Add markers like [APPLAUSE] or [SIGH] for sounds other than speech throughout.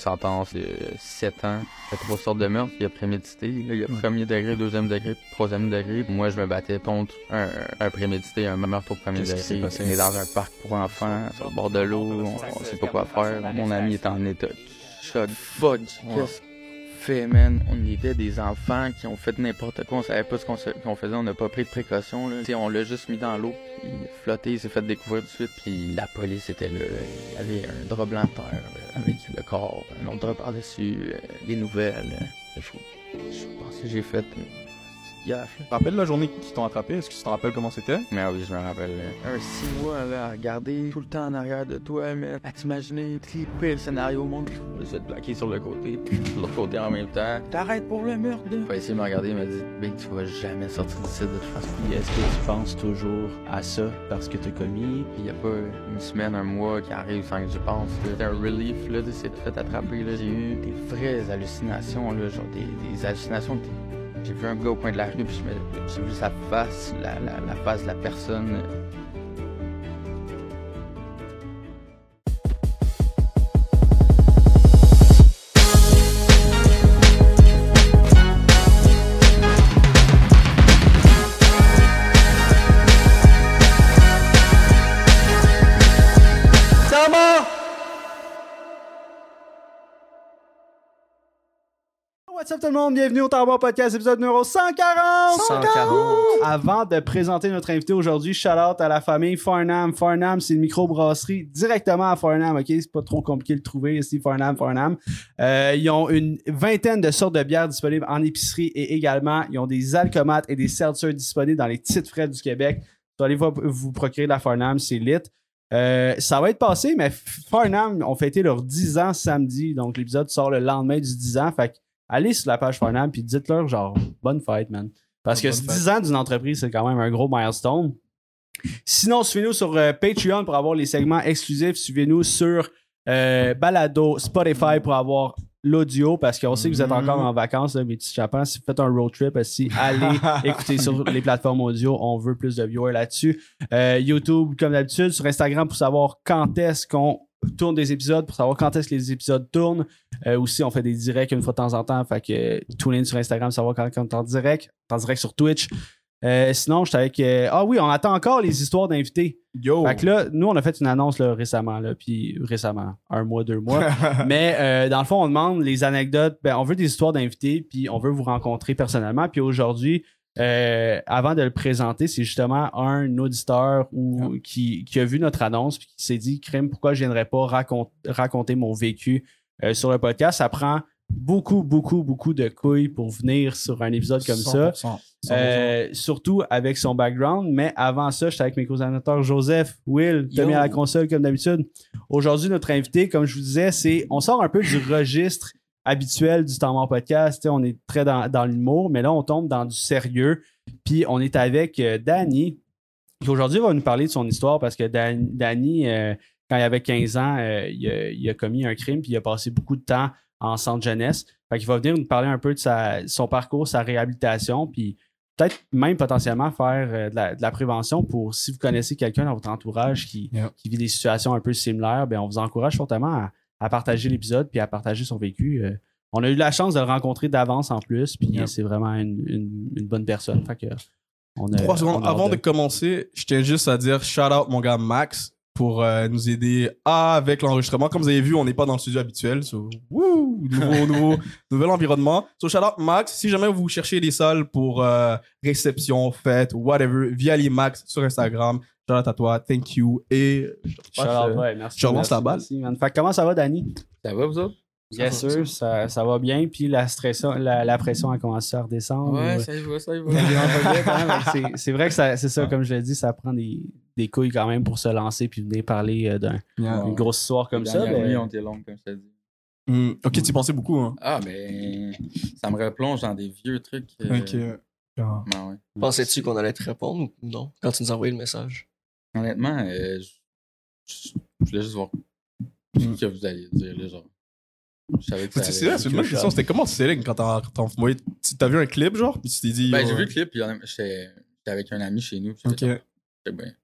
sentence de 7 ans. Il y a trois sortes de meurtres. Il y a prémédité, là, il y a premier degré, deuxième degré, troisième degré. Moi, je me battais contre un, un prémédité, un meurtre au premier degré. On est dans un parc pour enfants, sur le bord de l'eau, on, on sait pas quoi faire. Mon ami est en état de choc. Fuck, qu'est-ce fait, man? On était des enfants qui ont fait n'importe quoi, on savait pas ce qu'on faisait, on n'a pas pris de précautions, là. On l'a juste mis dans l'eau, il flotté, il s'est fait découvrir tout de suite, puis la police était là. Il y avait un drap blanc terre euh, avec le corps, un autre drap par-dessus, euh, des nouvelles. euh. Je, je pense que j'ai fait te rappelles la journée qu'ils t'ont attrapé? Est-ce que tu te rappelles comment c'était? Mais oui, je me rappelle. là. Un six mois là, à regarder tout le temps en arrière de toi, mais à t'imaginer les pires scénarios au monde. Je vais te plaquer sur le côté, puis de l'autre côté en même temps. T'arrêtes pour le meurtre. Il a essayé de me regarder, il m'a dit, Big, tu vas jamais sortir d'ici de toute façon. Est-ce que tu penses toujours à ça parce que t'as commis? Puis y a pas une semaine, un mois qui arrive sans que j'y pense. là. C'était un relief là, de s'être fait attraper. là. J'ai eu des vraies hallucinations, là, genre des, des hallucinations. que t'es- J'ai vu un gars au coin de la rue, puis j'ai vu sa face, la, la face de la personne. What's up tout le monde? Bienvenue au Tambour Podcast, épisode numéro 140! 140. Avant de présenter notre invité aujourd'hui, shout out à la famille Farnham. Farnham, c'est une microbrasserie directement à Farnham, ok? C'est pas trop compliqué de le trouver ici, Farnham, Farnham. Euh, ils ont une vingtaine de sortes de bières disponibles en épicerie et également, ils ont des alcomates et des seltzers disponibles dans les petites frais du Québec. Vous allez vous, vous procurer de la Farnham, c'est lit. Euh, ça va être passé, mais Farnham ont fêté leurs 10 ans samedi, donc l'épisode sort le lendemain du 10 ans. Fait que allez sur la page Farnham puis dites-leur genre bonne fête, man. Parce que Bonne fête. 10 ans d'une entreprise, c'est quand même un gros milestone. Sinon, suivez-nous sur euh, Patreon pour avoir les segments exclusifs. Suivez-nous sur euh, Balado, Spotify pour avoir l'audio parce qu'on sait que vous êtes Mhm. encore en vacances, là, mes petits chapins. Si vous faites un road trip, si allez [LAUGHS] écouter sur les plateformes audio. On veut plus de viewers là-dessus. Euh, YouTube, comme d'habitude, sur Instagram pour savoir quand est-ce qu'on tourne des épisodes, pour savoir quand est-ce que les épisodes tournent. Euh, aussi, on fait des directs une fois de temps en temps. Fait que euh, in sur Instagram, savoir quand, quand on est en direct. En direct sur Twitch. Euh, sinon, j'étais avec. euh, ah oui, on attend encore les histoires d'invités. Yo! Fait que là, nous, on a fait une annonce là, récemment, là, puis récemment, un mois, deux mois. [LAUGHS] Mais euh, dans le fond, on demande les anecdotes. Ben, on veut des histoires d'invités, puis on veut vous rencontrer personnellement. Puis aujourd'hui, euh, avant de le présenter, c'est justement un auditeur ou, qui, qui a vu notre annonce puis qui s'est dit Crème, pourquoi je viendrais pas racon- raconter mon vécu euh, sur le podcast? Ça prend beaucoup, beaucoup, beaucoup de couilles pour venir sur un épisode comme ça. 100%, 100%. Euh, surtout avec son background. Mais avant ça, j'étais avec mes co-animateurs Joseph, Will, Tommy Yo. à la console comme d'habitude. Aujourd'hui, notre invité, comme je vous disais, c'est on sort un peu du registre habituel du temps mort podcast. On est très dans, dans l'humour, mais là, on tombe dans du sérieux. Puis on est avec euh, Danny, qui aujourd'hui va nous parler de son histoire parce que Dan- Danny, euh, quand il avait 15 ans, euh, il, a, il a commis un crime puis il a passé beaucoup de temps en centre jeunesse. Fait qu'il va venir nous parler un peu de sa, son parcours, sa réhabilitation, puis peut-être même potentiellement faire euh, de, la, de la prévention pour si vous connaissez quelqu'un dans votre entourage qui, Yeah. qui vit des situations un peu similaires, ben on vous encourage fortement à, à partager l'épisode puis à partager son vécu. Euh, on a eu la chance de le rencontrer d'avance en plus, puis c'est vraiment une, une- une bonne personne. Fait que on a- Trois on secondes a avant de commencer, je tiens juste à dire shout out mon gars Max pour euh, nous aider avec l'enregistrement. Comme vous avez vu, on n'est pas dans le studio habituel. So, nouveau, [LAUGHS] nouveau, nouvel environnement. So, shout out Max. Si jamais vous cherchez des salles pour euh, réception, fête, whatever, via les Max sur Instagram. Shout à toi. Thank you. Et je ouais, merci, je relance merci, la balle. merci, man. Fait que comment ça va, Danny? Ça va, vous autres? Bien sûr, ça, ça va bien. Puis la, stression, la, la pression a commencé à redescendre. Ouais, ça y va, ça y va. [LAUGHS] C'est- vrai que ça- c'est ça, comme je l'ai dit, ça prend des, des couilles quand même pour se lancer puis venir parler euh, Yeah. d'une grosse histoire comme ça. dernières ben- nuits ont été longues, comme je t'ai dit. Hmm, Ok, tu y pensais beaucoup. Hein? Ah, mais ça me replonge dans des vieux trucs. euh, Ok. Ah. ben ouais. Pensais-tu qu'on allait te répondre ou non quand tu nous as envoyé le message? Honnêtement, euh, je, je voulais juste voir ce que vous alliez dire, là, genre. Je savais que ça C'est allait- c'est une bonne question. C'était comment c'était quand t'as quand t'as envoyé. tu- T'as vu un clip, genre, puis tu t'es dit. Ben, j'ai vu euh, le clip, puis j'étais avec un ami chez nous. Ok. ben,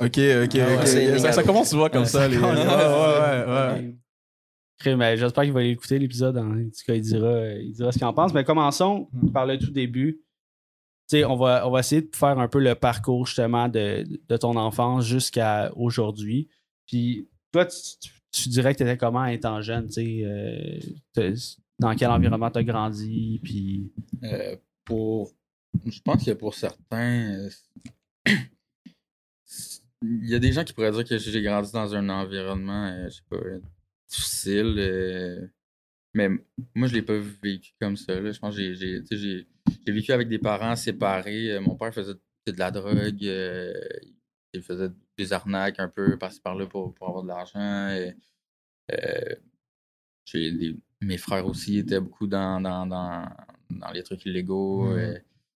Ok, ok, Ah ok. ça, commence souvent comme Ouais, ça. les... ouais, ouais, ouais, ouais. [LAUGHS] Crime, ben, J'espère qu'il va écouter l'épisode. hein. En tout cas, il dira, il dira ce qu'il en pense. Mais commençons par le tout début. Sais, on va, on va essayer de faire un peu le parcours justement de, de ton enfance jusqu'à aujourd'hui. Puis toi, tu, tu- dirais que tu étais comment étant jeune? tu euh, dans quel environnement tu as grandi? Puis... Euh, pour. Je pense que pour certains. euh, [CLEARS THROAT] Il y a des gens qui pourraient dire que j'ai grandi dans un environnement, je sais pas, difficile. Mais moi, je l'ai pas vécu comme ça. là. Je pense que j'ai- vécu avec des parents séparés. Euh, Mon père faisait de la drogue. euh, il faisait des arnaques un peu par-ci par-là pour, pour avoir de l'argent. euh, mes frères aussi étaient beaucoup dans, dans, dans, dans les trucs illégaux.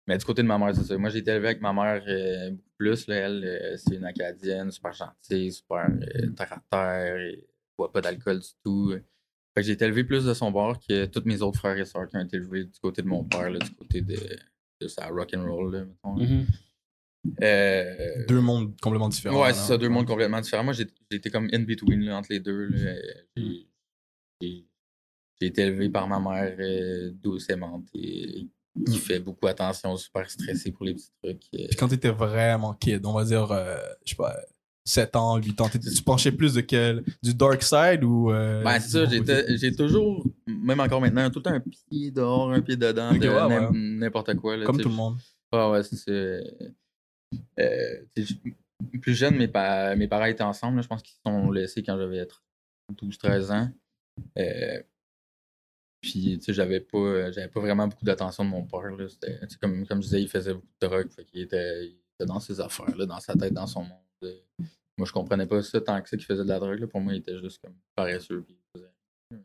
Mais du côté de ma mère, c'est ça. Moi, j'ai été élevé avec ma mère euh, beaucoup plus. là. elle, c'est une Acadienne, super gentille, super terre à terre, et boit pas d'alcool du tout. Fait que j'ai été élevé plus de son bord que tous mes autres frères et sœurs qui ont été élevés du côté de mon père, là, du côté de, de sa rock'n'roll, là, mettons. là. Mhm. Euh, Deux mondes complètement différents. Ouais, c'est ça, deux mondes complètement différents. Moi, été comme in between là, entre les deux. là. J'ai- J'ai j'ai été élevé par ma mère euh, douce, aimante et qui Mm. fait beaucoup attention, super stressée pour les petits trucs. euh. Puis quand t'étais vraiment kid, on va dire, euh, je sais pas, 7 ans, 8 ans, tu penchais plus de quel Du dark side ou. euh, Ben, c'est ça, j'ai toujours, même encore maintenant, tout le temps un pied dehors, un pied dedans, de ouais, n'im- ouais. n'importe quoi. là, Comme tout le monde. Ah ouais, c'est. Euh, plus jeune, mes, pa- mes parents étaient ensemble. là. je pense qu'ils se sont laissés quand j'avais 12-13 ans. Euh, puis, tu sais, j'avais pas, j'avais pas vraiment beaucoup d'attention de mon père. là. Comme, comme je disais, il faisait beaucoup de drogue. Fait qu'il était, il était dans ses affaires, là, dans sa tête, dans son monde. Euh. Moi, je comprenais pas ça tant que ça qu'il faisait de la drogue. là. Pour moi, il était juste comme paresseux. puis il faisait rien.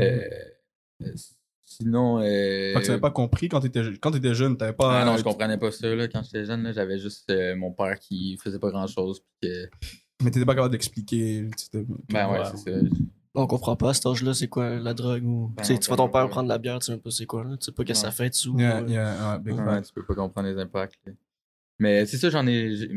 Euh, euh, sinon. Euh, Fait que tu n'avais pas compris quand t'étais je- quand t'étais jeune, t'avais pas. ah non, je comprenais pas ça là, quand j'étais jeune. là. J'avais juste euh, mon père qui faisait pas grand chose. Mais t'étais pas capable d'expliquer. Ben ouais, Ouais. c'est ça. On comprend pas à cet âge-là, c'est quoi la drogue ou. Ben tu tu vois ton ben père prendre de la bière, tu sais même pas c'est quoi, là. Tu sais pas qu'est-ce que ça fait dessous. Yeah, euh, yeah, ouais, big Ouais, fact. tu peux pas comprendre les impacts. là. Mais c'est ça, j'en ai.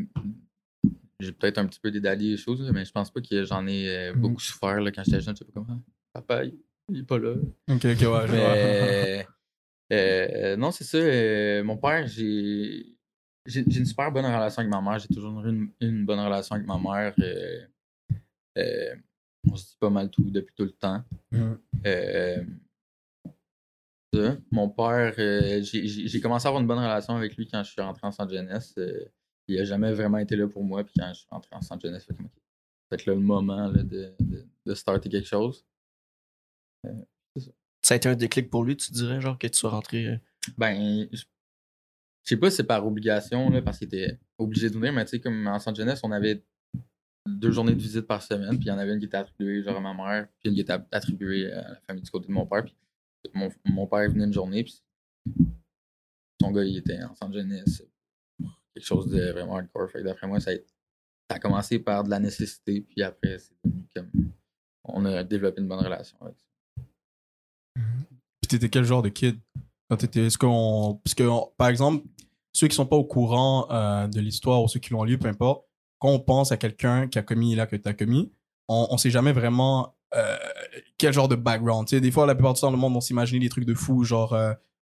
J'ai- peut-être un petit peu dédalié les choses, mais je pense pas que j'en ai euh, Mhm. beaucoup souffert là, quand j'étais jeune. Je sais pas comment. Papa, il, il est pas là. Ok, ok, ouais, je vois. Mais [LAUGHS] euh, non, c'est ça. euh, mon père, j'ai j'ai une super bonne relation avec ma mère. J'ai toujours eu une, une bonne relation avec ma mère. euh, euh, on se dit pas mal tout depuis tout le temps. Ça. Mon père, euh, j'ai commencé à avoir une bonne relation avec lui quand je suis rentré en centre jeunesse. euh, il a jamais vraiment été là pour moi. Puis quand je suis rentré en centre jeunesse, fait ok, peut-être là le moment là, de, de, de starter quelque chose. Ça a été un déclic pour lui, tu dirais, genre, que tu sois rentré. euh, Ben, je je sais pas si c'est par obligation, là, parce qu'il était obligé de venir, mais tu sais, comme en centre jeunesse, on avait deux journées de visite par semaine, puis il y en avait une qui était attribuée genre à ma mère, puis une qui était attribuée à la famille du côté de mon père, puis mon, mon père venait une journée, puis son gars, il était en centre jeunesse, quelque chose de vraiment hardcore, d'après moi, ça a, commencé par de la nécessité, puis après, c'est devenu comme, on a développé une bonne relation avec ça. Puis t'étais quel genre de kid? Quand t'étais. Est-ce. Parce que, par exemple, ceux qui sont pas au courant euh, de l'histoire ou ceux qui l'ont lu, peu importe, quand on pense à quelqu'un qui a commis là que t'as commis, on, on sait jamais vraiment euh, quel genre de background. Des fois, la plupart du temps, le monde, on s'imagine des trucs de fou, genre,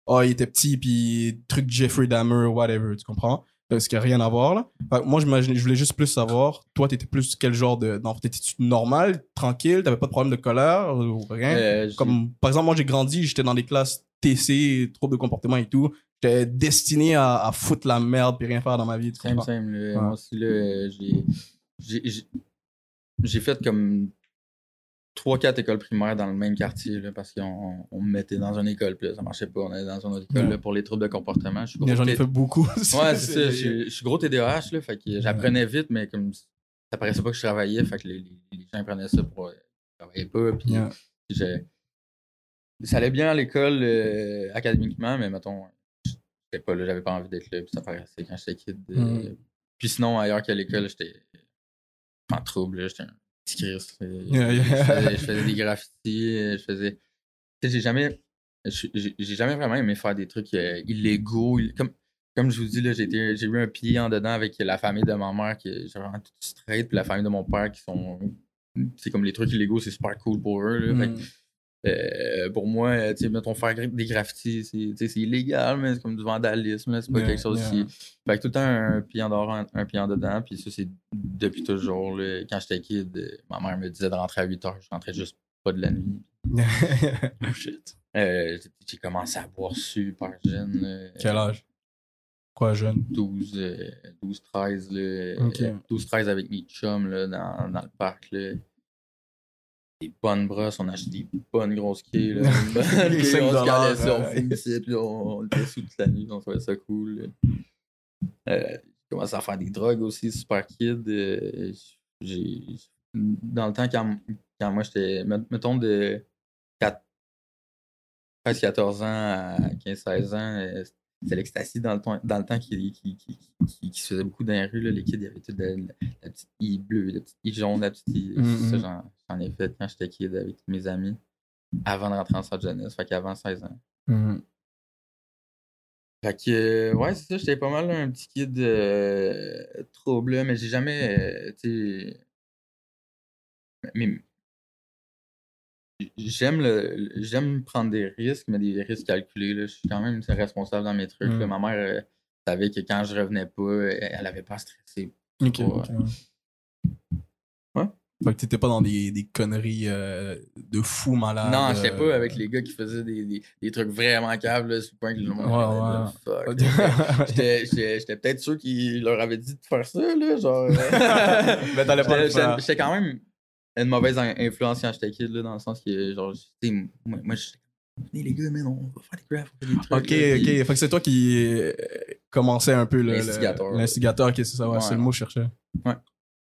oh, il était petit, puis truc Jeffrey Dahmer, whatever, tu comprends? Qu'il n'y a rien à voir, là. Moi, je voulais juste plus savoir, toi, t'étais plus quel genre de. Non, t'étais normal, tranquille, t'avais pas de problème de colère ou rien? Euh, Comme, par exemple, moi, j'ai grandi, j'étais dans des classes TC, troubles de comportement et tout. J'étais destiné à, à foutre la merde puis rien faire dans ma vie. là. Ouais. Moi aussi, là, j'ai fait comme 3-4 écoles primaires dans le même quartier là, parce qu'on on me mettait dans une école, puis là, ça marchait pas. On allait dans une autre école Ouais. là, pour les troubles de comportement. J'en ai fait beaucoup. [LAUGHS] Ouais, c'est ça. Je, suis- [LAUGHS] je suis gros TDAH, là, fait que j'apprenais vite, mais comme ça paraissait pas que je travaillais, fait que les, les- les gens prenaient ça pour. euh, je travaillais pas, puis Yeah. puis je- ça allait bien à l'école euh, académiquement, mais mettons, j'étais pas là, j'avais pas envie d'être là, puis ça paraissait quand j'étais kid. euh, Mm. Puis sinon, ailleurs qu'à l'école, j'étais en trouble, là, j'étais un Yeah, yeah. Je, faisais, je [LAUGHS] faisais des graffitis, je faisais. Tu sais, j'ai jamais. J'ai jamais vraiment aimé faire des trucs euh, illégaux. ill- Comme, comme je vous dis, là, j'ai eu un pied en dedans avec la famille de ma mère qui est vraiment toute straight, puis la famille de mon père qui sont c'est comme les trucs illégaux, c'est super cool pour eux. Là. Fait que, Mm. Euh, pour moi, euh, tu sais, mettons, faire des graffitis, c'est illégal, mais c'est comme du vandalisme, c'est pas Yeah, quelque chose yeah. qui. Fait que tout le temps un pied en dehors, un, un pied en dedans, puis ça, c'est depuis toujours. Là. Quand j'étais kid, euh, ma mère me disait de rentrer à 8 heures, je rentrais juste pas de la nuit. [LAUGHS] Oh shit. Euh, j'ai- commencé à boire super jeune. Quel âge? Quoi, jeune? 12, euh, 12 13, là, Ok. euh, 12, 13 avec mes chums là, dans, dans le parc. Là. Des bonnes brosses, on achetait des bonnes grosses quilles. Là, [LAUGHS] une bonne Les quille, 5 on se calait ça, on finissait, puis on, on était sous toute la nuit, on trouvait ça cool. Euh, j'ai commencé à faire des drogues aussi, super kid. euh, j'ai, dans le temps, quand, quand moi j'étais, met- mettons, de 4, 13, 14 ans à 15, 16 ans, c'était l'ecstasy dans le temps, dans le temps qui, qui, qui, qui- qui se faisait beaucoup dans les rues. Là. Les kids, il y avait toute la, petite i bleue, la petite i jaune, la petite i. Mhm. Ça, j'en, j'en ai fait quand j'étais kid avec mes amis avant de rentrer en centre jeunesse, fait qu'avant 16 ans. Mhm. Fait que, euh, ouais, c'est ça, j'étais pas mal un petit kid euh, trouble, mais j'ai jamais, euh, tu sais. Mais. J'aime le j'aime prendre des risques, mais des risques calculés. Là. Je suis quand même responsable dans mes trucs. là. Mm. Ma mère euh, savait que quand je revenais pas, elle, elle avait pas stressé. Ok, Ouais. ok. Ouais. Fait que t'étais pas dans des, des conneries euh, de fou malade. non, j'étais euh, pas avec les gars qui faisaient des, des, des trucs vraiment câbles, le point que le monde. [LAUGHS] J'étais- peut-être sûr qu'ils leur avaient dit de faire ça, là, genre. euh, Mais [LAUGHS] t'allais pas le faire. J'étais quand même une mauvaise in- influence quand j'étais kid, là, dans le sens que, genre, tu sais, moi, moi j'étais venez les gars, man, on va faire des graphes, on fait des trucs. Ok, là, ok. puis- Fait que c'est toi qui euh, commençait un peu L'instigateur. L'instigateur, ok, c'est ça, ouais, Ouais. c'est le mot que je cherchais.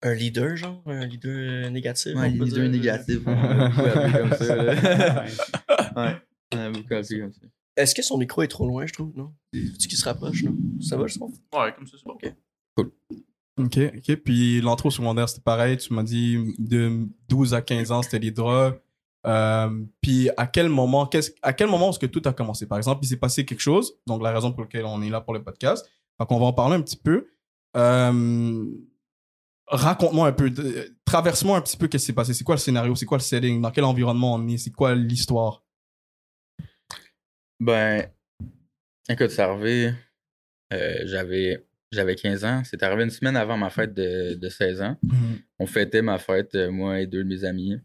Un leader, genre? Un leader euh, négatif? Ouais, dire. on a beaucoup appelé comme ça, là. [LAUGHS] Ouais, on a beaucoup appelé comme ça. Est-ce que son micro est trop loin, je trouve? Non? Tu qui se rapproche, non? Ça va, le son? Ouais, comme ça, c'est bon. Ok, ok. Puis l'intro secondaire, c'était pareil. Tu m'as dit de 12 à 15 ans, c'était les drogues. Euh, puis à quel moment, qu'est-ce, à quel moment est-ce que tout a commencé? Par exemple, il s'est passé quelque chose, donc la raison pour laquelle on est là pour le podcast. Donc on va en parler un petit peu. Euh, raconte-moi un peu, traverse-moi un petit peu qu'est-ce qui s'est passé. C'est quoi le scénario? C'est quoi le setting? Dans quel environnement on est? C'est quoi l'histoire? Ben, écoute, arrivé, euh, j'avais, j'avais 15 ans. C'est arrivé une semaine avant ma fête de, de 16 ans. On fêtait ma fête, euh, moi et deux de mes amis.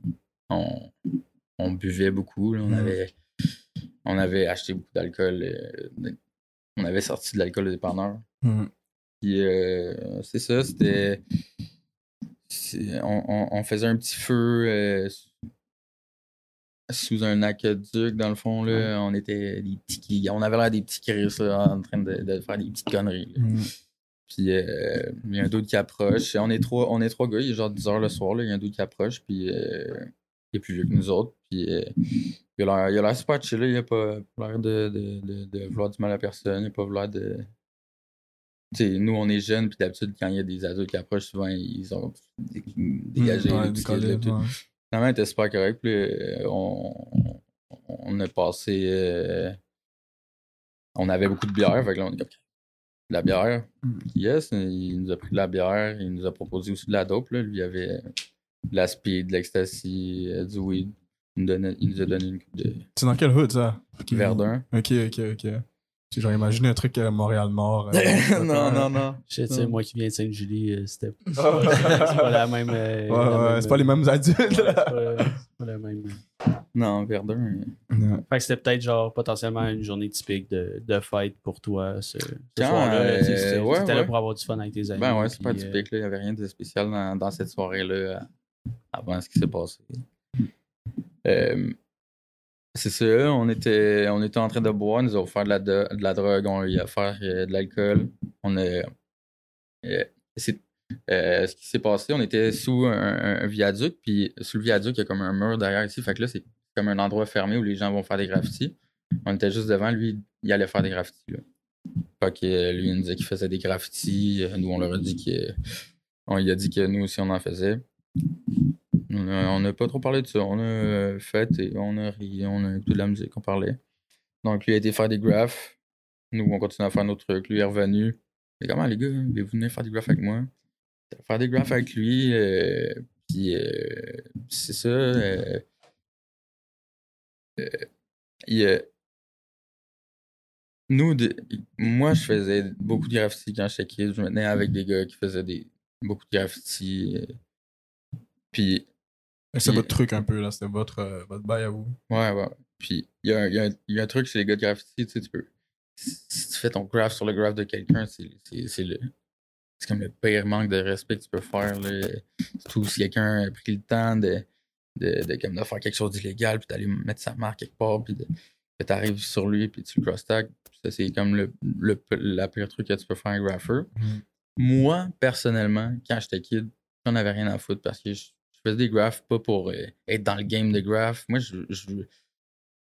On, on buvait beaucoup. là. On, Mhm. avait, on avait acheté beaucoup d'alcool. euh, on avait sorti de l'alcool au dépanneur. Mhm. Puis euh, c'est ça, c'était. On, on- on faisait un petit feu euh, sous un aqueduc, dans le fond. Là. On était des petits. On avait l'air des petits Chris en train de, de faire des petites conneries. Puis euh, il y a un d'autre qui approche. On est trois, on est trois gars, il est genre 10 h le soir, là, il y a un d'autre qui approche, puis euh, il est plus vieux que nous autres. Puis euh, il a l'air- il a l'air super chill, il a pas l'air de, de, de, de vouloir du mal à personne, il a pas l'air de. Tu sais, nous on est jeunes, puis d'habitude, quand il y a des adultes qui approchent, souvent ils ont dé- dégagé. Ouais, kids, là, décollé, tout. ouais. Finalement, il était super correct. Puis euh, on, on a passé. euh, on avait beaucoup de bière. Fait que là, on est comme. De la bière. Mm. Yes, il nous a pris de la bière. Il nous a proposé aussi de la dope. Là. Lui, il avait de la speed, de l'ecstasy, euh, du weed. Il nous, donnait- il nous a donné une coupe de C'est dans quel hood, ça? Verdun. Ok, ok, ok. Genre imaginé un truc à Montréal-Nord. euh, [LAUGHS] non, non, non. Je sais, moi qui viens de Sainte-Julie, euh, c'était [LAUGHS] [LAUGHS] c'est Ouais, pas la même. euh, ouais, la même, c'est pas les mêmes adultes. ouais, c'est pas, c'est pas la même. euh. Non, Verdun. Ouais. Fait que c'était peut-être genre potentiellement une journée typique de, de fête pour toi ce, soir-là. euh, C'était ouais, là pour avoir du fun avec tes amis. Ben ouais, c'est pas puis, euh, typique. Il n'y avait rien de spécial dans, dans cette soirée-là euh, avant ce qui s'est passé. Euh, c'est ça, on était, on était en train de boire, nous ont offert de la, de, la drogue, on lui a offert euh, de l'alcool. On a. euh, euh, ce qui s'est passé, on était sous un, viaduc, puis sous le viaduc, il y a comme un mur derrière ici. Fait que là, c'est comme un endroit fermé où les gens vont faire des graffitis. On était juste devant, lui, il allait faire des graffitis. Là. Fait que lui, il nous disait qu'il faisait des graffitis. Nous, on leur a dit que. On lui a dit que nous aussi, on en faisait. On n'a pas trop parlé de ça. On a euh, fait et on a ri, on a écouté de la musique, on parlait. Donc, lui a été faire des graphes. Nous, on continue à faire nos trucs. Lui est revenu. Et comment, les gars, vous venez faire des graphes avec moi? Faire des graphes avec lui. euh, Puis euh, c'est ça. euh, il nous, moi, je faisais beaucoup de graffiti quand j'étais kid. Je me tenais avec des gars qui faisaient des, beaucoup de graffiti. euh, Puis C'est votre truc un peu, là. C'était votre, euh, votre bail à vous. Ouais, ouais. Puis, il y, a y a y a un truc chez les gars de graffiti, tu sais, tu peux. Si tu fais ton graph sur le graph de quelqu'un, c'est c'est- c'est le. C'est comme le pire manque de respect que tu peux faire. Là. Surtout si quelqu'un a pris le temps de, de, de, comme de faire quelque chose d'illégal, puis d'aller mettre sa marque quelque part, puis de, que tu arrives sur lui, puis tu le cross-tag. Ça, c'est comme le, le, la pire truc que tu peux faire un grapher. Mhm. Moi, personnellement, quand j'étais kid, j'en avais rien à foutre parce que je faisais des graphs pas pour euh, être dans le game de graph. Moi, je, je-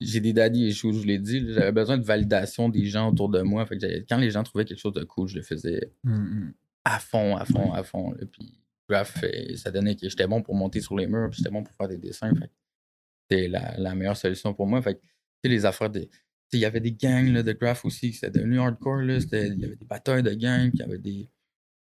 j'ai des daddy issues, je vous l'ai dit. J'avais besoin de validation des gens autour de moi. Fait que quand les gens trouvaient quelque chose de cool, je le faisais Mhm. à fond, à fond, à fond. là. Puis graph, euh, ça donnait que j'étais bon pour monter sur les murs, puis j'étais bon pour faire des dessins. C'était la, la meilleure solution pour moi. Fait que, tu sais, les affaires de. Il y avait des gangs là, de graph aussi, c'était devenu hardcore. Il y avait des batailles de gangs, puis il y avait des.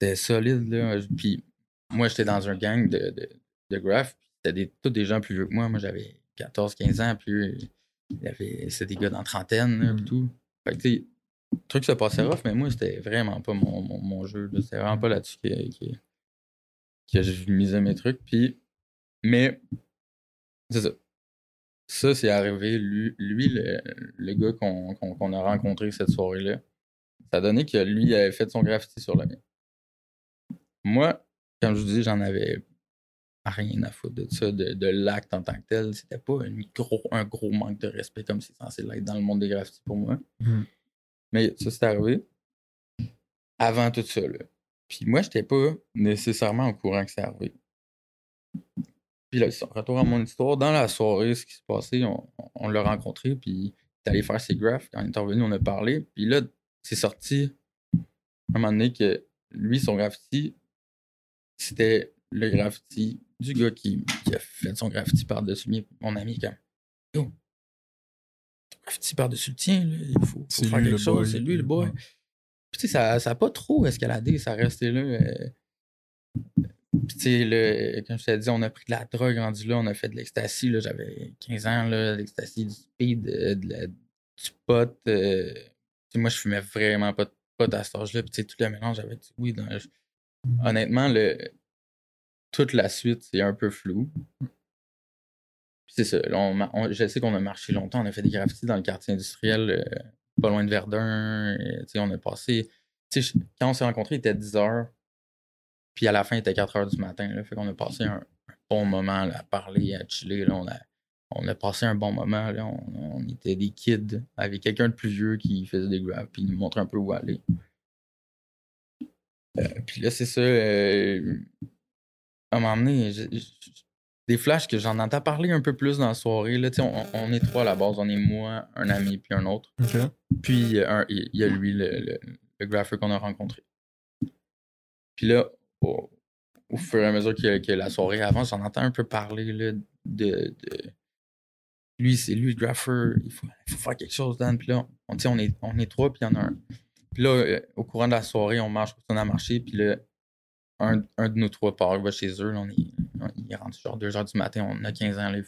C'était solide. Là. Puis moi, j'étais dans un gang de, de, de graph, c'était des, tous des gens plus vieux que moi. Moi, j'avais 14, 15 ans, puis il y avait, c'était des gars dans la trentaine, là, puis Mm. tout. Fait que, tu sais, le truc se passait rough, mais moi, c'était vraiment pas mon, mon, mon jeu. C'était vraiment pas là-dessus que, que, que je misais mes trucs. Puis, mais, c'est ça. Ça, c'est arrivé. Lui, lui le, le gars qu'on a rencontré cette soirée-là, ça a donné que lui il avait fait son graffiti sur le mien. Moi, comme je vous dis, j'en avais rien à foutre de ça, de, de l'acte en tant que tel. C'était pas un gros, un gros manque de respect comme c'est censé l'être dans le monde des graffitis pour moi. Mhm. Mais ça, c'est arrivé avant tout ça. Là. Puis moi, j'étais pas nécessairement au courant que c'est arrivé. Puis là, retour à mon histoire, dans la soirée, ce qui s'est passé, on, on l'a rencontré, puis il est allé faire ses graphes. Quand il est revenu, on a parlé. Puis là, c'est sorti à un moment donné que lui, son graffiti, c'était le graffiti du gars qui, qui a fait son graffiti par-dessus mon ami. Comme, yo, ton graffiti par-dessus le tien, là, il faut, faire quelque chose, c'est lui le boy. Ouais. Puis, tu sais, ça n'a pas trop escaladé, ça restait là. euh. Puis, tu sais, le- comme je t'ai dit, on a pris de la drogue rendu là, on a fait de l'ecstasy, là, j'avais 15 ans, là, l'ecstasy, du speed, euh, de la- du pot. euh. Moi, je fumais vraiment pas de pot à cet âge-là, puis tu sais, tout le mélange avec du weed. dans- Honnêtement, le, toute la suite, c'est un peu flou. C'est ça, on je sais qu'on a marché longtemps, on a fait des graffitis dans le quartier industriel, euh, pas loin de Verdun. on a passé. quand on s'est rencontrés, il était 10 h. Puis à la fin, il était 4 h du matin. Là, fait qu'on a passé un, bon moment à parler, à chiller. Là, on, a, on a passé un bon moment. Là, on, on était des kids avec quelqu'un de plus vieux qui faisait des graphes puis il nous montrait un peu où aller. Euh, puis là, c'est ça. euh, à un moment donné, je- je- des flashs que j'en entends parler un peu plus dans la soirée. Là, on, on est trois à la base. On est moi, un ami, puis un autre. Puis il y a, un- il y a lui, le, le, le grapher qu'on a rencontré. Puis là, au, au fur et à mesure que, que la soirée avance, j'en entends un peu parler là, de, de- Lui, c'est lui le grapher, il faut, il faut faire quelque chose, Dan. Puis là, on, on, est, on est trois, puis il y en a un. Puis là, euh, au courant de la soirée, on marche, on a marché, puis là, un, un de nous trois part, il va chez eux. là, on est, on- il est rendu genre 2 h du matin, on a 15 ans. Là,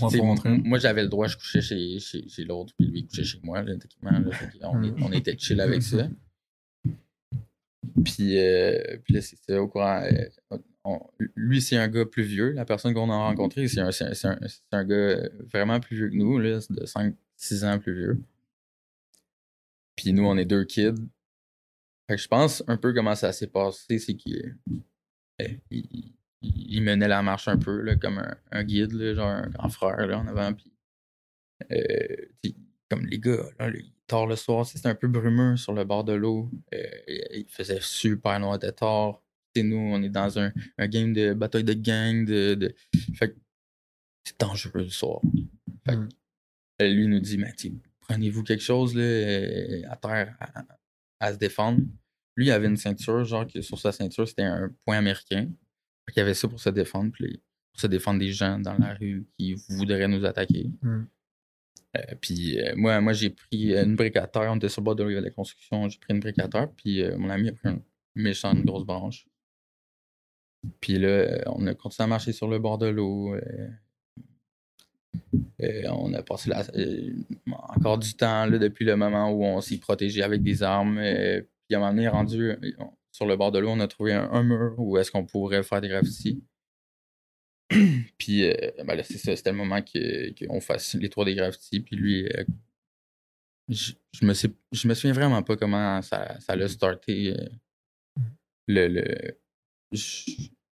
On va T'sais, pas rentrer. m- moi, j'avais le droit, je couchais chez, chez, chez l'autre, puis lui, il couchait chez moi, là, là. On, est- on était chill avec ça. Puis, euh, puis là, c'est ça, au courant. euh, on- lui, c'est un gars plus vieux. La personne qu'on a rencontrée, c'est un, un, un- gars vraiment plus vieux que nous, là, de 5-6 ans plus vieux. Puis nous, on est deux kids. Fait que je pense un peu comment ça s'est passé, c'est qu'il euh, il, il- il menait la marche un peu, là, comme un, un guide, là, genre un grand frère là, en avant. Puis, euh, comme les gars, là, le- tard le soir, c'était un peu brumeux sur le bord de l'eau. Euh, il faisait super noir de tard. T'sais, nous, on est dans un, un game de bataille de gang. De, de... Fait que c'est dangereux le soir. Fait que, Mm. euh, lui nous dit, mais prenez-vous quelque chose là, à terre à, à se défendre. Lui, il avait une ceinture, genre que sur sa ceinture, c'était un point américain. Fait qu'il y avait ça pour se défendre, puis pour se défendre des gens dans la rue qui voudraient nous attaquer. Mm. Euh, puis euh, moi, moi j'ai pris une brique à terre. On était sur le bord de la construction. J'ai pris une brique à terre. Puis euh, mon ami a pris une méchante grosse branche. Puis là, on a continué à marcher sur le bord de l'eau. Euh, on a passé la- euh, encore du temps là, depuis le moment où on s'est protégé avec des armes. euh, puis à un moment donné, rendu sur le bord de l'eau, on a trouvé un, un mur où est-ce qu'on pourrait faire des graffitis. [CLEARS THROAT] puis ben là, c'est ça, c'était le moment que- qu'on fasse les tours des graffitis. Puis lui, je, je me sais, je me souviens vraiment pas comment ça, ça l'a starté. le,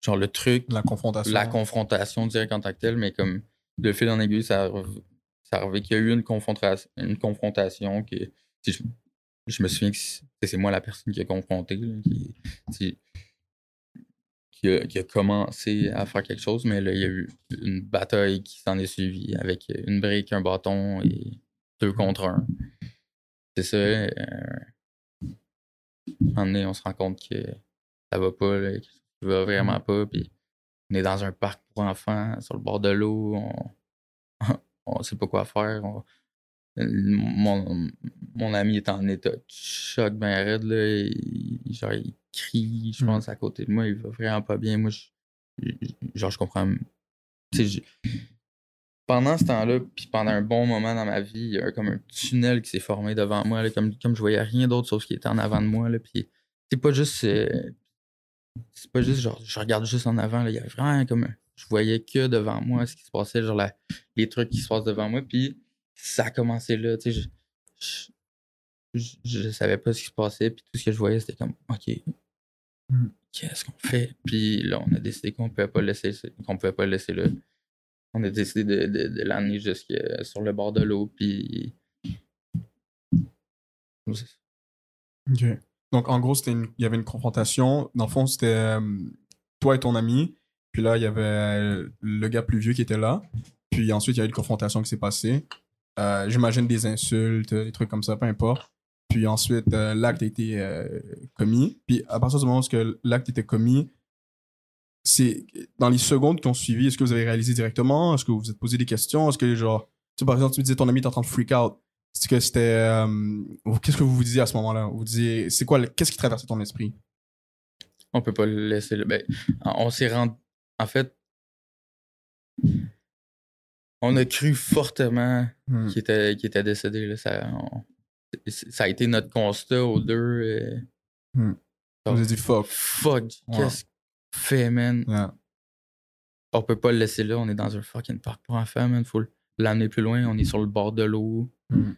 genre le truc, La confrontation. la confrontation direct en tant que telle, mais comme de fil en aiguille, ça, ça arrivait qu'il y a eu une confrontation, une confrontation sais, je, me souviens que c'est moi la personne qui a confronté, qui, qui, qui a commencé à faire quelque chose, mais là, il y a eu une bataille qui s'en est suivie avec une brique, un bâton et deux contre un. C'est ça. euh, un moment donné, on se rend compte que ça va pas, là, que ça va vraiment pas, puis on est dans un parc pour enfants, sur le bord de l'eau, on, on sait pas quoi faire. on- mon, mon ami est en état de choc ben raide, là, il, genre, il crie, je pense, à côté de moi, il va vraiment pas bien. Moi, je, genre, je comprends. Je- pendant ce temps-là, puis pendant un bon moment dans ma vie, il y a comme un tunnel qui s'est formé devant moi, là, comme, comme je voyais rien d'autre sauf ce qui était en avant de moi, là, puis c'est pas juste... euh, c'est pas juste genre je regarde juste en avant là, il y avait vraiment comme un- je voyais que devant moi ce qui se passait genre la- les trucs qui se passent devant moi puis ça a commencé là tu sais je, je, je- je savais pas ce qui se passait puis tout ce que je voyais c'était comme ok Mm. qu'est-ce qu'on fait? Puis là on a décidé qu'on pouvait pas laisser qu'on pouvait pas laisser là on a décidé de, de, de l'amener jusque sur le bord de l'eau puis. Ok. Donc, en gros, c'était une- il y avait une confrontation. Dans le fond, c'était euh, toi et ton ami. Puis là, il y avait le gars plus vieux qui était là. Puis ensuite, il y a eu une confrontation qui s'est passée. Euh, J'imagine des insultes, des trucs comme ça, peu importe. Puis ensuite, euh, l'acte a été euh, commis. Puis à partir du moment où l'acte était commis, c'est dans les secondes qui ont suivi, est-ce que vous avez réalisé directement? Est-ce que vous vous êtes posé des questions? Est-ce que, genre, tu par exemple, tu disais ton ami est en train de freak out. C'est que c'était. Qu'est-ce que vous vous disiez à ce moment-là? Vous disiez. C'est quoi? le- Qu'est-ce qui traversait ton esprit? On peut pas le laisser là. Ben, on s'est rendu. En fait, on a cru fortement Hmm. qu'il était, était décédé. Là. Ça, on- ça a été notre constat aux deux. euh, Hmm. Vous avez dit fuck. Fuck, Ouais. qu'est-ce qu'on fait, man? Yeah. On peut pas le laisser là. On est dans un fucking parc pour enfants, man. Faut l'amener plus loin. On est sur le bord de l'eau. Hmm.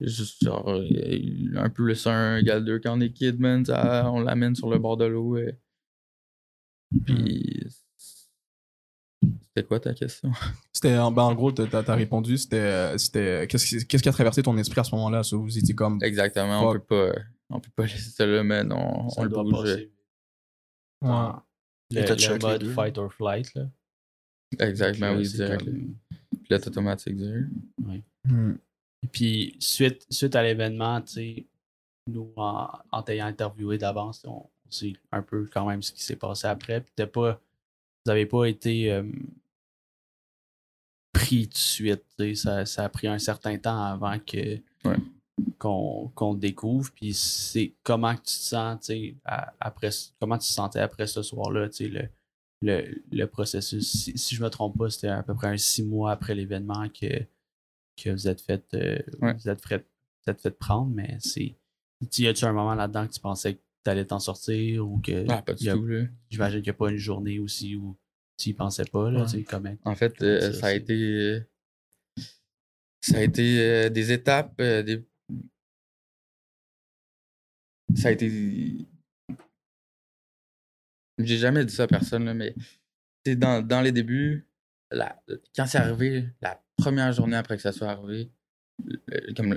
Juste genre, euh, un plus un égale deux quand on est kid, man. ça- on l'amène sur le bord de l'eau. euh. Puis. C'était quoi ta question? [LAUGHS] C'était. en- Ben, en gros, t'as t'as répondu. C'était. c'était Qu'est-ce qui, qu'est-ce qui a traversé ton esprit à ce moment-là? Ça, vous étiez comme. Exactement, on peut pas. On peut pas [LAUGHS] laisser ça là. On, Ça on le bouge. Ouais. Le, le mode fight or flight. Là. Exactement, Puis, oui, c'est direct. comme- Pilote automatique, direct. Hmm. Et puis, suite, suite à l'événement, tu sais, nous, en, en t'ayant interviewé d'avance, on, sait un peu quand même ce qui s'est passé après. Puis, t'as pas, vous n'avez pas été euh, pris tout de suite. Ça, ça a pris un certain temps avant que Ouais. qu'on découvre. Puis, c'est comment tu te sens, après, comment tu te sentais après ce soir-là, le, le, le processus. Si, si je me trompe pas, c'était à peu près un six mois après l'événement que que vous êtes fait, euh, Ouais. vous êtes fait, vous êtes fait prendre, mais c'est. Y a-tu un moment là-dedans que tu pensais que tu allais t'en sortir ou que. Ah, pas du y a- tout, là. J'imagine qu'il n'y a pas une journée aussi où tu y pensais pas, là, Ouais. comment. En fait, Comment euh, ça, ça, a été. Ça a été euh, des étapes, euh, des. Ça a été. J'ai jamais dit ça à personne, là, mais c'est dans, dans les débuts, la- quand c'est arrivé, la première journée après que ça soit arrivé, le- comme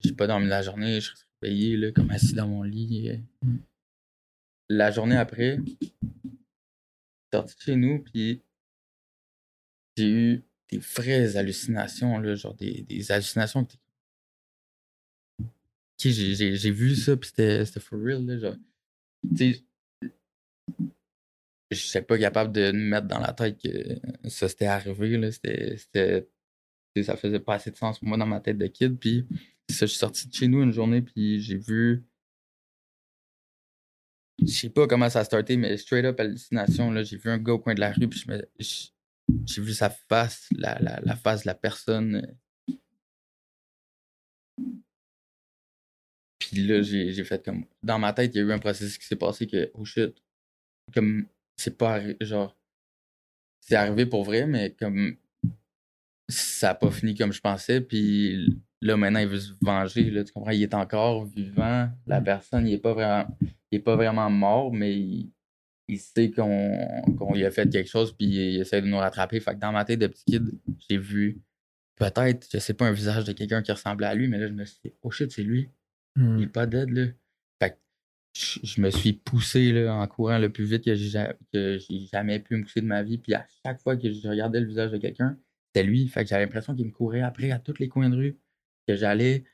j'ai pas dormi la journée, je suis réveillé, là, comme assis dans mon lit. euh. Mm. La journée après, sorti de chez nous, puis j'ai eu des vraies hallucinations, là, genre des, des hallucinations que j'ai- vu ça, puis c'était for real, là, genre. Tu sais, je suis pas capable de me mettre dans la tête que ça s'était arrivé, là, c'était... sais, Ça faisait pas assez de sens pour moi dans ma tête de kid, puis ça, je suis sorti de chez nous une journée, puis j'ai vu je sais pas comment ça a starté, mais straight up hallucination, là, j'ai vu un gars au coin de la rue, puis j'ai vu sa face, la, la, face de la personne. Puis là, j'ai fait comme. Dans ma tête, il y a eu un processus qui s'est passé que, oh shit, comme, c'est pas genre. C'est arrivé pour vrai, mais comme. Ça a pas fini comme je pensais, puis là, maintenant, il veut se venger, là, tu comprends? Il est encore vivant, la personne, il est pas vraiment il est pas vraiment mort, mais il, il sait qu'on lui a fait quelque chose, puis il essaie de nous rattraper. Fait que dans ma tête de petit kid, j'ai vu peut-être, je sais pas, un visage de quelqu'un qui ressemblait à lui, mais là, je me suis dit, oh shit, c'est lui. Hmm. Il est pas dead, là. Fait que je, je me suis poussé là, en courant le plus vite que j'ai ja- que j'ai jamais pu me pousser de ma vie. Puis à chaque fois que je regardais le visage de quelqu'un, c'était lui. Fait que j'avais l'impression qu'il me courait après à tous les coins de rue. Que j'allais.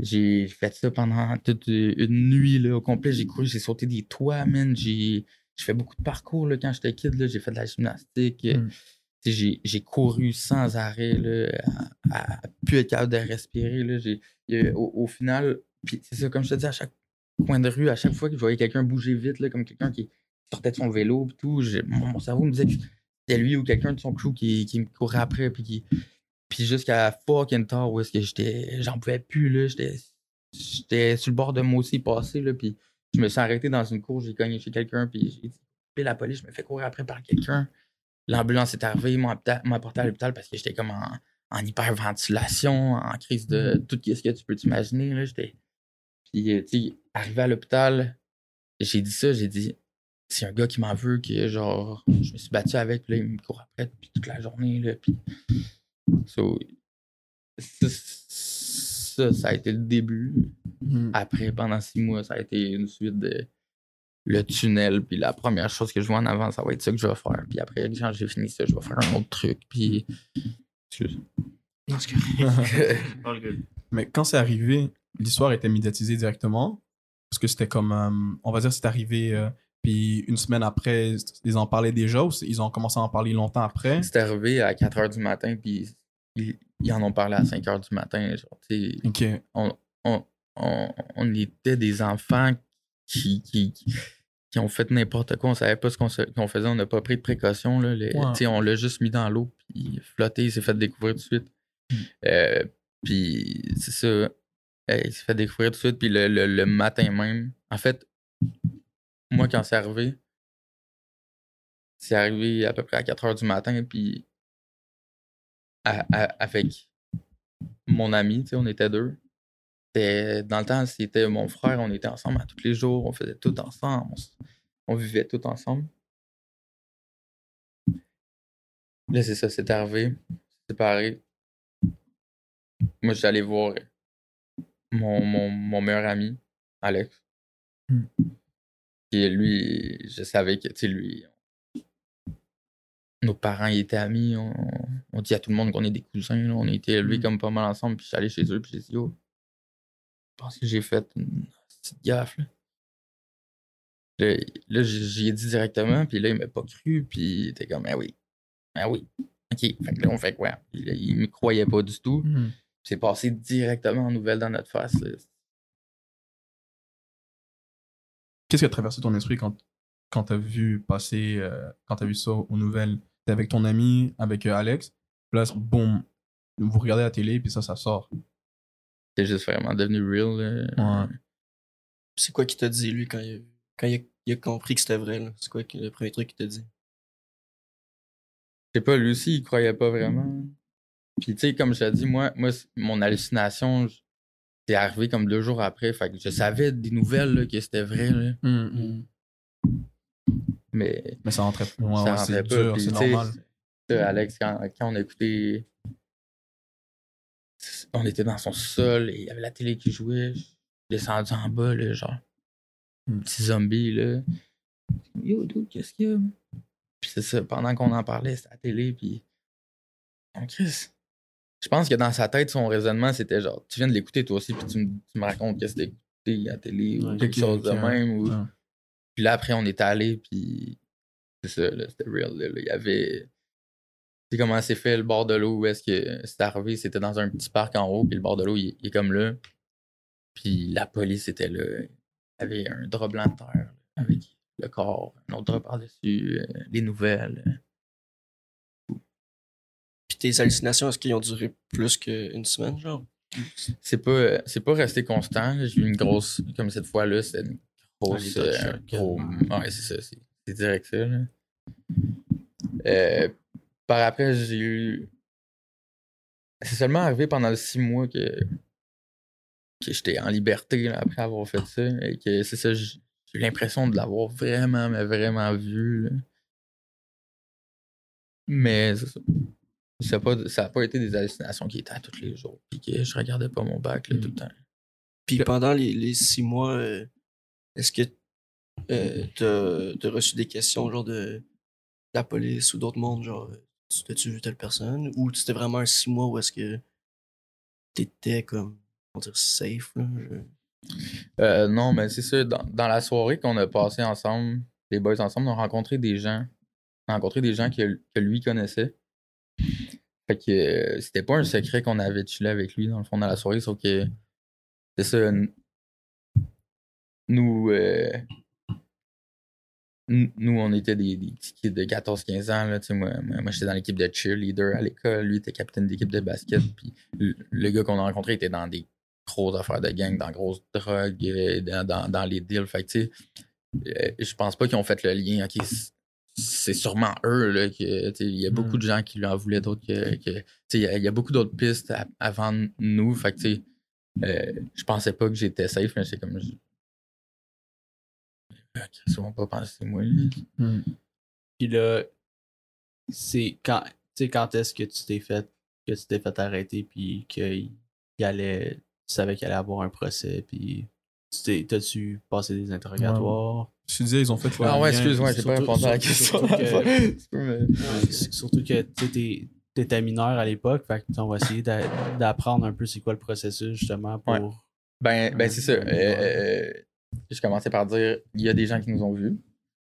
J'ai fait ça pendant toute une nuit là, au complet. J'ai couru, j'ai sauté des toits, man. J'ai fait beaucoup de parcours là, quand j'étais kid. J'ai fait de la gymnastique. euh, Mm. sais, J'ai couru sans arrêt là, à, à plus être capable de respirer. Là. Au, au final, c'est ça, comme je te dis, à chaque coin de rue, à chaque fois que je voyais quelqu'un bouger vite, là, comme quelqu'un qui sortait de son vélo, tout, mon, mon cerveau me disait que c'était lui ou quelqu'un de son crew qui, qui me courait après, puis qui. Jusqu'à fucking tard, où est-ce que j'étais. J'en pouvais plus, là. J'étais. Sur le bord de moi aussi passer, là. Puis je me suis arrêté dans une cour, j'ai cogné chez quelqu'un, puis j'ai dit, la police, je me fais courir après par quelqu'un. L'ambulance est arrivée, ils m'ont apporté à l'hôpital parce que j'étais comme en, en hyperventilation, en crise de tout ce que tu peux t'imaginer, là. J'étais. Puis, euh, tu sais, arrivé à l'hôpital, j'ai dit ça, j'ai dit, c'est un gars qui m'en veut, que genre, je me suis battu avec, puis là, il me court après, puis toute la journée, là, puis. So, ça, ça, ça a été le début. Hmm. Après, pendant six mois, ça a été une suite de le tunnel, puis la première chose que je vois en avant, ça va être ça que je vais faire. Puis après, quand j'ai fini ça, je vais faire un autre truc, puis. Excuse. Non, c'est correct. [LAUGHS] Mais quand c'est arrivé, l'histoire était médiatisée directement? Parce que c'était comme, euh, on va dire, c'est arrivé, euh, puis une semaine après, ils en parlaient déjà ou ils ont commencé à en parler longtemps après? C'est arrivé à 4 h du matin, puis ils, ils en ont parlé à 5 h du matin. Genre, on, on, on, on était des enfants qui, qui, qui ont fait n'importe quoi. On savait pas ce qu'on faisait. On n'a pas pris de précautions. Là. Les- Ouais. On l'a juste mis dans l'eau, puis flotté. Il s'est fait découvrir tout de suite. Mm. Euh, puis c'est ça. Il s'est fait découvrir tout de suite. Puis le, le- le matin même, en fait, moi, quand c'est arrivé, c'est arrivé à peu près à 4 heures du matin. Puis à- à- avec mon ami, tu sais, on était deux. Dans le temps, c'était mon frère, on était ensemble à tous les jours, on faisait tout ensemble, on, vivait tout ensemble. Là, c'est ça, c'est arrivé, séparé. Moi, allé voir mon, mon, mon meilleur ami, Alex. Hmm. Et lui, je savais que, tu sais, lui, nos parents étaient amis, on, on dit à tout le monde qu'on est des cousins, là, on a été élevés Mm. comme pas mal ensemble, puis je suis allé chez eux, puis j'ai dit, yo, je pense que j'ai fait une petite gaffe, là. Là, j'y ai dit directement, puis là, il m'a pas cru, puis il était comme, ah oui, ah oui, ok, fait que là, on fait quoi? Puis là, il me croyait pas du tout, Hmm. c'est passé directement en nouvelle dans notre face, Qu'est-ce qui a traversé ton esprit quand, quand t'as vu passer, euh, quand t'as vu ça aux nouvelles? T'es avec ton ami, avec euh, Alex, puis là, boum, vous regardez la télé, puis ça, ça sort. C'est juste vraiment devenu real, là. Ouais. C'est quoi qu'il t'a dit, lui, quand il a, quand il a, il a compris que c'était vrai? là? C'est quoi le premier truc qu'il t'a dit? Je sais pas, lui aussi, il croyait pas vraiment. Puis, tu sais, comme je t'ai dit, moi, moi mon hallucination, c'est arrivé comme deux jours après. Fait que je savais des nouvelles là, que c'était vrai, là, Hmm. mais Mais ça rentrait, ouais, ça rentrait pas. c'est normal. Alex, quand, quand on a écouté, on était dans son sol et il y avait la télé qui jouait. Je suis descendu en bas, là, genre, Hmm. petit zombie, là. Yo, dude, qu'est-ce qu'il y a? Puis c'est ça, pendant qu'on en parlait, c'était à la télé, puis. Chris. Je pense que dans sa tête, son raisonnement, c'était genre, tu viens de l'écouter toi aussi, puis tu, me- tu me racontes qu'est-ce que t'as écouté à la télé, ou quelque chose de même. Ou... Puis là, après, on est allé, puis c'est ça, c'était real. Là, là. Il y avait. Tu sais comment c'est fait le bord de l'eau, où est-ce que c'est arrivé? C'était dans un petit parc en haut, puis le bord de l'eau, il, il est comme là. Puis la police était là. Il y avait un drap blanc de terre. avec le corps, un autre drap par-dessus, euh, les nouvelles. Puis tes hallucinations, est-ce qu'ils ont duré plus qu'une semaine, genre? C'est pas, c'est pas resté constant. J'ai eu une grosse, comme cette fois-là, c'était une grosse. Ah, les euh, gros- ouais, c'est ça. C'est, c'est direct ça. là. Euh, par après, j'ai eu. C'est seulement arrivé pendant les six mois que, que j'étais en liberté là, après avoir fait ça. Et que c'est ça, j'ai j'ai eu l'impression de l'avoir vraiment, mais vraiment vu. là. Mais c'est ça. Ça n'a pas, ça a pas été des hallucinations qui étaient à tous les jours. Puis que je regardais pas mon bac là, tout le temps. Puis pendant les, les six mois, euh, est-ce que euh, t'as t'as reçu des questions, genre de, de la police ou d'autres mondes, genre, euh, tu- t'as-tu vu telle personne? Ou c'était vraiment un six mois où est-ce que t'étais comme, on dire, safe, là? je- Euh, non, mais c'est ça. Dans, dans la soirée qu'on a passé ensemble, les boys ensemble, on a rencontré des gens. On a rencontré des gens que, que lui connaissait. Fait que euh, c'était pas un secret qu'on avait chillé avec lui dans le fond dans la soirée, sauf que c'est ça. Nous, euh, n- nous, on était des, des petits kids de 14-15 ans. Là, moi, moi, moi, j'étais dans l'équipe de cheerleader à l'école. Lui était capitaine d'équipe de basket. Puis le, le gars qu'on a rencontré était dans des grosses affaires de gang, dans grosses drogues, euh, dans, dans, dans les deals. Fait que, tu sais, je pense pas qu'ils ont fait le lien. Ok, c'est sûrement eux. Là, que, il y a beaucoup Mm. de gens qui lui en voulaient d'autres. Que, sais, il y a- il y, a beaucoup d'autres pistes à- avant nous. Fait que, tu sais, euh, je pensais pas que j'étais safe, mais c'est comme. Je... Ils vont pas penser moi. là. Puis là, c'est quand, tu sais, quand est-ce que tu t'es fait, que tu t'es fait arrêter, puis qu'il il allait, tu savais qu'il allait avoir un procès, puis t'as-tu passé des interrogatoires? Je te disais, ils ont fait Ah ouais, excuse-moi, j'ai pas répondu à la question. surtout que- Tu peux me- Ouais, s- Surtout que tu sais, t'es- t'étais mineur à l'époque, fait que on va essayer d'a- d'apprendre un peu c'est quoi le processus justement pour. Ouais. Ben, ben c'est ça. Euh, euh, je commençais par dire il y a des gens qui nous ont vus.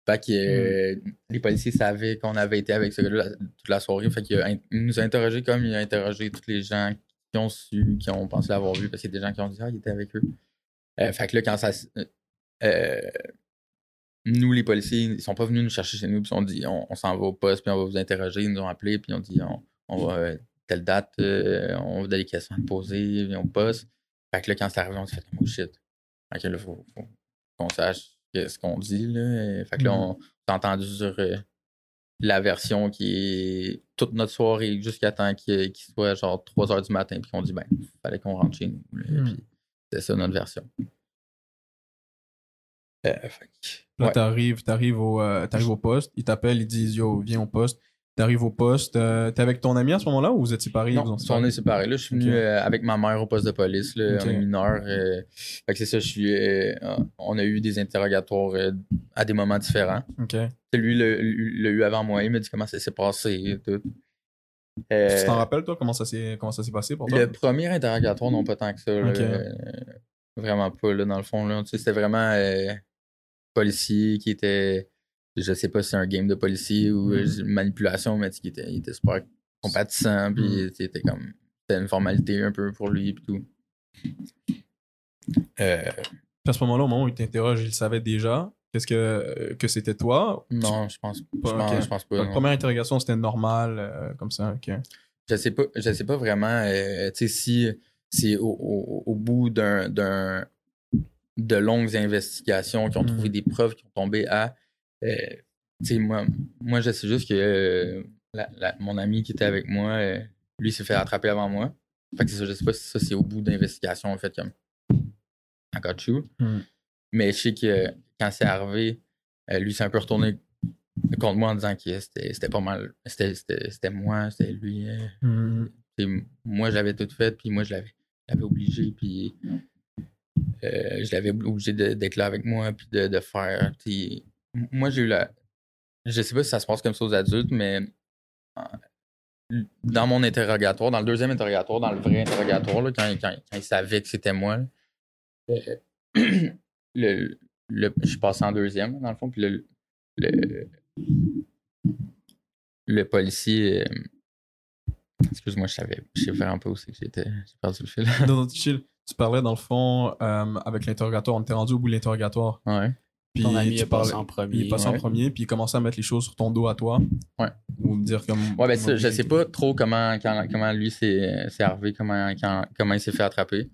Fait que euh, les policiers savaient qu'on avait été avec ce gars-là toute la soirée. Fait qu'il in- nous a interrogés comme il a interrogé tous les gens qui ont su, qui ont pensé l'avoir vu, parce qu'il y a des gens qui ont dit Ah, il était avec eux. Euh, fait que là, quand ça. euh, nous, les policiers, ils sont pas venus nous chercher chez nous, puis ont dit on, on s'en va au poste, puis on va vous interroger. Ils nous ont appelés, puis ont dit on, on va euh, telle date, euh, on donne des questions à te poser, puis on poste. Fait que là, quand c'est arrivé, on s'est fait oh shit. Fait que là, faut, faut qu'on sache ce qu'on dit. Là. Fait que là, Mhm. on s'est entendu sur euh, la version qui est toute notre soirée jusqu'à temps qu'il soit genre 3 h du matin, puis qu'on dit ben, fallait qu'on rentre chez nous. Mhm. Puis c'est ça notre version. Euh, fait que- Là, ouais. t'arrives, t'arrives au, euh, t'arrives au poste, ils t'appellent, ils disent Yo, viens au poste. T'arrives au poste, euh, t'es avec ton ami à ce moment-là ou vous êtes séparés Non, vous en on est séparés. Là, je suis venu euh, avec ma mère au poste de police. Là, Ok. On est mineur. fait que c'est ça, je suis. on a eu des interrogatoires à des moments différents. Lui le- l'a eu avant moi. Il m'a dit comment ça s'est passé et tout. Tu t'en rappelles, toi, comment ça s'est, comment ça s'est passé pour toi? le premier interrogatoire, non pas tant que ça. là, vraiment pas, là, dans le fond. Là. Tu sais, C'était vraiment policier qui était. Je sais pas si c'est un game de policier ou euh, Mhm. manipulation, mais qui était, il était super compatissant. Puis c'était comme. C'était une formalité un peu pour lui. Puis tout. Euh, Puis à ce moment-là, au moment où il t'interroge, il savait déjà qu'est-ce que, que c'était toi. non, je pense, je Pas, pense, je pense pas. La première interrogation, c'était normal, euh, comme ça. ok. je sais pas, je sais pas vraiment, euh, tu sais, si c'est au, au- au bout d'un- de longues investigations qui ont trouvé Mhm. des preuves qui ont tombé à, euh, moi, moi, je sais juste que euh, la- la- mon ami qui était avec moi, euh, lui s'est fait attraper avant moi. Fait que c'est ça, je sais pas si ça c'est au bout d'investigation, en fait, comme I got you. Mhm. Mais je sais que quand c'est arrivé, lui s'est un peu retourné contre moi en disant que c'était, pas mal, c'était, moi, c'était lui. T'sais, moi, je l'avais tout fait, puis moi, je l'avais, je l'avais obligé, puis euh, je l'avais obligé d'être là avec moi, puis de, faire. Moi, j'ai eu la. Je sais pas si ça se passe comme ça aux adultes, mais dans mon interrogatoire, dans le deuxième interrogatoire, dans le vrai interrogatoire, là, quand, il savait que c'était moi, euh, [CLEARS THROAT] le, je suis passé en deuxième, dans le fond, puis le, le, policier. euh, Excuse-moi, je savais, je sais vraiment pas où c'est que j'étais. J'ai perdu le fil. [LAUGHS] Tu parlais, dans le fond, euh, avec l'interrogatoire, on était rendu au bout de l'interrogatoire. ouais. Puis Ton ami tu est passé en Il premier. est passé en premier, puis il commençait à mettre les choses sur ton dos à toi. Ouais. Ou dire comme. Ouais, ben ça, je sais pas trop comment, quand- comment lui s'est arrivé, comment, quand- comment il s'est fait attraper.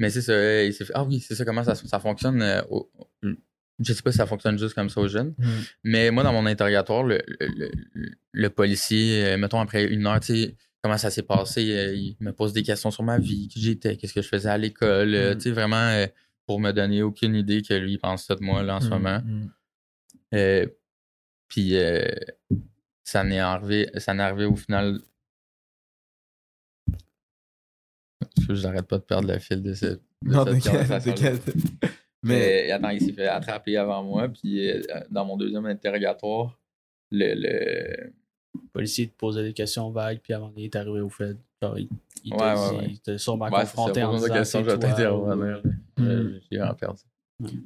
Mais c'est ça, il s'est fait. Ah oui, c'est ça, comment ça, ça fonctionne. euh, au- je sais pas si ça fonctionne juste comme ça aux jeunes. Hmm. Mais moi, dans mon interrogatoire, le, le, le- le policier, euh, mettons après une heure, tu sais, comment ça s'est passé, euh, il me pose des questions sur ma vie, qui j'étais, qu'est-ce que je faisais à l'école, euh, Mm. tu sais, vraiment euh, pour me donner aucune idée que lui il pense ça de moi là, en ce Hmm, moment. hmm. Euh, puis euh, ça n'est arrivé, ça n'est arrivé au final. J'arrête pas de perdre le fil de, ce, de Non, cette t'inquiète. Mais. Attends, il s'est fait attraper avant moi, puis dans mon deuxième interrogatoire, le, le... Le policier te posait des questions vagues, puis avant, il est arrivé au fait. Genre, il, il Ouais, t'a ouais, dit- ouais. sûrement Ouais, ça, confronté en disant question, c'est je vais toi, t'intervenir. ou- Euh. J'ai vraiment perdu.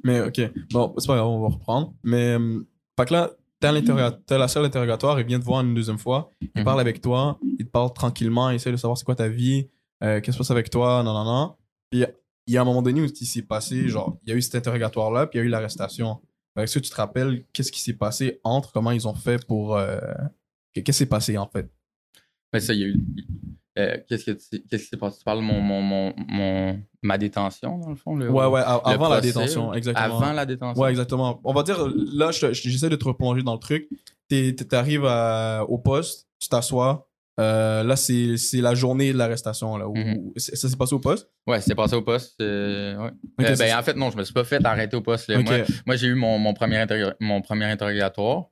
Mais ok, bon, c'est pas grave, on va reprendre. Mais, euh, fait que là, t'es à l'interroga- t'es à la salle d'interrogatoire, il vient te voir une deuxième fois, il Mhm. parle avec toi, il te parle tranquillement, il essaie de savoir c'est quoi ta vie, euh, qu'est-ce qui se passe avec toi, non, non, non. Puis il y a un moment donné où il s'est passé, genre, il y a eu cet interrogatoire-là, puis il y a eu l'arrestation. Est-ce que tu te rappelles qu'est-ce qui s'est passé entre, comment ils ont fait pour. euh, Qu'est-ce qui s'est passé en fait? Mais ça, il y a eu. euh, qu'est-ce que tu- qu'est-ce qui s'est passé? Tu parles de mon, mon, mon, mon- ma détention, dans le fond? Le, Ouais, ouais, a- le avant la détention, exactement. Avant la détention. Ouais, exactement. On va dire, là, je- je- j'essaie de te replonger dans le truc. T'arrives à- au poste, tu t'assois. Euh, là, c'est c'est la journée de l'arrestation. là. où- Mhm. Ça s'est passé au poste? Ouais, c'est passé au poste. euh, ouais. Ben, en fait, non, je me suis pas fait arrêter au poste. Moi, moi, j'ai eu mon, mon, premier interro- mon premier interrogatoire.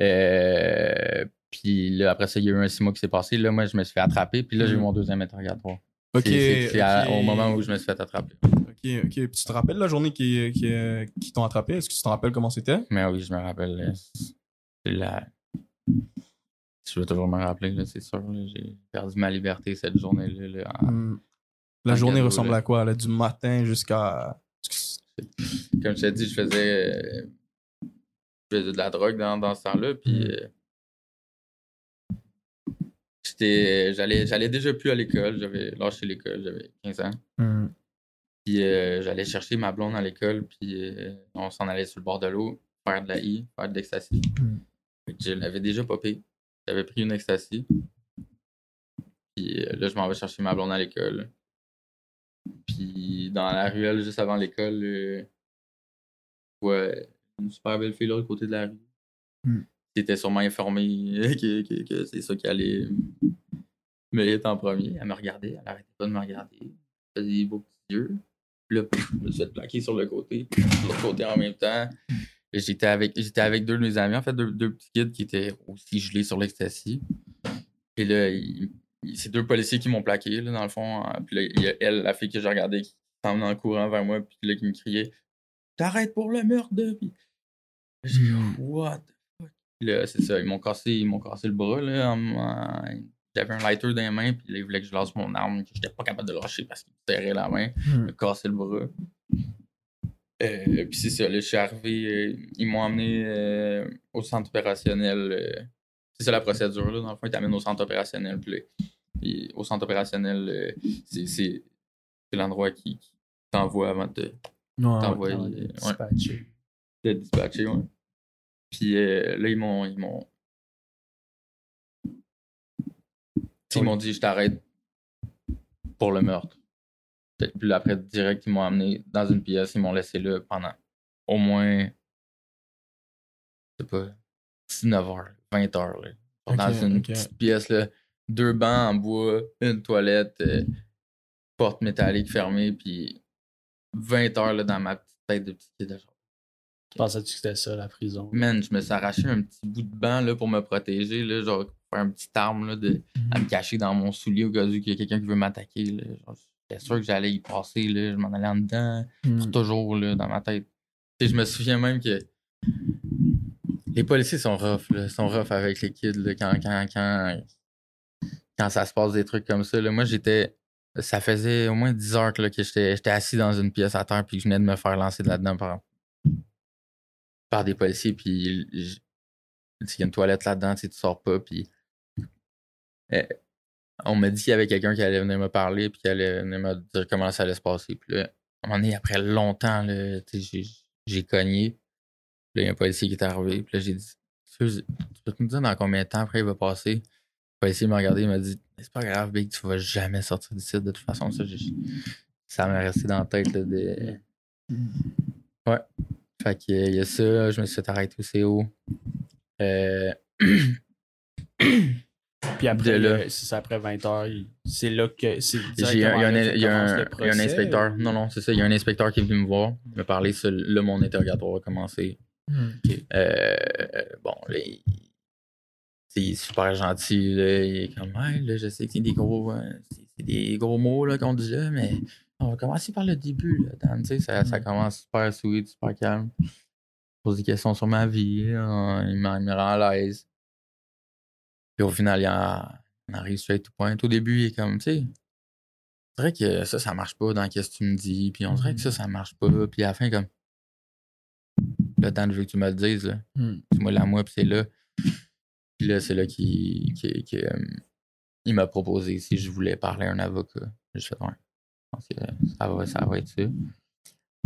Euh, puis là, après ça, il y a eu un six mois qui s'est passé. Là, moi, je me suis fait attraper. Puis là, j'ai eu Mhm. mon deuxième interrogatoire. Ok, C'est- au moment où je me suis fait attraper. Ok, ok. Puis tu te rappelles la journée qui, qui, qui t'ont attrapé? Est-ce que tu te rappelles comment c'était? Mais oui, je me rappelle. C'est la. Je vais toujours me rappeler, c'est sûr. J'ai perdu ma liberté cette journée-là. là, Hmm. La journée cadeau, ressemble là. à quoi? là, du matin jusqu'à. Comme je t'ai dit, je faisais, euh, je faisais de la drogue dans, dans ce temps-là. Puis. Mm. J'étais- J'allais j'allais déjà plus à l'école. J'avais lâché l'école, j'avais 15 ans. Hmm. Puis euh, j'allais chercher ma blonde à l'école, puis euh, on s'en allait sur le bord de l'eau, faire de la I, faire de l'ecstasy. Mm. Je l'avais déjà popé. J'avais pris une ecstasy. Puis euh, là, je m'en vais chercher ma blonde à l'école. Puis dans la ruelle, juste avant l'école, vois une super belle fille là, du côté de la rue. Mm. Qui était sûrement informée [LAUGHS] que, que- que c'est ça qui allait me hit en premier. Elle me regardait, elle arrêtait pas de me regarder. Elle faisait des beaux petits yeux. Puis là, je me suis plaquer sur le côté, sur l'autre côté en même temps. J'étais avec, j'étais avec deux de mes amis, en fait, deux, deux petits kids qui étaient aussi gelés sur l'ecstasy. Et là, c'est deux policiers qui m'ont plaqué, là, dans le fond. hein. Puis là, il y a elle, la fille que j'ai regardée, qui s'en en courant vers moi, puis là, qui me criait T'arrêtes pour le meurtre de. Puis j'ai dit, What? Puis là, c'est ça, ils m'ont cassé, ils m'ont cassé le bras, là. J'avais un lighter dans les mains, puis là, ils voulaient que je lâche mon arme, que j'étais pas capable de lâcher parce qu'ils me serraient la main Hmm. me casser le bras. Euh, puis c'est ça, là, je suis arrivé, euh, ils m'ont amené euh, au centre opérationnel. euh, c'est ça la procédure, là, dans le fond, ils t'amènent au centre opérationnel. Puis là, au centre opérationnel, c'est, l'endroit qui, qui t'envoie avant de t'envoyer, ouais, dispatchers. de dispatcher. Ouais. Puis euh, là, ils m'ont. Ils m'ont, ils dit je t'arrête pour le meurtre. Puis là, après, direct, ils m'ont amené dans une pièce, ils m'ont laissé là pendant au moins, je sais pas, 19 heures, 20 heures. Là. Dans une petite pièce, là, deux bancs en bois, une toilette, euh, porte métallique fermée, puis 20 heures là, dans ma petite tête de petit kid. Pensais-tu que c'était ça, la prison? Man, je me suis arraché un petit bout de banc là, pour me protéger, là, genre faire un petit arme là, de, à me cacher dans mon soulier au cas où il y a quelqu'un qui veut m'attaquer. J'étais sûr que j'allais y passer, là, je m'en allais en dedans, pour toujours là, dans ma tête. Et je me souviens même que les policiers sont rough, là, sont rough avec les kids là, quand, quand, quand, quand ça se passe des trucs comme ça. Là. Moi, j'étais. Ça faisait au moins 10 heures que, là, que j'étais j'étais assis dans une pièce à terre puis que je venais de me faire lancer de là-dedans par, par des policiers. Puis il y a une toilette là-dedans, tu sors pas. Puis euh, on m'a dit qu'il y avait quelqu'un qui allait venir me parler puis qui allait venir me dire comment ça allait se passer. Puis là, à un moment donné, après longtemps, j'ai- cogné. Là, il y a un policier qui est arrivé. Puis là, j'ai dit, tu peux me dire dans combien de temps après il va passer? Le policier m'a regardé, il m'a dit, c'est pas grave, Big, tu vas jamais sortir d'ici. De toute façon, ça, ça m'est resté dans la tête. Là, de... Ouais. Fait que, euh, il y a ça, je me suis fait arrêter au CO. Euh, [COUGHS] Puis après, là. c'est après 20 heures, c'est là que. c'est Il y a, un, il y a un- commence le il y a un inspecteur. Non, non, c'est ça. Il y a un inspecteur qui est venu me voir. Il m'a parlé. ça, Là, mon interrogatoire a commencé. Euh, bon, là, il, est super gentil. Là, il est comme, ouais, là, je sais que c'est des gros, euh, c'est- c'est des gros mots là, qu'on dit là, mais on va commencer par le début. Là, Dan, tu sais, ça, ça commence super sweet, super calme. Il pose des questions sur ma vie. là, il me rend à l'aise. Puis au final, il en, arrive straight to point. Au début, il est comme, tu sais, c'est vrai que ça, ça marche pas dans qu'est-ce que tu me dis. Puis on dirait que ça, ça marche pas. Puis à la fin, comme, le temps je veux que tu me le dises. Là. Hmm. Dis-moi la moi, puis c'est là. Puis là, c'est là qu'il euh, m'a proposé si je voulais parler à un avocat. J'ai fait, ouais. Je pense que ça va, ça va être ça.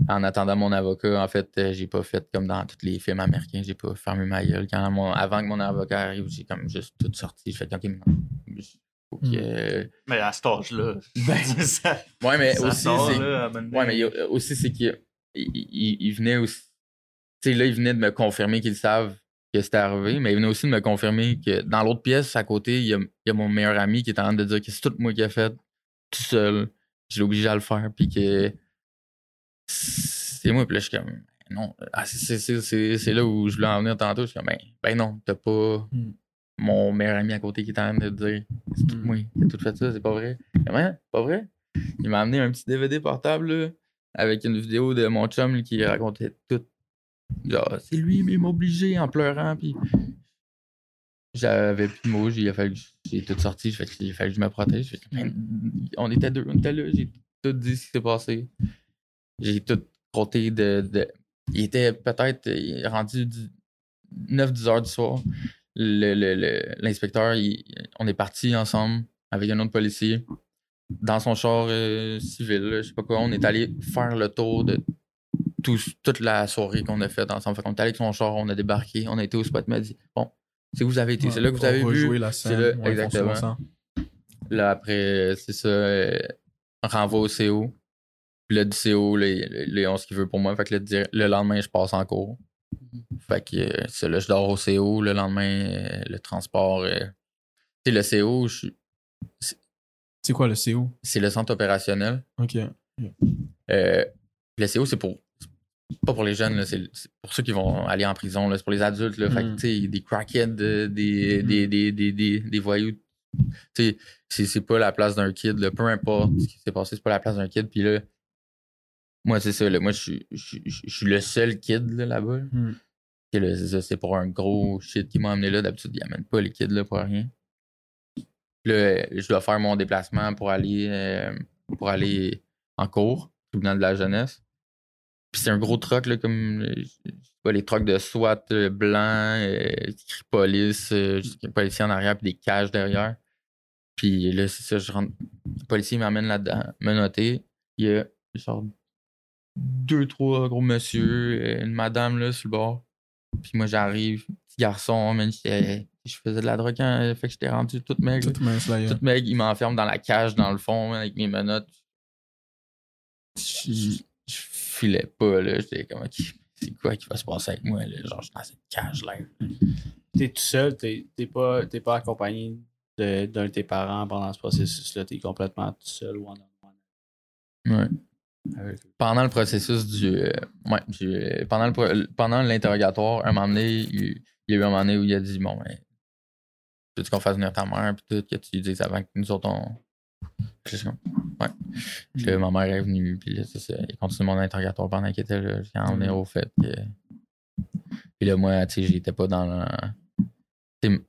En attendant mon avocat, en fait, euh, j'ai pas fait comme dans tous les films américains, j'ai pas fermé ma gueule. Quand mon- avant que mon avocat arrive, j'ai comme juste tout sorti. Je fais, OK. Faut que- Mais à cet âge-là, [LAUGHS] ça, Ouais, mais ça aussi, sort, là. Ouais, mais a- aussi, c'est qu'il il, il- il venait aussi. Tu sais, là, il venait de me confirmer qu'ils savent que c'était arrivé, mais il venait aussi de me confirmer que dans l'autre pièce, à côté, il y a, il y a mon meilleur ami qui est en train de dire que c'est tout moi qui ai fait, tout seul. Je l'ai obligé à le faire, puis que. C'est moi, puis là, je suis comme. Non. Ah, c'est- là où je voulais en venir tantôt. Je suis comme, ben, ben non, t'as pas Hmm. mon meilleur ami à côté qui est en train de te dire c'est tout Hmm. moi qui a tout fait ça, c'est pas vrai. Comment? Pas vrai? Il m'a amené un petit DVD portable là, avec une vidéo de mon chum là, qui racontait tout. Genre, c'est lui, mais il m'a obligé en pleurant. Puis j'avais plus de mots, j'ai fallu j'ai tout sorti, fait il a fallu que je me protège. Fait on était deux, on était là, j'ai tout dit ce qui s'est passé. J'ai tout compté de, de- Il était peut-être rendu 9-10 heures du soir. Le- le- le- L'inspecteur, on est parti ensemble avec un autre policier dans son char euh, civil, là, je sais pas quoi. On est allé faire le tour de tout- toute la soirée qu'on a faite ensemble. Fait qu'on est allé avec son char, on a débarqué, on a été au spot, il m'a dit Bon, c'est où vous avez été, c'est là que vous avez vu. La scène. là, ouais, exactement. Là, après, c'est ça, euh, renvoi au CO. Puis là, du CO, a ce qu'il veut pour moi. Fait que là, le lendemain, je passe en cours. Fait que euh, c'est là, je dors au CO. Le lendemain, euh, le transport. euh, Tu sais, le CO, je C'est quoi le CO? c'est le centre opérationnel. Ok. Euh, le CO, c'est pour. Pas pour les jeunes, c'est pour ceux qui vont aller en prison. C'est pour les adultes. Là, Fait que, Mm. des crackheads, euh, des, Mm. des, des, des, des, des voyous. C'est- pas la place d'un kid. là, Peu importe ce qui s'est passé, c'est pas la place d'un kid. Puis là, moi, c'est ça. Là, moi, je suis- le seul kid là, là-bas. là. Mm. C'est pour un gros shit qui m'a amené là. D'habitude, ils amènent pas les kids là pour rien. Là, je dois faire mon déplacement pour aller, euh, pour aller en cours, tribunal de la jeunesse. Puis c'est un gros truck, là, comme euh, les trucks de SWAT euh, blancs, euh, écrit police, euh, un policier en arrière, puis des cages derrière. Puis là, c'est ça, je rentre. Le policier m'amène là-dedans, me noter. Il y a genre deux, trois gros monsieur, euh, une madame là sur le bord. Puis moi, j'arrive, petit garçon, je faisais de la drogue quand fait que j'étais rendu toute maigre. Tout mince là. Tout mec, il m'enferme dans la cage dans le fond avec mes menottes. Je filais pas, là. J'étais comme, c'est quoi qui va se passer avec moi, là? Genre, je suis dans cette cage-là. T'es tout seul, t'es t'es pas, t'es pas accompagné de- d'un de tes parents pendant ce processus-là, t'es complètement tout seul one on one. Ouais. Avec eux. Pendant le processus du. euh, ouais, du, euh, pendant le pendant l'interrogatoire, un moment donné, il, il y a eu un moment donné où il a dit Bon, ben, veux-tu qu'on fasse venir ta mère, puis tout, que tu lui dises avant que nous autres, on. Ouais. Puis là, ma mère est venue, puis là, c'est ça. Il continue mon interrogatoire pendant qu'il était là. J'ai en venir au fait que. Puis là, moi, tu sais, j'étais pas dans le. tu sais,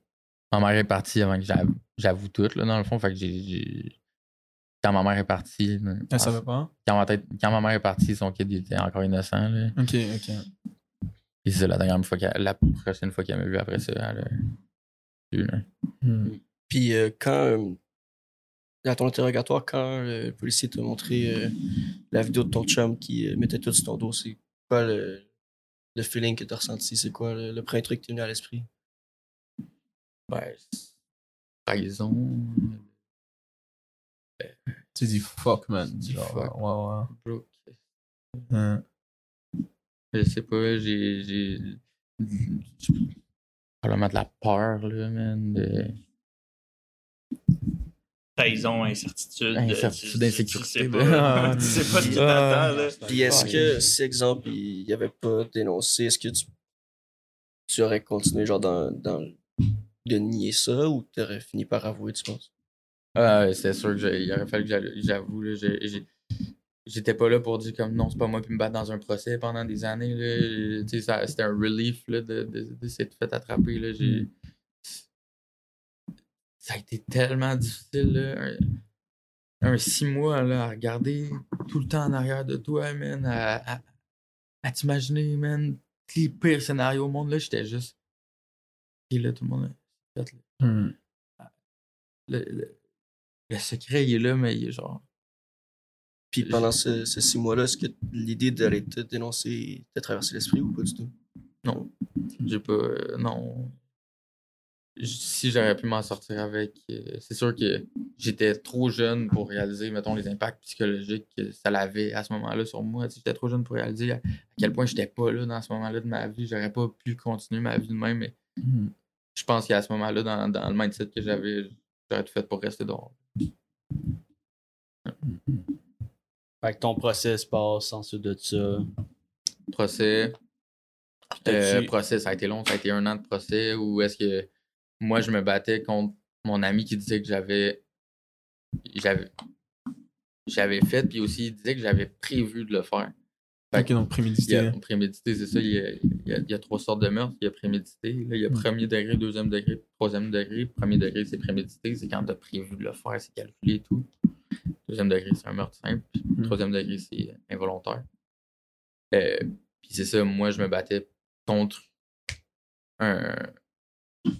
ma mère est partie avant que j'avoue, j'avoue tout, là, dans le fond. Fait que j'ai-. Quand ma mère est partie. Elle savait pas? quand ma, tête- quand ma mère est partie, son kid il était encore innocent. Là. Ok, ok. Puis c'est la dernière fois qu'elle- la prochaine fois qu'elle m'a vu après ça, elle a. Hmm. Puis euh, quand, euh, à ton interrogatoire, quand euh, le policier t'a montré euh, la vidéo de ton chum qui euh, mettait tout sur ton dos, c'est quoi le, le feeling que t'as ressenti, c'est quoi le, le premier truc qui t'est venu à l'esprit? Ben, trahison. Tu dis fuck, man. dis Genre, fuck. Ouais, Bro, ouais. Hein. Je sais pas, j'ai. j'ai. Probablement de la peur, là, man. De... Trahison, incertitude. euh, Incertitude, tu- tu- insécurité, Tu sais pas, [LAUGHS] tu sais pas ce qui t'attend, là. Puis est-ce que, si exemple, il n'y avait pas dénoncé, est-ce que tu, tu aurais continué genre dans, dans de nier ça ou tu aurais fini par avouer, tu penses? Ah, ouais, c'est sûr que j'ai- il aurait fallu que j'avoue, j'étais pas là pour dire comme non, c'est pas moi qui me battre dans un procès pendant des années. Là. Tu sais, ça- C'était un relief là, de, de, de s'être fait attraper. Là. Ça a été tellement difficile. Là. Un, un six mois là, à regarder tout le temps en arrière de toi, man, à, à, à t'imaginer, man, les pires scénarios au monde. Là, j'étais juste. Et là, tout le monde a fait, là Hmm. le, le- le secret, il est là, mais il est genre. Puis pendant ce- ces six mois-là, est-ce que l'idée d'aller te dénoncer t'a traversé l'esprit ou pas du tout? Non. J'ai pas. euh, non. Si j'aurais pu m'en sortir avec. euh, c'est sûr que j'étais trop jeune pour réaliser, mettons, les impacts psychologiques que ça avait à ce moment-là sur moi. J'étais trop jeune pour réaliser à, à quel point j'étais pas là dans ce moment-là de ma vie. J'aurais pas pu continuer ma vie de même, mais Hmm. je pense qu'à ce moment-là, dans, dans le mindset que j'avais, j'aurais tout fait pour rester dehors. Fait que ton procès se passe ensuite de ça. procès. Euh, procès, ça a été long, ça a été un an de procès où est-ce que moi je me battais contre mon ami qui disait que j'avais j'avais j'avais fait puis aussi il disait que j'avais prévu de le faire. Fait Ok, donc Il y a prémédité. prémédité, c'est ça, il y a, il y a- il y a trois sortes de meurtres, il y a prémédité, là, il y a premier degré, deuxième degré, troisième degré. Premier degré, c'est prémédité, c'est quand tu as prévu de le faire, c'est calculé et tout. Deuxième degré, c'est un meurtre simple. Puis Mm. Troisième degré, c'est involontaire. Euh, puis c'est ça, moi, je me battais contre un,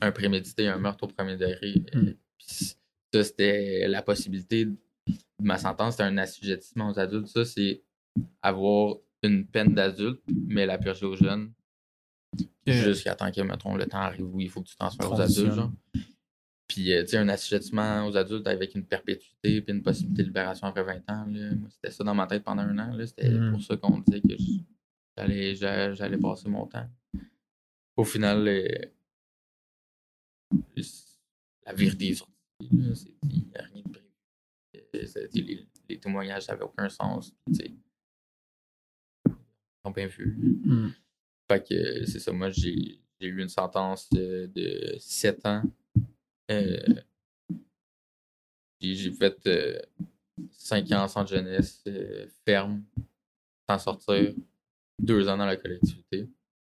un prémédité, un meurtre au premier degré. Euh, Mm. Puis ça, c'était la possibilité de ma sentence, c'était un assujettissement aux adultes. Ça, c'est avoir une peine d'adulte, mais la purger aux jeunes. Jusqu'à temps que, mettons, le temps arrive où il faut que tu transfères aux adultes. Genre. Puis, euh, tu sais, un assujettissement aux adultes avec une perpétuité puis une possibilité de libération après 20 ans. là. Moi, c'était ça dans ma tête pendant un an. là. C'était Mm. pour ça qu'on disait que j'allais, j'a- j'allais passer mon temps. Au final, euh, la vérité est sortie. là. C'est- Il n'y a rien de prévu. Euh, Les, les témoignages n'avaient aucun sens. Ils ont bien vu. Hmm. Fait que euh, c'est ça, moi j'ai j'ai eu une sentence de, de 7 ans. Euh, j'ai fait 5 ans en centre jeunesse euh, ferme, sans sortir, 2 ans dans la collectivité.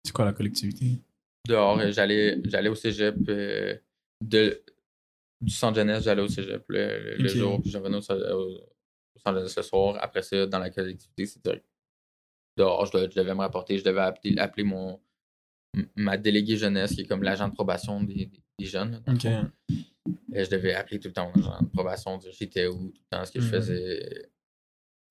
C'est quoi la collectivité? Dehors, euh, j'allais j'allais au cégep euh, de, du centre jeunesse, j'allais au cégep le, jour, puis je revenais au, au- au centre jeunesse le soir. Après ça, dans la collectivité, c'est direct. Dehors, je, devais- je devais me rapporter, je devais appeler, appeler mon ma déléguée jeunesse, qui est comme l'agent de probation des, des- des jeunes. là. Et je devais appeler tout le temps mon agent de probation, dire j'étais où, tout le temps, ce que je Mhm. faisais.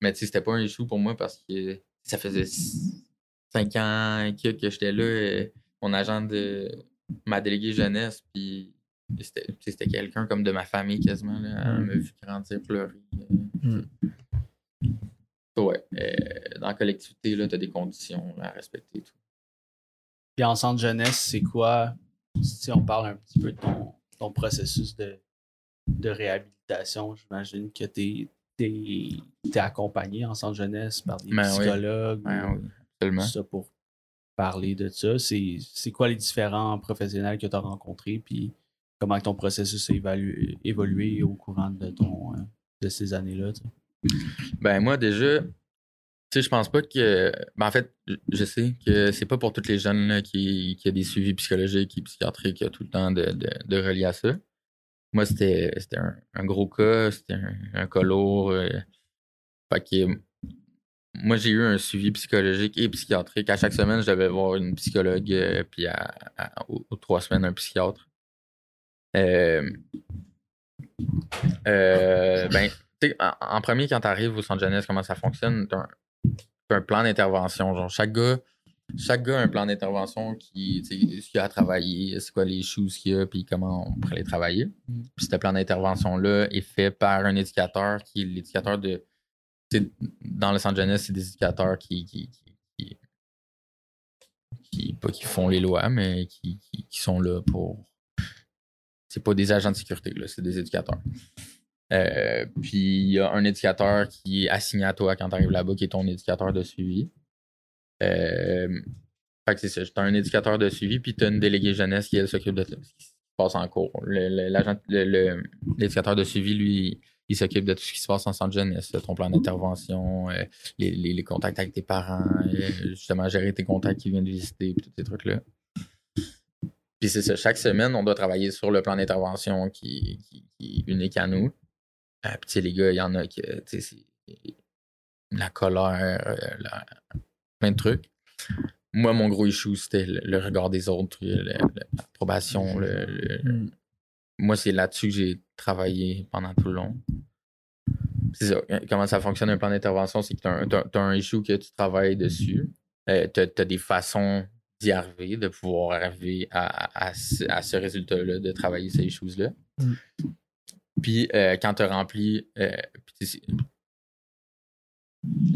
Mais tu sais, c'était pas un issue pour moi parce que ça faisait 5 ans que, que j'étais là, mon agent de ma déléguée jeunesse, puis c'était tu quelqu'un comme de ma famille quasiment. Là. Elle m'a vu grandir, pleurer. euh. Mhm. Ouais, euh, dans la collectivité, là, t'as des conditions là, à respecter et tout. Puis en centre jeunesse, c'est quoi? Si on parle un petit peu de ton, ton processus de, de réhabilitation, j'imagine que tu es, accompagné en centre jeunesse par des Ben psychologues oui, absolument. tout ça pour parler de ça? C'est quoi les différents professionnels que tu as rencontrés? Puis comment ton processus a évolué au courant de, ton, euh, de ces années-là? Ben moi déjà, je pense pas que. Ben en fait, je- sais que c'est pas pour tous les jeunes qui, qui des suivis psychologiques et psychiatriques tout le temps de, de, de relier à ça. Moi, c'était c'était un, un gros cas, c'était un, un cas lourd. euh, fait que moi, j'ai eu un suivi psychologique et psychiatrique. À chaque semaine, je devais voir une psychologue, euh, puis à, à- aux, aux trois semaines, un psychiatre. Euh, euh, ben, en, en premier, quand tu arrives au centre jeunesse, comment ça fonctionne? Tu t'as un plan d'intervention. Genre, chaque gars chaque gars a un plan d'intervention qui, tu sais, ce qu'il a à travailler, c'est quoi les choses qu'il y a, puis comment on pourrait les travailler. Puis ce plan d'intervention-là est fait par un éducateur qui est l'éducateur de. Dans Los Angeles, c'est des éducateurs qui. qui, qui, pas qui font les lois, mais qui, qui, sont là pour. C'est pas des agents de sécurité, là, c'est des éducateurs. Euh, puis il y a un éducateur qui est assigné à toi quand tu arrives là-bas, qui est ton éducateur de suivi. Euh, fait que c'est ça, tu as un éducateur de suivi, puis tu as une déléguée jeunesse qui elle s'occupe de ce qui se passe en cours. Le- le- L'éducateur de suivi, lui, il s'occupe de tout ce qui se passe en centre jeunesse, ton plan d'intervention, euh, les, les- les contacts avec tes parents, euh, justement gérer tes contacts qui viennent visiter, puis tous ces trucs-là. Puis c'est ça, chaque semaine, on doit travailler sur le plan d'intervention qui, qui- qui est unique à nous. Euh, puis les gars, il y en a qui, tu sais, la colère, euh, la- plein de trucs. Moi, mon gros issue, c'était le, le regard des autres, l'approbation. le- le- Mm. Moi, c'est là-dessus que j'ai travaillé pendant tout le long. C'est ça. Comment ça fonctionne un plan d'intervention, c'est que tu as, un issue que tu travailles dessus. tu as, des façons d'y arriver, de pouvoir arriver à, à ce, à ce résultat-là, de travailler ces choses-là. Mm. Puis euh, quand tu as rempli, euh,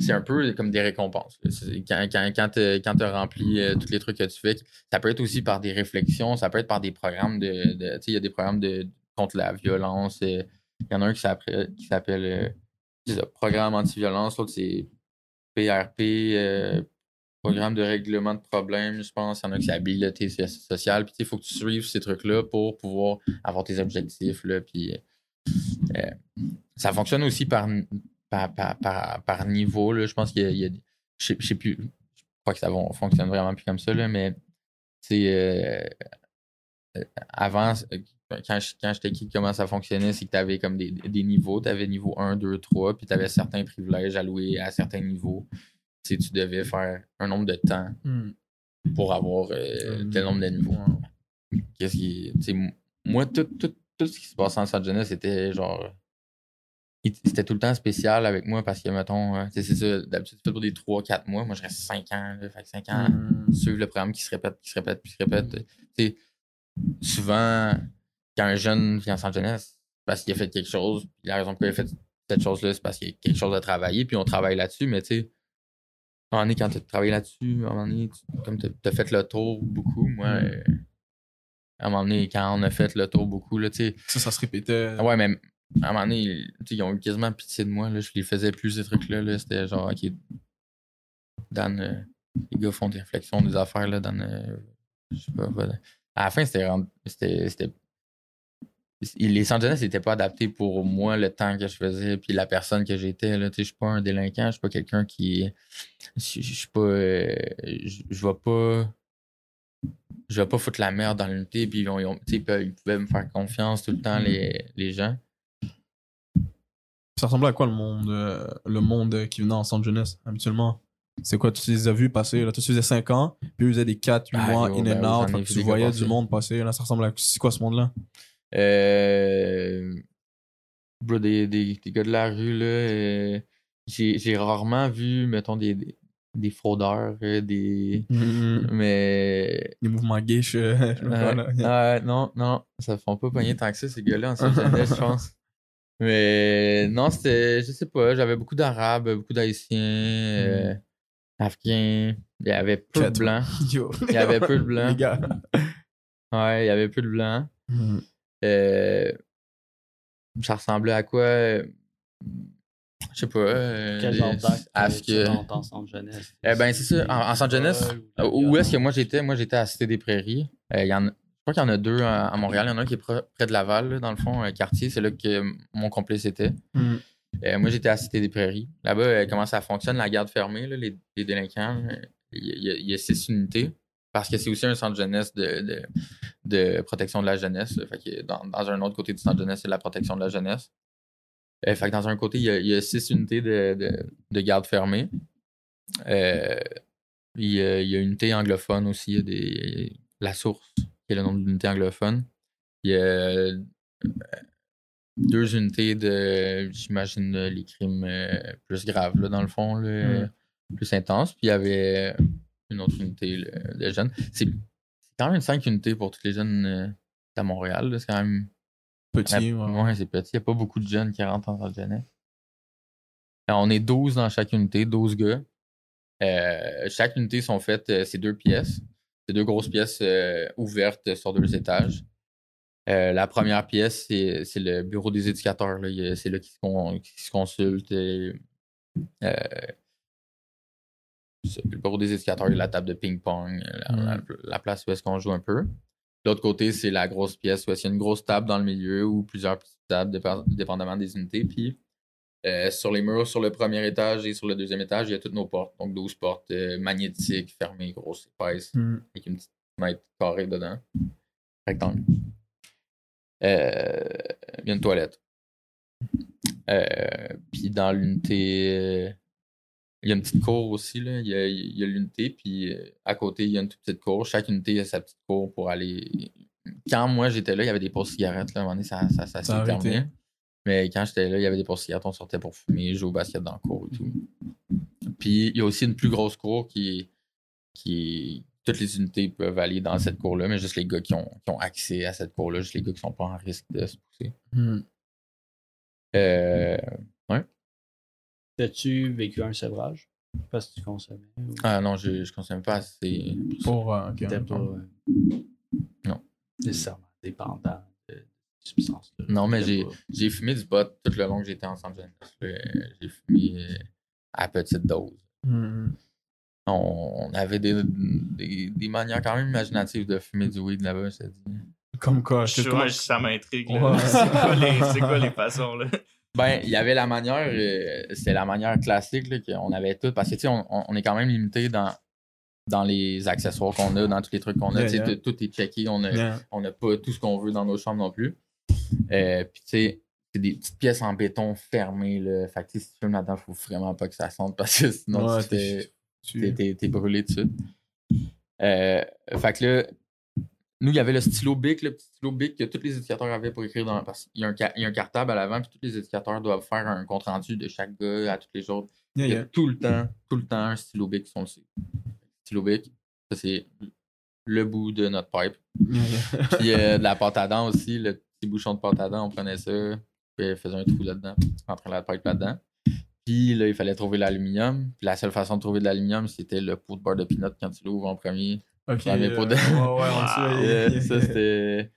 c'est- un peu comme des récompenses. Quand, quand, quand tu as rempli euh, tous les trucs que tu fais, ça peut être aussi par des réflexions, ça peut être par des programmes de. tu sais, il y a des programmes de, contre la violence. euh, Il y en a un qui s'appelle, euh, Programme anti-violence, l'autre c'est PRP, euh, Programme de règlement de problèmes, je pense. Il y en a qui c'est habileté so- sociale. Puis il faut que tu suives ces trucs-là pour pouvoir avoir tes objectifs. Là, puis, euh, ça fonctionne aussi par, par, par, par, par niveau. Là. Je pense qu'il y a, je sais, plus. Je crois que ça va- fonctionne vraiment plus comme ça, là, mais c'est euh, euh, avant, euh, quand, je- quand j'étais kid, comment ça fonctionnait, c'est que tu avais comme des, des niveaux. Tu avais niveau 1, 2, 3, puis tu avais certains privilèges alloués à certains niveaux. Tu sais, tu devais faire un nombre de temps Mm. pour avoir euh, tel nombre de niveaux. Qu'est-ce qui. moi, tout, tout, tout ce qui se passait en San Jeunesse, c'était genre. C'était tout le temps spécial avec moi parce que, mettons, euh, sais, c'est ça, d'habitude, tu fais pour des 3-4 mois. Moi, je reste 5 ans. Là, fait que 5 ans, Mm. suivre le programme qui se répète, qui se répète, qui se répète. Tu sais, souvent, quand un jeune vient en jeunesse, c'est parce qu'il a fait quelque chose, la raison pour laquelle il a fait cette chose-là, c'est parce qu'il y a quelque chose à travailler, puis on travaille là-dessus, mais tu sais, à un moment donné, quand tu as travaillé là-dessus, à un moment donné, tu- comme tu as fait le tour beaucoup, moi, Mm. euh, à un moment donné, quand on a fait le tour beaucoup, là, tu sais, Ça, ça se répétait. ouais, mais à un moment donné, ils, ont eu quasiment pitié de moi. Là. Je les faisais plus, ces trucs-là. Là. C'était genre, OK, Dan, euh, les gars font des réflexions, des affaires, là, Dan, euh, je sais pas. voilà. À la fin, c'était. rend- c'était, c'était les Sanjonas n'étaient pas adaptés pour moi, le temps que je faisais, puis la personne que j'étais. Je suis pas un délinquant, je suis pas quelqu'un qui. Je suis pas. euh, Je vais pas. Je vais pas foutre la merde dans l'unité, puis ils, ont- ils pouvaient me faire confiance tout le temps, les, les gens. Ça ressemblait à quoi le monde, euh, le monde qui venait en centre jeunesse habituellement? C'est quoi Tu les as vus passer là, Tu faisais 5 ans, puis ils faisaient des 4, 8 Ah, mois yo, in ben and oui, out. tu des voyais du monde passer. Là, ça ressemble à. C'est quoi ce monde-là? Euh, bro, des, des, des gars de la rue, là, euh, j'ai rarement vu, mettons, des, des, des fraudeurs, euh, des. Mais. Les mouvements [LAUGHS] pas, euh, non, non, ça font pas pogner tant que ça, ces gars-là, en [LAUGHS] Saint-Jeunesse, je pense. Mais non, c'était, je sais pas, j'avais beaucoup d'Arabes, beaucoup d'Haïtiens, euh, Afghans, il y avait peu de. Blancs. [LAUGHS] Yo. Il y avait peu de Blancs. Les gars. Ouais, il y avait peu de Blancs. Euh, ça ressemblait à quoi? euh, Je sais pas. euh, Quel genre d'acte euh, que. en centre jeunesse? Eh ben, c'est ça. En, en centre jeunesse, où est-ce que moi j'étais? Moi, j'étais à Cité des Prairies. Euh, il y en a- crois qu'il y en a deux à, à Montréal. Il y en a un qui est près de Laval, là, dans le fond, un quartier. C'est là que mon complice était. Mm. Euh, moi, j'étais à Cité des Prairies. Là-bas, euh, comment ça fonctionne, la garde fermée, là, les, les délinquants? euh, Il y, a- y y six unités. Parce que c'est aussi un centre jeunesse de, de, de protection de la jeunesse. là. Fait que dans, dans un autre côté du centre jeunesse, c'est la protection de la jeunesse. Euh, fait que dans un côté, il y a, il y a six unités de, de, de garde fermée. Euh, il, y a, il y a une unité anglophone aussi. Il y a des, la source, qui est le nombre d'unités anglophones. Il y a euh, deux unités de, j'imagine, euh, les crimes euh, plus graves, là, dans le fond, là, Mm. plus intenses. Puis il y avait une autre unité là, de jeunes. C'est quand même 5 unités pour tous les jeunes à Montréal. C'est quand même. Petit, Ouais, ouais. c'est petit. Il n'y a pas beaucoup de jeunes qui rentrent en jeunesse. Alors, on est 12 dans chaque unité, 12 gars. Euh, chaque unité sont faites, euh, c'est deux pièces. C'est deux grosses pièces euh, ouvertes sur deux étages. Euh, la première pièce, c'est c'est le bureau des éducateurs. là. C'est là qu'ils se, con- qu'ils se consultent. et, euh, le bureau des éducateurs, il y a la table de ping-pong, la, la- la place où est-ce qu'on joue un peu. L'autre côté, c'est la grosse pièce où est-ce qu'il y a une grosse table dans le milieu ou plusieurs petites tables, dépendamment des unités. Puis euh, sur les murs, sur le premier étage et sur le deuxième étage, il y a toutes nos portes. Donc 12 portes euh, magnétiques, fermées, grosses, épaisses, Hmm. avec une petite fenêtre carrée dedans. Rectangle. Euh, il y a une toilette. Puis dans l'unité, il y a une petite cour aussi. Là. Il y a, l'unité, puis à côté, il y a une toute petite cour. Chaque unité a sa petite cour pour aller. Quand moi j'étais là, il y avait des pauses cigarettes. Là. À un moment donné, ça, ça, ça s'est Ça arrêté. terminé. Mais quand j'étais là, il y avait des cigarettes. On sortait pour fumer, jouer au basket dans le cour et tout. Puis il y a aussi une plus grosse cour qui, qui toutes les unités peuvent aller dans cette cour-là, mais juste les gars qui ont, qui ont accès à cette cour-là, juste les gars qui sont pas en risque de se pousser. Hmm. Euh, T'as-tu vécu un sevrage? Parce que tu consommais ou ah non, je, je consomme pas assez. pour. Pour, euh, ouais. pas euh, Non. nécessairement dépendant là. Non, mais j'ai fumé du pot tout le long que j'étais en centre jeunesse. là. J'ai fumé euh, à petite dose. Hmm. On, on avait des, des, des manières quand même imaginatives de fumer du weed là-bas, je te dis. Comme quoi? Je, comment- ouais, ça m'intrigue. Ouais. C'est quoi, les- c'est quoi les façons, là? Ben, il y avait la manière, euh, c'est la manière classique qu'on avait tout, parce que tu sais, on, on- est quand même limité dans, dans les accessoires qu'on a, dans tous les trucs qu'on a. Yeah, Tu sais, yeah. tout- est checké, on a, Yeah. on n'a pas tout ce qu'on veut dans nos chambres non plus. Euh, Puis tu sais, c'est des petites pièces en béton fermées. Là. Fait que si tu fumes là-dedans, faut vraiment pas que ça sente parce que sinon Ouais, tu t'es- brûlé tout de suite. Euh, fait que là, nous, il y avait le stylo bic, le petit stylo bic que tous les éducateurs avaient pour écrire dans. Parce qu'il y, a un ca- il y a un cartable à l'avant, puis tous les éducateurs doivent faire un compte-rendu de chaque gars à tous les jours. Yeah, Il y a yeah. tout le temps, tout le temps un stylo bic sur le site. Stylo bic, ça c'est le bout de notre pipe. Yeah, yeah. Puis euh, de la [LAUGHS] pâte à dents aussi, le petit bouchon de pâte à dents, on prenait ça, puis on faisait un trou là-dedans, puis on rentrait la pipe là-dedans. Puis là, il fallait trouver l'aluminium. Puis la seule façon de trouver de l'aluminium, c'était le pot de beurre de pinot quand tu l'ouvres en premier. Ok. Mes pots de- Ouais, ouais, Wow. [LAUGHS] Euh, ça, c'était.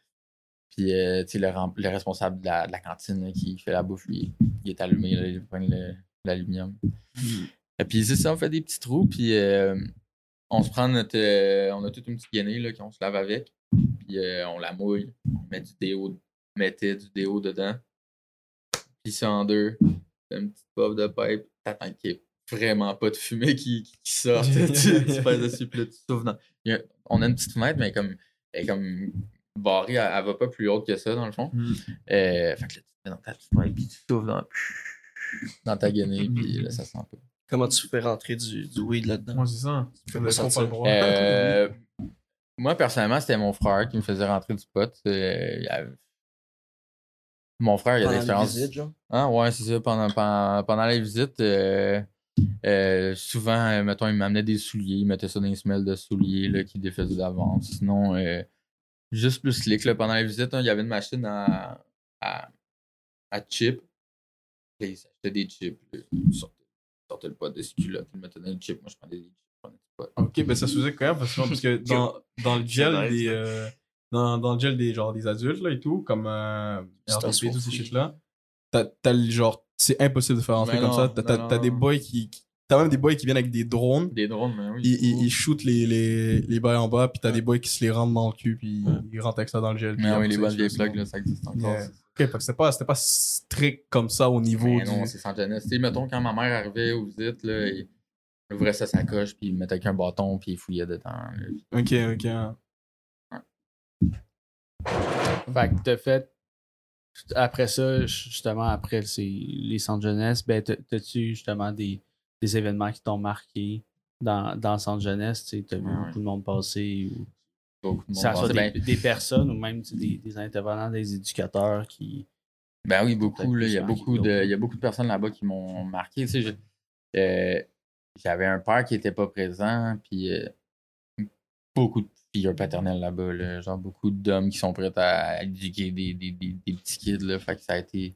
Puis, euh, tu sais, le, rem- le responsable de la, de la cantine là, qui fait la bouffe, lui, il est allumé, là, il prend l'aluminium. Et puis, c'est ça, on fait des petits trous, puis euh, on se prend notre. euh, on a toute une petite là, qu'on se lave avec, puis euh, on la mouille, on met du déo, mettait du déo dedans, puis ça en deux, une petite puff de pipe, t'attends qu'il n'y ait vraiment pas de fumée qui, qui, qui sorte, [LAUGHS] tu, tu pèses dessus, puis là, tu souffles dans. a- on a une petite fenêtre, mais comme, elle est comme barrée, elle, elle va pas plus haute que ça, dans le fond. Euh, fait que là, tu te mets dans ta petite fenêtre, puis tu souffles dans, dans ta gainée, puis là, ça sent pas. Comment tu fais rentrer du, du weed là-dedans? Moi, c'est ça. Tu Le pas le droit. Euh, moi, personnellement, c'était mon frère qui me faisait rentrer du pot. Euh, il y avait- Mon frère, il a Pendant les l'expérience. visites, genre? Ah, ouais, c'est ça. Pendant, pendant, pendant les visites, euh, euh, souvent, euh, mettons, il m'amenait des souliers. Il mettait ça dans les semelles de souliers là, qu'il défaisait d'avance. Sinon, euh, juste plus slick. Là, pendant les visites, hein, il y avait une machine à, à, à chips. Là, il s'achetait des chips. là. Il sortait, il sortait le pot de ses culottes. Il le mettait dans les chips. Moi, je prenais des chips. Ok, ben ça se faisait quand même [LAUGHS] parce que dans, dans le gel nice, des. ça. euh, dans, dans le gel des, genre, des adultes là, et tout, comme euh, C'est un RTP, tous ces sourd shit là, t'as, t'as le genre. C'est impossible de faire rentrer Mais comme ça. T'as, t'as, des boys qui. qui- T'as même des boys qui viennent avec des drones. Des drones, mais oui. Ils, ils, ils shootent les, les, les bails en bas, puis t'as Ouais. des boys qui se les rentrent dans le cul, puis Ouais. ils rentrent avec ça dans le gel. Mais après oui, les ils vieilles plugs, là, ça existe encore. Yeah. Ok, fait que c'était pas, c'était pas strict comme ça au niveau Mais du. non, c'est sans jeunesse. Tu mettons, quand ma mère arrivait aux visites, là, il ouvrait sa sacoche, puis il mettait avec un bâton, puis il fouillait dedans. là. Ok, ok. Fait que t'as fait. Après ça, justement, après les centres jeunesse, ben, t'as- t'as-tu justement des, des événements qui t'ont marqué dans, dans le centre jeunesse? Tu t'as vu Ouais, beaucoup de monde passer, ou Beaucoup de monde ça soit des, ben, des personnes ou même des, des intervenants, des éducateurs qui. ben oui, beaucoup. Là, il, y a beaucoup de, il y a beaucoup de personnes là-bas qui m'ont marqué. Tu sais, je- euh, J'avais un père qui était pas présent, puis euh, beaucoup de figures paternelles là-bas, là. genre beaucoup d'hommes qui sont prêts à éduquer des, des, des, petits kids. Fait que ça a été.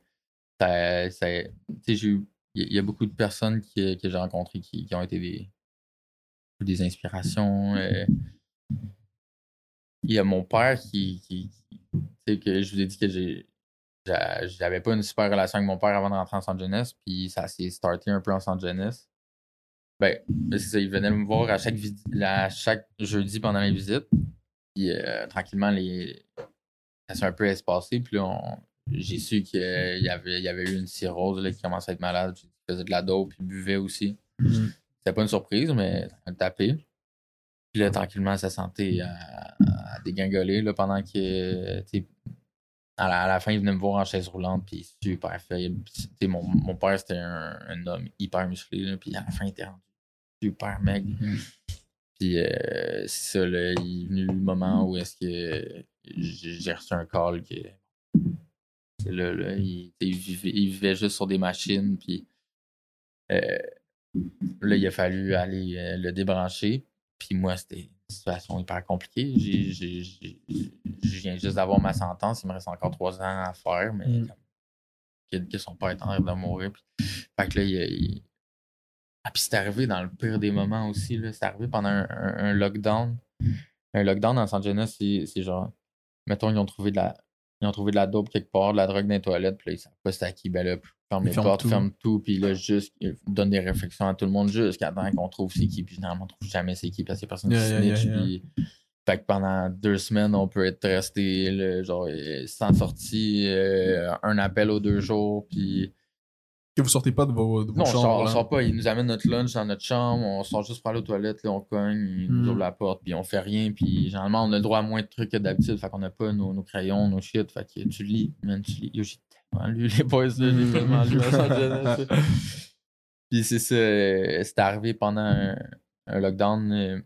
Ça, ça, Il y, a- beaucoup de personnes qui- que j'ai rencontrées qui, qui ont été des, des inspirations. euh. Il y a mon père qui. qui- qui- que je vous ai dit que j'ai. j'a- J'avais pas une super relation avec mon père avant de rentrer en San Jeunesse, puis ça s'est starté un peu en San Jeunesse. Ben, c'est ça, il venait me voir à chaque, à chaque jeudi pendant les visites. Puis euh, tranquillement, les... ça s'est un peu espacé. Puis là, on- j'ai su qu'il y avait, il y avait eu une cirrhose là, qui commençait à être malade. Il faisait de la dope, puis il buvait aussi. Mhm. C'était pas une surprise, mais le tapé. Puis là, tranquillement, sa santé a, a dégringolé là, pendant que. À la, à la fin, il venait me voir en chaise roulante, puis super sais, Mon, mon père, c'était un, un homme hyper musclé, puis à la fin, il était rendu super maigre. Puis euh, c'est ça, là, il est venu le moment où est-ce que j'ai j'ai reçu un call que. Là, là, il, il vivait, il vivait juste sur des machines, puis euh, là, il a fallu aller euh, le débrancher. Puis moi, c'était une situation hyper compliquée. Je viens juste d'avoir ma sentence, il me reste encore trois ans à faire, mais Mm. que, que son père est en train de mourir. Puis, fait que là, il, il- ah, puis c'est arrivé dans le pire des moments aussi. là. C'est arrivé pendant un, un- un lockdown. Un lockdown dans San Jeunesse, c'est c'est genre, mettons, ils ont trouvé de la. Ils ont trouvé de la dope quelque part, de la drogue dans les toilettes, puis là, ils savent pas c'est à qui. Ben là, ferme les portes, tout. ferme tout, puis là, juste, ils donnent des réflexions à tout le monde jusqu'à temps qu'on trouve c'est qui, puis généralement, on trouve jamais c'est qui, parce a personne qui Yeah, yeah, snitch, yeah, puis. Fait que pendant deux semaines, on peut être resté là, genre euh, sans sortie, euh, un appel aux deux jours, puis Que vous sortez pas de vos, de vos non, on chambres, sort, on là? sort pas. Ils nous amènent notre lunch dans notre chambre. On sort juste pour aller aux toilettes. Là, on cogne, ils nous Mm. ouvrent la porte, puis on fait rien. Puis généralement, on a le droit à moins de trucs que d'habitude. Fait qu'on a pas nos, nos crayons, nos shit. Fait que tu lis, man, tu lis. Yo, j'ai tellement lu les boys, là. J'ai tellement lu. [LAUGHS] Puis c'est ça. euh, C'était arrivé pendant un, un lockdown. euh,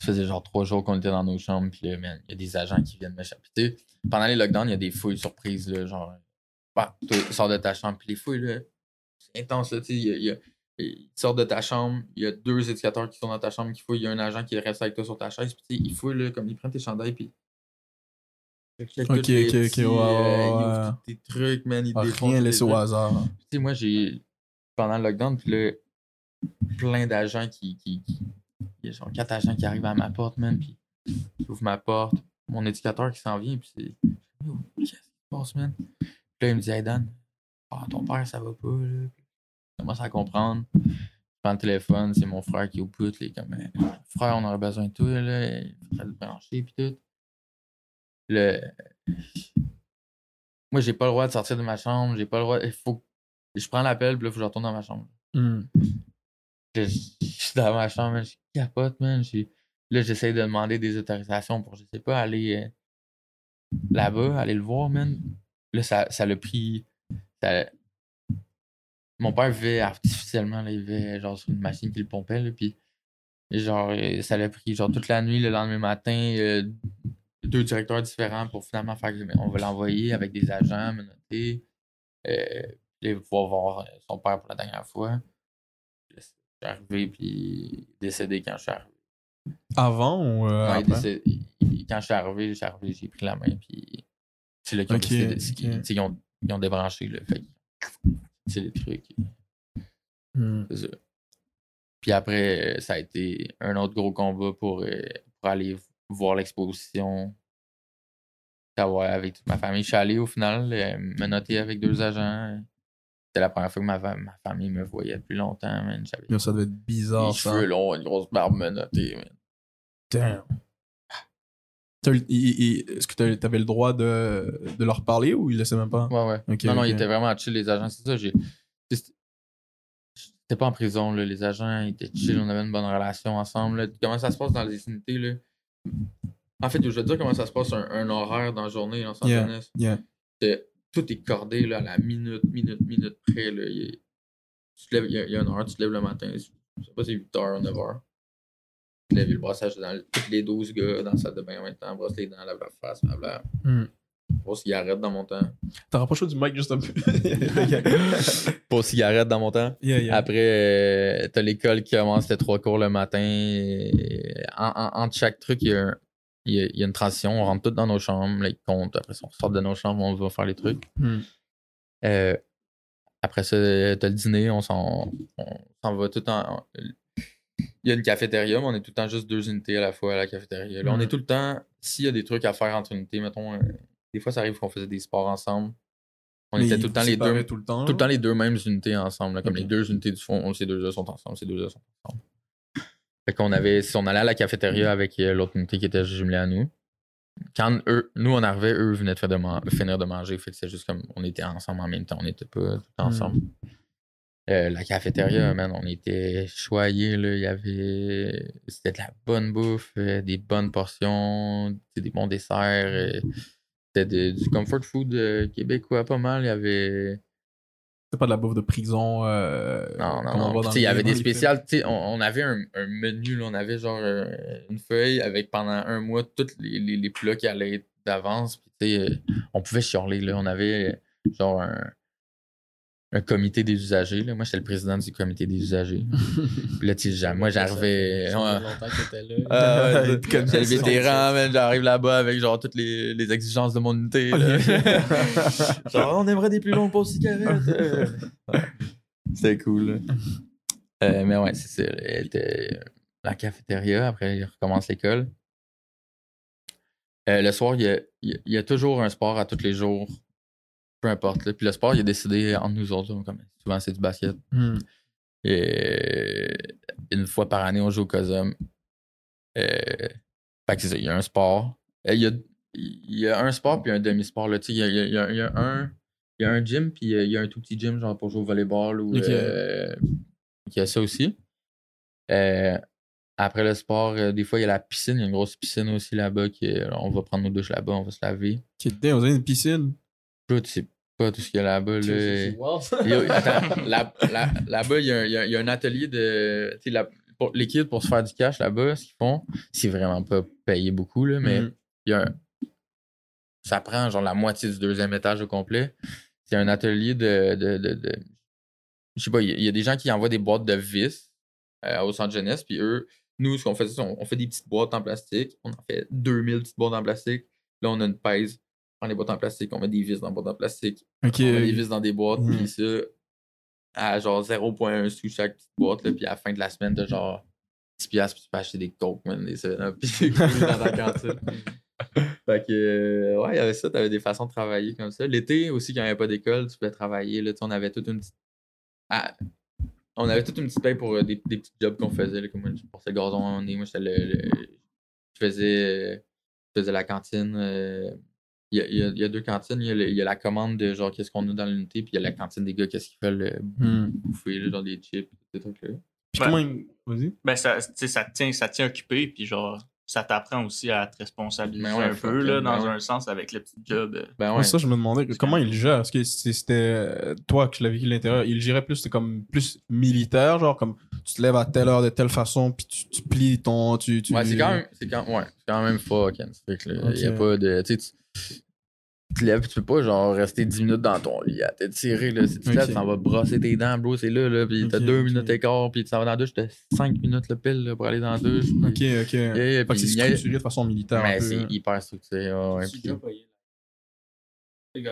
Ça faisait genre trois jours qu'on était dans nos chambres. Puis là, man, il y a des agents qui viennent me chapeter. Pendant les lockdowns, il y a des fouilles surprises, là. Genre, bah, tu sors de ta chambre. Puis les fouilles, là, c'est intense, là. Tu sais, il y a- il y a- il sort de ta chambre, il y a deux éducateurs qui sont dans ta chambre qui fouillent, il y a un agent qui reste avec toi sur ta chaise, puis il fouille, là, comme il prend tes chandails, puis. Ok, ok, ok, ouais, il ouais, ouvre ouais. tes trucs, man, il Ah, Rien laissé au hasard. Tu sais, moi, j'ai. Pendant le lockdown, puis là, plein d'agents qui, qui, qui- Il y a genre quatre agents qui arrivent à ma porte, man, puis j'ouvre ma porte, mon éducateur qui s'en vient, puis c'est. Qu'est-ce qui se passe, man? Puis là, il me dit, hey Dan, ah, ton père, ça va pas, là. Je commence à comprendre. Je prends le téléphone, c'est mon frère qui est au bout, il est comme, Eh, frère, on aurait besoin de toi, là, il faudrait le brancher, puis tout. Le. Moi, j'ai pas le droit de sortir de ma chambre, j'ai pas le droit. Il faut. Je prends l'appel, puis là, il faut que je retourne dans ma chambre. Là, je suis dans ma chambre, je capote, man. Là, j'essaie de demander des autorisations pour, je sais pas, aller euh, là-bas, aller le voir, man. Là, ça ça l'a pris. ça- Mon père vivait artificiellement, là, il vivait genre sur une machine qui le pompait, là, puis genre, euh, ça l'a pris genre toute la nuit, le lendemain matin, euh, deux directeurs différents pour finalement faire que on va l'envoyer avec des agents menottés. Euh, puis là, pouvoir voir euh, son père pour la dernière fois. Je suis arrivé, puis il décédé quand je suis arrivé. Avant ou euh, Non, il après? décédé- il- il- quand je suis arrivé, je suis arrivé, j'ai pris la main, puis c'est là qu'ils ont décidé ils ont, ils ont débranché, là. Fait c'est les trucs. Hmm. C'est ça. Puis après, euh, ça a été un autre gros combat pour, euh, pour aller voir l'exposition. Avec toute ma famille. Je suis allé au final euh, me noter avec deux agents. C'était la première fois que ma, fa- ma famille me voyait depuis longtemps. Man. J'avais Yo, ça devait être bizarre, les ça. cheveux longs, une grosse barbe menottée. Man. Damn. T'as eu- il- il- Est-ce que t'as- t'avais le droit de, de leur parler ou ils laissaient même pas? Ouais, ouais. Non, non, ils étaient vraiment chill, les agents. C'est ça, j'ai. J'étais pas en prison, là. Les agents ils étaient chill, on avait une bonne relation ensemble. là. Comment ça se passe dans les unités, là? En fait, je te dire comment ça se passe un, un horaire dans la journée en San Yeah, yeah. C'est- Tout est cordé là, à la minute, minute, minute près. Là. Il, est- tu te lèves, il, y a, il y a une heure, tu te lèves le matin. Je sais pas si c'est 8h ou 9h. Te lèves le brassage dans le- tous les 12 gars dans la salle de bain en même temps, brosse les dents, lave la face, blabla. Hmm. Pas aux cigarettes dans mon temps. T'en rapproches du mic juste un peu. [LAUGHS] Pas aux cigarettes dans mon temps. yeah, yeah. Après, euh, t'as l'école qui commence, c'était trois cours le matin. Et en- en- entre chaque truc, il y, a un- il y a- il y a une transition. On rentre tous dans nos chambres, là, ils comptent. Après on sort de nos chambres, on va faire les trucs. Hmm. Euh, après ça, t'as le dîner, on s'en on s'en va tout en. Il y a une cafétéria, mais on est tout le temps juste deux unités à la fois à la cafétéria. Là, on Mhm. est tout le temps, s'il y a des trucs à faire entre unités, mettons, euh, des fois ça arrive qu'on faisait des sports ensemble. On Mais était tout le temps les deux, tout le temps. tout le temps les deux mêmes unités ensemble. là, comme les deux unités du fond, ces deux-là sont ensemble, ces deux-là sont ensemble. Fait qu'on avait, si on allait à la cafétéria avec euh, l'autre unité qui était jumelée à nous, quand eux, nous on arrivait, eux venaient de, faire de man- finir de manger. Fait que c'est juste comme on était ensemble en même temps, on n'était pas tout le temps ensemble. Euh, la cafétéria, man, on était choyés, là. Il y avait. C'était de la bonne bouffe, euh, des bonnes portions, des bons desserts. euh, C'était de- du comfort food québécois pas mal. Il y avait. C'est pas de la bouffe de prison. euh, Non, non, non. il y avait des films. spéciales. On, on avait un, un menu, là, on avait genre euh, une feuille avec pendant un mois tous les, les, les plats qui allaient être d'avance. Puis, tu sais, euh, on pouvait chialer. Là. On avait genre un, un comité des usagers. Là. Moi, j'étais le président du comité des usagers. [LAUGHS] Puis là, tu sais, moi, j'arrivais. Ça ouais. fait longtemps que t'étais là. Ouais, [LAUGHS] J'étais le ça. vétéran, j'arrive là-bas avec genre toutes les, les exigences de mon unité. [LAUGHS] genre, on aimerait des plus longues pauses cigarettes. euh. C'était cool. Euh, mais ouais, c'est ça. Elle était euh, la cafétéria, après il recommence l'école. Euh, le soir, y a- il y a toujours un sport à tous les jours. Peu importe. là. Puis le sport, il est décidé entre nous autres. comme, souvent, c'est du basket. Hmm. Et une fois par année, on joue au COSUM. Euh, fait que c'est ça, il y a un sport. Euh, Il y a, il y a un sport puis un demi-sport. là. Il y a, il y a- il y a- a un. Il y a un gym, puis il y a un tout petit gym, genre pour jouer au volleyball ou. Ok. euh, il y a ça aussi. Euh, après le sport, euh, des fois, il y a la piscine. Il y a une grosse piscine aussi là-bas. Qui, est- on va prendre nos douches là-bas, on va se laver. Qui était, on a une piscine. Sais pas tout ce qu'il y a là-bas. Là. [LAUGHS] Là-bas, il y, a un- il y a- il y a un atelier de. la- pour les kids, pour se faire du cash là-bas, ce qu'ils font, c'est vraiment pas payé beaucoup, là, mais il y a un- ça prend genre la moitié du deuxième étage au complet. C'est un atelier de. de, de, de- je sais pas, il y, a- il y a des gens qui envoient des boîtes de vis euh, au centre jeunesse, puis eux, nous, ce qu'on fait, c'est on, on fait des petites boîtes en plastique. On en fait 2000 petites boîtes en plastique. Là, on a une pèse. On prend les boîtes en plastique, on met des vis dans les boîtes en plastique Ok. on met des vis dans des boîtes, Mhm. puis ça, à genre 0.1 sous chaque petite boîte, là, puis à la fin de la semaine, t'as genre 10 piastres, puis tu peux acheter des coke, man, des 7-Up, [LAUGHS] puis dans ta cantine. [LAUGHS] fait que, euh, ouais, il y avait ça, t'avais des façons de travailler comme ça. L'été aussi, quand il n'y avait pas d'école, tu pouvais travailler, là, on avait toute une petite... Ah, on avait toute une petite paye pour euh, des, des petits jobs qu'on faisait, là, comme moi, je portais le gazon, on est- moi, j'étais le, le- Je faisais... Je faisais la cantine... euh, il y, a, il y a- il y a deux cantines. Il y a, le- il y a la commande de genre qu'est-ce qu'on a dans l'unité, puis il y a la cantine des gars, qu'est-ce qu'ils veulent euh, Hmm. bouffer, là, genre des chips, des trucs là. Puis comment il- Vas-y. Ben, ça, tu sais, ça, te tient, ça tient occupé, puis genre, ça t'apprend aussi à te responsabiliser Ben ouais, un peu, là, ben dans ouais. un sens, avec le petit job. euh. Ben Ouais, ouais. ça, je me demandais comment il gère. Est-ce que c'était euh, toi que je l'avais vécu de l'intérieur Il gérait plus, c'était comme plus militaire, genre comme tu te lèves à telle heure de telle façon, puis tu, tu plies ton. Tu, tu... Ouais, c'est quand même, c'est quand, ouais, c'est quand même fucking. Fait que là, il y a pas de, tu sais, tu te lèves, tu peux pas genre rester 10 minutes dans ton lit à tirée, là. Si tu te lèves, Ok. tu t'en vas brosser tes dents, bro, c'est là, là, pis t'as Ok, 2 ok. minutes et quart, pis tu t'en vas dans la douche, t'as 5 minutes le pile, là, pour aller dans la douche. Ok, ok. Yeah, Fait que puis c'est y a- structuré de façon militaire. un Mais c'est hein. hyper structuré, ouais, puis-. C'est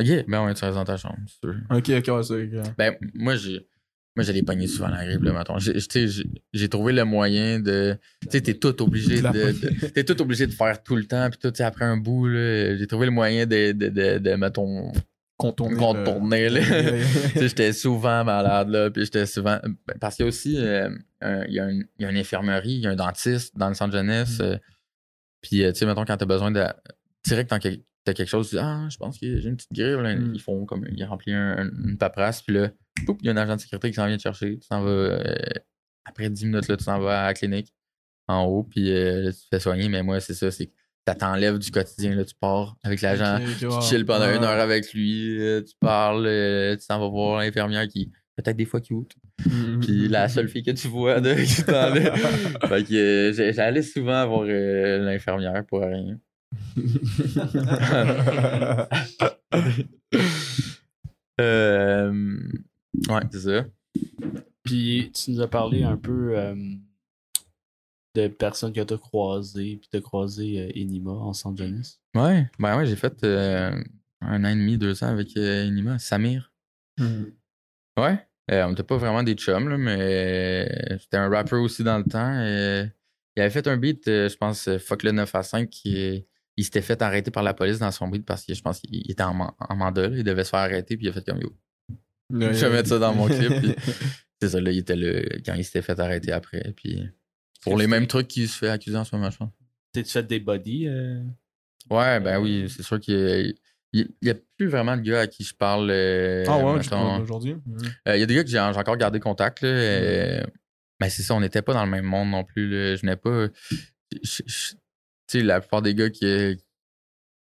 Ok, ben ouais, tu restes dans ta chambre, c'est sûr. Ok, ok, ouais, c'est ok. Ben, moi, j'ai. Moi, j'allais pogner souvent la grippe, mettons. J'ai- trouvé le moyen de. Tu sais, t'es tout obligé de. T'es tout obligé de faire tout le temps, puis tout, après un bout, là, j'ai trouvé le moyen de, de, de, de mettons, Contourner. le- là. [LAUGHS] J'étais souvent malade, là, puis j'étais souvent. ben, Parce qu'il y a aussi. euh, un- Il y, a un- il y a une infirmerie, il y a un dentiste dans le centre jeunesse. Mm. euh, puis, euh, tu sais, mettons, quand t'as besoin de. Direct, quand que- t'as quelque chose, tu dis Ah, je pense que j'ai une petite grippe. là. Mm. Ils font comme. Ils remplissent un- un- une paperasse, puis là, poup, il y a un agent de sécurité qui s'en vient te chercher. Tu s'en vas. euh, après 10 minutes, là, tu s'en vas à la clinique en haut, puis euh, là, tu te fais soigner. Mais moi, c'est ça, c'est que ça t'enlève du quotidien. Là, tu pars avec l'agent. Tu chill pendant une heure avec lui, euh, tu parles, tu t'en vas voir l'infirmière qui peut-être des fois cute. Mhm. Puis la seule fille que tu vois de ce temps-là. fait que euh, j'allais souvent voir euh, l'infirmière pour rien. Euh, ouais, c'est ça. Puis tu nous as parlé un peu euh, de personnes que tu as croisées, puis tu as croisé euh, Enima en Los Angeles. Ouais, ben ouais, j'ai fait euh, un an et demi, deux ans avec Enima, Samir. Ouais, euh, on était pas vraiment des chums, là, mais c'était un rapper aussi dans le temps. et il avait fait un beat, je pense, Fuck le 9 à 5, qui est- il s'était fait arrêter par la police dans son beat parce que je pense qu'il était en, en mandat, là, il devait se faire arrêter, puis il a fait comme yo. Je vais mettre ça dans mon clip. puis [LAUGHS] c'est ça, là, il était là quand il s'était fait arrêter après. Puis pour les mêmes trucs qu'il se fait accuser en ce moment, je pense. T'as-tu fait des bodies? euh? Ouais, ben oui, c'est sûr qu'il il y a plus vraiment de gars à qui je parle. euh, Ah ouais, aujourd'hui? Euh, Il y a des gars que j'ai j'ai encore gardé contact. Là, euh, mais c'est ça, on n'était pas dans le même monde non plus. Là. Je n'ai pas. je- je- Tu sais, la plupart des gars qui.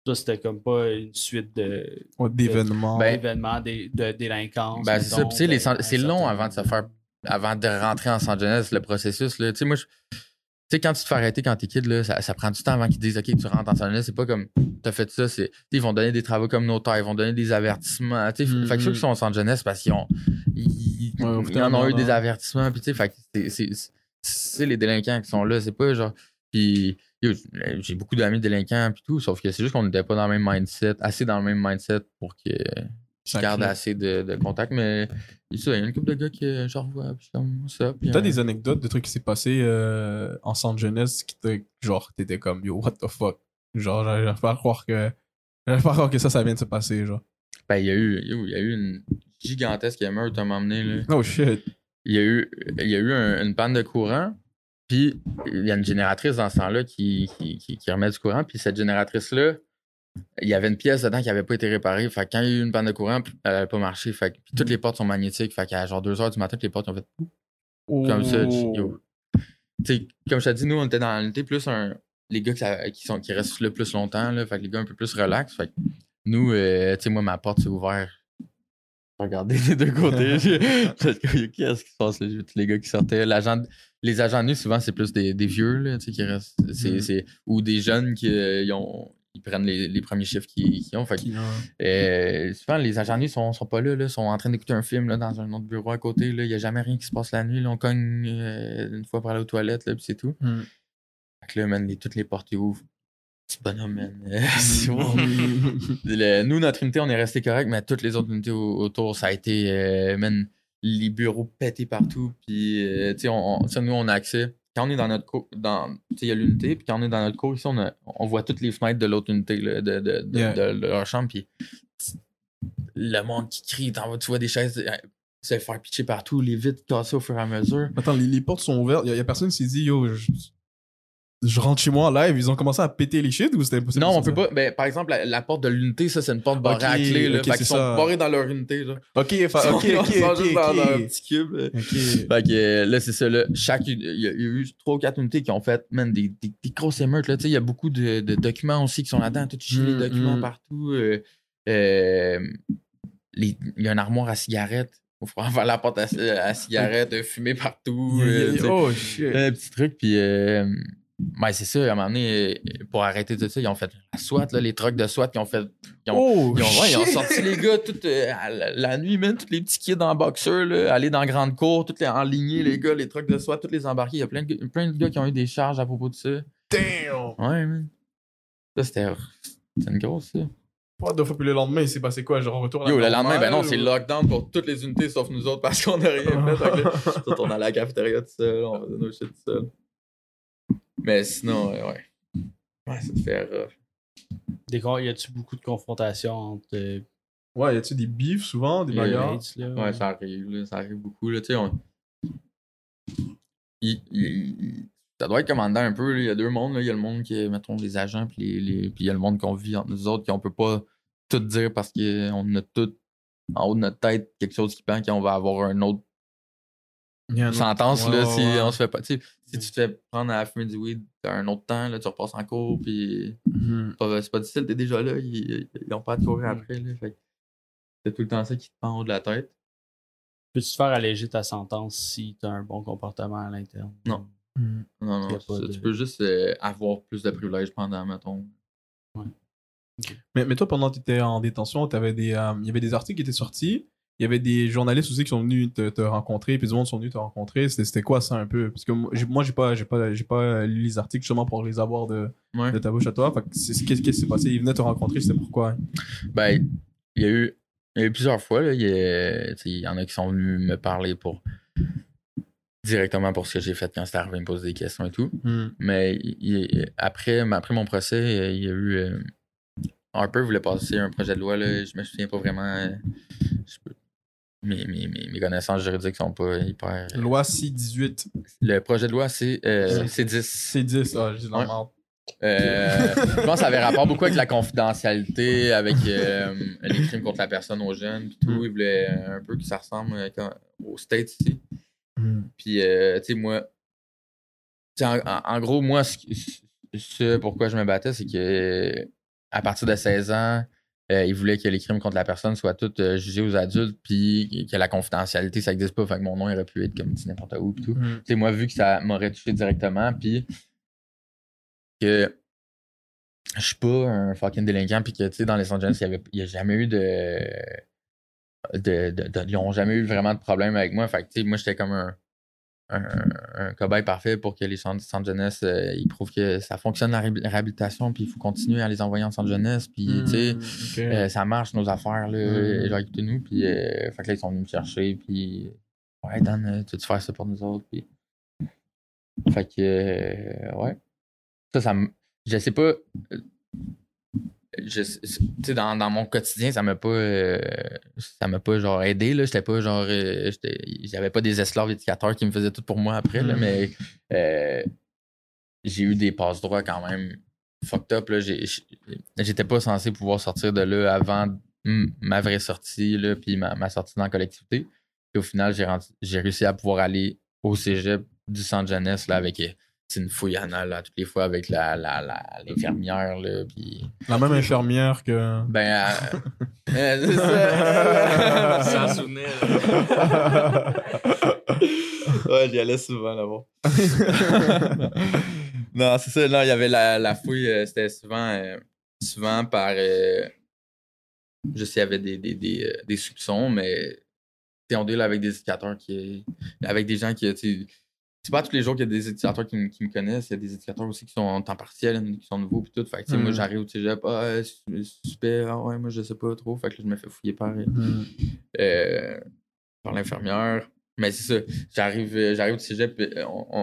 Toi, c'était comme pas une suite de, Ouais, D'événements. Ben, d'événements, des- de délinquance. Ben, c'est ça. c'est long avant de se faire. Avant de rentrer en San Jeunesse, le processus. Là. Tu sais, moi, je- tu sais, quand tu te fais arrêter quand t'es kid, là, ça, ça prend du temps avant qu'ils disent OK, tu rentres en San Jeunesse. C'est pas comme t'as fait ça. c'est- Ils vont donner des travaux communautaires, ils vont donner des avertissements. tu sais. Fait que ceux qui sont en San Jeunesse, parce qu'ils ont. Ils, Ouais, en ont eu des avertissements. Puis, tu sais, fait que c'est- les délinquants qui sont là. C'est pas genre. Puis, j'ai beaucoup d'amis délinquants, puis tout. Sauf que c'est juste qu'on n'était pas dans le même mindset, assez dans le même mindset pour que je Ça garde assez de, de contact. Mais il y a une couple de gars que je revois, puis comme ça. Puis, T'as euh, des anecdotes de trucs qui s'est passé euh, en centre jeunesse qui te, genre, t'étais comme, yo, what the fuck? Genre, j'arrive pas à croire que, j'arrive pas à croire que ça, ça vient de se passer, genre. Ben, il y a eu, il y a eu une gigantesque émeute à m'emmener, là. Oh shit. il y a eu, il y a eu un- une panne de courant, puis il y a une génératrice dans ce temps-là qui, qui, qui- qui remet du courant, puis cette génératrice-là, il y avait une pièce dedans qui n'avait pas été réparée. Fait que quand il y a eu une panne de courant, elle n'avait pas marché. Fait que puis toutes les portes sont magnétiques. Fait qu'à genre 2 h du matin, toutes les portes ont fait comme ça. Oh. yo. Tu sais, comme je t'ai dit, nous, on était dans était plus un. Les gars qui, sont, qui restent là plus longtemps, là, fait que les gars un peu plus relax. Fait que nous, euh, tu sais, moi, ma porte s'est ouverte. Regardez des deux côtés. Qu'est-ce qui se passe là? J'ai vu tous les gars qui sortaient. L'agent, les agents nus, souvent, c'est plus des, des vieux, là, qui restent. c'est- Mhm. c'est- ou des jeunes qui euh, ils ont, ils prennent les, les premiers chiffres qu'ils ont. Fait euh, souvent, les agents nus sont, sont pas là, là, sont en train d'écouter un film là, dans un autre bureau à côté. Il n'y a jamais rien qui se passe la nuit. là. on cogne euh, une fois pour aller aux toilettes, là, puis c'est tout. Hmm. Fait que là, man, les- toutes les portes ils ouvrent. Petit bonhomme, man. [LAUGHS] C'est bon. [LAUGHS] Le- nous, notre unité, on est resté correct, mais toutes les autres unités au- autour, ça a été, man, les bureaux pétés partout. Puis, euh, tu sais, on, nous, on a accès. Quand on est dans notre cour, dans, tu sais, il y a l'unité, puis quand on est dans notre cour, ici, on, a- on voit toutes les fenêtres de l'autre unité, là, de, de, de, Yeah. de- de leur chambre. Puis, le monde qui crie, tu vois des chaises euh, se faire pitcher partout, les vitres cassées au fur et à mesure. Attends, les, les portes sont ouvertes. Il y, a- a personne qui s'est dit, yo, je, je rentre chez moi en live. Ils ont commencé à péter les shit ou c'était impossible? Non, on peut pas. Ben, par exemple, la, la porte de l'unité, ça, c'est une porte barrée Ok, à clé. Là, ok, fait qu'ils sont ça. barrés dans leur unité. Là. Ok, Ils ok, sont- [LAUGHS] ok, ils sont ok. juste dans leur ok. petit cube. là. Ok. Fait que euh, là, c'est ça. Là, chaque, il y, a il y a eu trois ou quatre unités qui ont fait man, des, des, des grosses émeutes. là. Tu sais, Il y a beaucoup de, de documents aussi qui sont là-dedans. Tout chier, les Mm, documents mm. partout. euh, euh, les- Il y a une armoire à cigarettes. Il faut faire la porte à, à cigarettes, euh, fumer partout. Yeah, yeah, euh. Oh shit. Un petit truc, puis euh, ben, c'est ça, à un moment donné, pour arrêter tout ça, ils ont fait la SWAT, là, les trucks de SWAT, ils ont fait. Ils ont, Oh ils ont, ouais, ils ont shit. sorti les gars toute, euh, la, la nuit, même, tous les petits kids en boxeur, là, aller dans la grande cour, tous les enlignés, les gars, les trucks de SWAT, tous les embarqués. Il y a plein de, gars- plein de gars qui ont eu des charges à propos de ça. Damn. Ouais, man. Ça, c'était. C'était une grosse, ça. What the fuck, puis le lendemain, il s'est passé quoi? Genre, retour à la Yo, le lendemain, ben non, normale, c'est ou- lockdown pour toutes les unités sauf nous autres parce qu'on a rien fait. On allait [LAUGHS] à la cafétéria tout seul, on faisait nos shit tout seul. Mais sinon, euh, ouais. Ouais, ça te fait rough. Des con- y a-tu beaucoup de confrontations entre euh, Ouais, y a-tu des bifs souvent, des bagarres? là? Ouais, ça arrive, là, ça arrive beaucoup. Là, tu sais, on... il- il- il- Ça doit être commandant un peu. Il y a deux mondes. là. Il y a le monde qui est, mettons, les agents, puis les, les- puis il y a le monde qu'on vit entre nous autres, qu'on peut pas tout dire parce qu'on a tout en haut de notre tête quelque chose qui pense qu'on va avoir un autre sentence Ouais, là, ouais, si ouais. on se fait pas. tu sais, Si tu te fais prendre à fumer du weed, t'as un autre temps, là, tu repasses en cours, puis Mhm. c'est pas, c'est pas difficile, t'es déjà là, ils, ils ont pas à te courir Mm. après. Là, fait que c'est tout le temps ça qui te pend en haut de la tête. Peux-tu te faire alléger ta sentence si t'as un bon comportement à l'interne? Non. Mhm. Non, non, pas ça, de- tu peux juste euh, avoir plus de privilèges pendant, mettons, Mais, mais toi, pendant que tu étais en détention, t'avais des, euh, il y avait des articles qui étaient sortis. Il y avait des journalistes aussi qui sont venus te, te rencontrer, puis du monde sont venus te rencontrer. C'était c'était quoi ça un peu? Parce que moi, j'ai- moi, j'ai pas, j'ai pas, j'ai pas lu les articles justement pour les avoir de, Ouais. de ta bouche à toi. Qu'est-ce qui s'est passé? Ils venaient te rencontrer, c'était pourquoi? Ben, il y a eu, il y a eu plusieurs fois. Là, il, y en a qui sont venus me parler pour directement pour ce que j'ai fait quand c'était arrivé, me poser des questions et tout. Mais il- il- après, après mon procès, il y a eu. euh, Harper voulait passer un projet de loi. Là, je me souviens pas vraiment. euh, je peux- mes, mes, mes, mes connaissances juridiques sont pas hyper. Loi C-18. Le projet de loi, c'est euh, c'est 10. C-10, ah, marde. Euh, je pense que ça avait rapport beaucoup avec la confidentialité, avec euh, les crimes contre la personne aux jeunes, puis tout. Il voulait un peu que ça ressemble euh, aux States ici. Puis, euh, tu sais, moi, en gros, moi, ce, ce pourquoi je me battais, c'est que à partir de 16 ans, euh, il voulait que les crimes contre la personne soient tous euh, jugés aux adultes, puis que la confidentialité, ça n'existe pas. Fait que mon nom aurait pu être comme dit n'importe où, puis tout. Mm. Tu moi, vu que ça m'aurait touché directement, puis que je suis pas un fucking délinquant, puis que, tu sais, dans les Angeles, il n'y a jamais eu de, de, de- de- Ils n'ont jamais eu vraiment de problème avec moi. Fait que, tu sais, moi, j'étais comme un, un, un cobaye parfait pour que les centres centres de jeunesse, euh, ils prouvent que ça fonctionne la réhabil- réhabilitation, puis il faut continuer à les envoyer en centre de jeunesse, puis, tu sais, Mm, ok. euh, ça marche nos affaires, là. Mm. Genre, écoutez-nous. Puis, euh, fait que là, ils sont venus me chercher. Puis, ouais, Dan, euh, tu veux faire ça pour nous autres? Puis, fait que, euh, ouais. Ça, ça me. Je sais pas. Je, dans, dans mon quotidien, ça m'a pas. euh, ça m'a pas, genre, aidé, là. J'étais pas, genre. euh, J'avais pas des esclaves éducateurs qui me faisaient tout pour moi après, là. Mm. Mais, euh, j'ai eu des passes droits quand même fucked up. Là. J'ai- j'ai- J'étais pas censé pouvoir sortir de là avant ma vraie sortie, là, puis ma, ma sortie dans la collectivité. Puis au final, j'ai rendu- j'ai réussi à pouvoir aller au cégep du centre jeunesse là, avec euh, c'est une fouille anale là, toutes les fois avec la, la, la- l'infirmière. là, puis La même infirmière que. ben, euh, [LAUGHS] euh, c'est ça. [LAUGHS] Sans souvenir. [LAUGHS] là. ouais, j'y allais souvent là-bas. non, c'est ça. Non, il y avait la, la fouille, euh, c'était souvent, euh, souvent par. euh, je sais, il y avait des, des, des, euh, des soupçons, mais tu sais, on deal avec des éducateurs qui. avec des gens qui. C'est pas tous les jours qu'il y a des éducateurs qui, me- qui me connaissent. Il y a des éducateurs aussi qui sont en temps partiel, qui sont nouveaux, puis tout. Fait que, moi, Mm. j'arrive au cégep, ah, su- super, ah ouais, moi, je sais pas trop. Fait que là, je me fais fouiller par. euh, Mm. euh, par l'infirmière. Mais c'est ça. J'arrive, euh, j'arrive au cégep,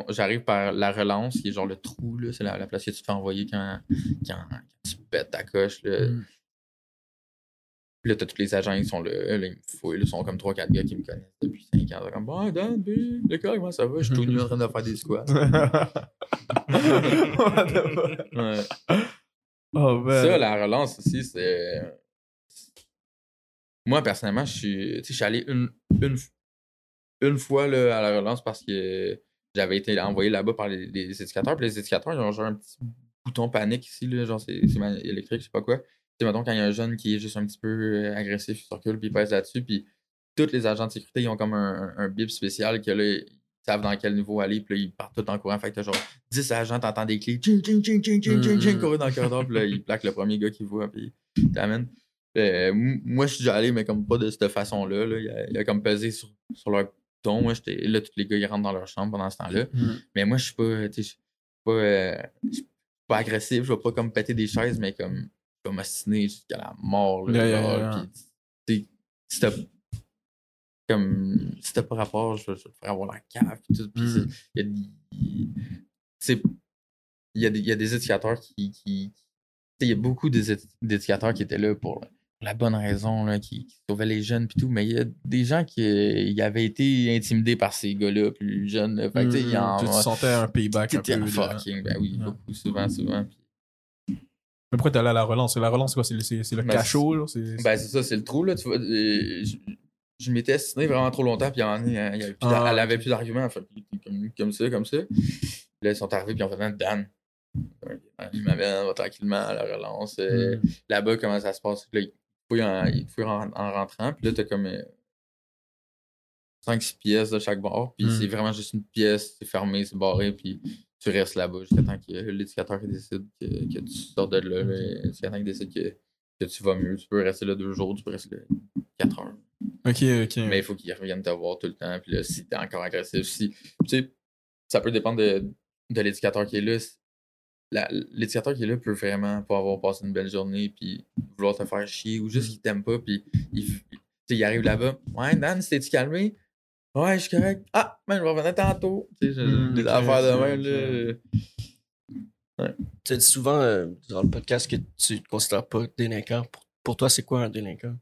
j'arrive par la relance, qui est genre le trou, là. C'est la, la place que tu te fais envoyer quand, quand, quand tu pètes ta coche, là. Mm. Puis là, t'as tous les agents qui sont là, là, ils me fouillent, ils sont comme 3-4 gars qui me connaissent depuis 5 ans. Comme, bon, Dan, le gars, comment ça va? Je suis tout nu en train de faire des squats. [LAUGHS] Ouais. oh, man. Ça, la relance aussi, c'est. Moi, personnellement, je suis. Je suis allé une, une, une fois là, à la relance parce que j'avais été envoyé là-bas par les, les éducateurs. Puis les éducateurs, ils ont genre un petit bouton panique ici, là, genre c'est électrique, je sais pas quoi. Tu sais, mettons, quand il y a un jeune qui est juste un petit peu euh, agressif, il circule, puis il pèse là-dessus, puis tous les agents de sécurité, ils ont comme un, un bip spécial que là, ils savent dans quel niveau aller, puis là, ils partent tout en courant. Fait que t'as genre 10 agents, t'entends des clés, ching, ching, ching, ching, ching, ching, ching, courir dans le corridor, puis là, ils plaquent le premier gars qu'ils voient, puis ils t'amènent. Euh, moi, je suis déjà allé, mais comme pas de cette façon-là. là. Il, a, il a comme pesé sur, sur leur bouton. Moi, j'étais là, tous les gars, ils rentrent dans leur chambre pendant ce temps-là. Mm. Mais moi, je suis pas, je suis pas, euh, pas agressif. Je vais pas comme péter des chaises, mais comme, vais m'assiner jusqu'à la mort. Là, Yeah, genre, yeah. comme, si t'as pas rapport, je, vais je vais te faire avoir la cave. Tout, puis Mm. il y il y il y a des éducateurs qui. il y a beaucoup d'édu- d'éducateurs qui étaient là pour la bonne raison, là, qui, qui sauvaient les jeunes puis tout, mais il y a des gens qui ils avaient été intimidés par ces gars-là plus jeunes. Fait il y en Mm. Tu te sentais un payback un peu. fucking, ben oui, Ouais. beaucoup, souvent, Mais pourquoi t'es allé à la relance? La relance, c'est quoi? C'est le, c'est- le Ben, cachot genre, c'est- Ben, c'est ça, c'est le trou, là. Tu vois, euh, je, je m'étais assassiné vraiment trop longtemps, puis plus d'ar- Ah, elle avait plus d'arguments. Comme, comme ça, comme ça. Là, ils sont arrivés, puis ils ont fait Dan. Ils m'amènent tranquillement à la relance. Euh, Mm. Là-bas, comment ça se passe? Là, ils fouillent en, ils te fouillent en, en rentrant, puis là, t'as comme 5-6 pièces de chaque bord, puis Mm. c'est vraiment juste une pièce, c'est fermé, c'est barré, puis tu restes là-bas jusqu'à temps que l'éducateur décide que, que tu sors de là, jusqu'à temps qu'il décide que, que tu vas mieux. Tu peux rester là deux jours, tu peux rester là quatre heures. Ok, ok. Mais il faut qu'il revienne te voir tout le temps. Puis là, si t'es encore agressif, si. Tu sais, ça peut dépendre de, de l'éducateur qui est là. L'éducateur qui est là peut vraiment pas avoir passé une belle journée, puis vouloir te faire chier, ou juste qu'il t'aime pas, puis il, il arrive là-bas. Ouais, Dan, t'es-tu calmé? Ouais, je suis correct. Ah, man, je vais revenir tantôt. Tu sais, je- Hmm, des ok, affaires de même, là. Tu as dit souvent euh, durant le podcast que tu te considères pas délinquant. Pour, pour toi, c'est quoi un délinquant?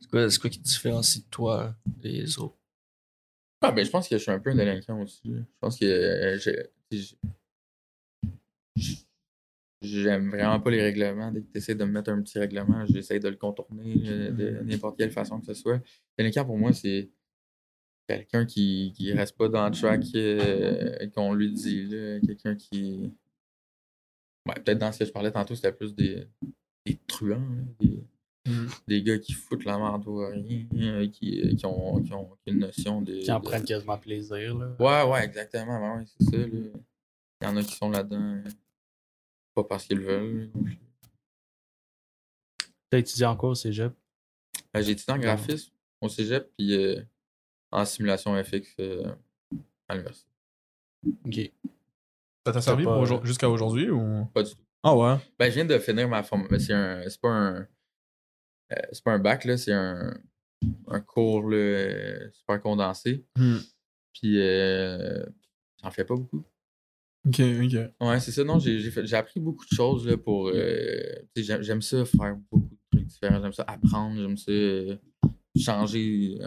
C'est quoi, c'est quoi qui te différencie de toi des autres? Ah, ben, je pense que je suis un peu un délinquant aussi. Je pense que euh, j'aime vraiment pas les règlements. Dès que tu essaies de me mettre un petit règlement, j'essaie de le contourner euh, de n'importe quelle façon que ce soit. Délinquant, pour moi, c'est quelqu'un qui, qui reste pas dans le track euh, qu'on lui dit. là. Quelqu'un qui. Ouais, peut-être dans ce que je parlais tantôt, c'était plus des, des truands. là, Des, Mhm. des gars qui foutent la merde au rien, euh, qui, qui, ont, qui ont une notion de. Qui en de- prennent quasiment plaisir. Là. Ouais, ouais, exactement. Ben ouais, c'est ça. là. Il y en a qui sont là-dedans. euh, Pas parce qu'ils le veulent. T'as étudié en quoi au cégep? J'ai étudié en graphisme au cégep, puis euh, en simulation FX euh, à l'université. Ok. Ça t'a servi pas- pour aujourd- jusqu'à aujourd'hui ou? Pas du tout. Ah ouais? Ben, je viens de finir ma formation. C'est un. C'est pas un. euh, c'est pas un bac, là, c'est un, un cours là, euh, super condensé. Hmm. Puis euh, j'en fais pas beaucoup. Ok, ok. Ouais, c'est ça. Non, j'ai j'ai fait- j'ai appris beaucoup de choses là, pour. euh, tu sais, j'aime- J'aime ça faire beaucoup de trucs différents. J'aime ça apprendre. J'aime ça euh, changer.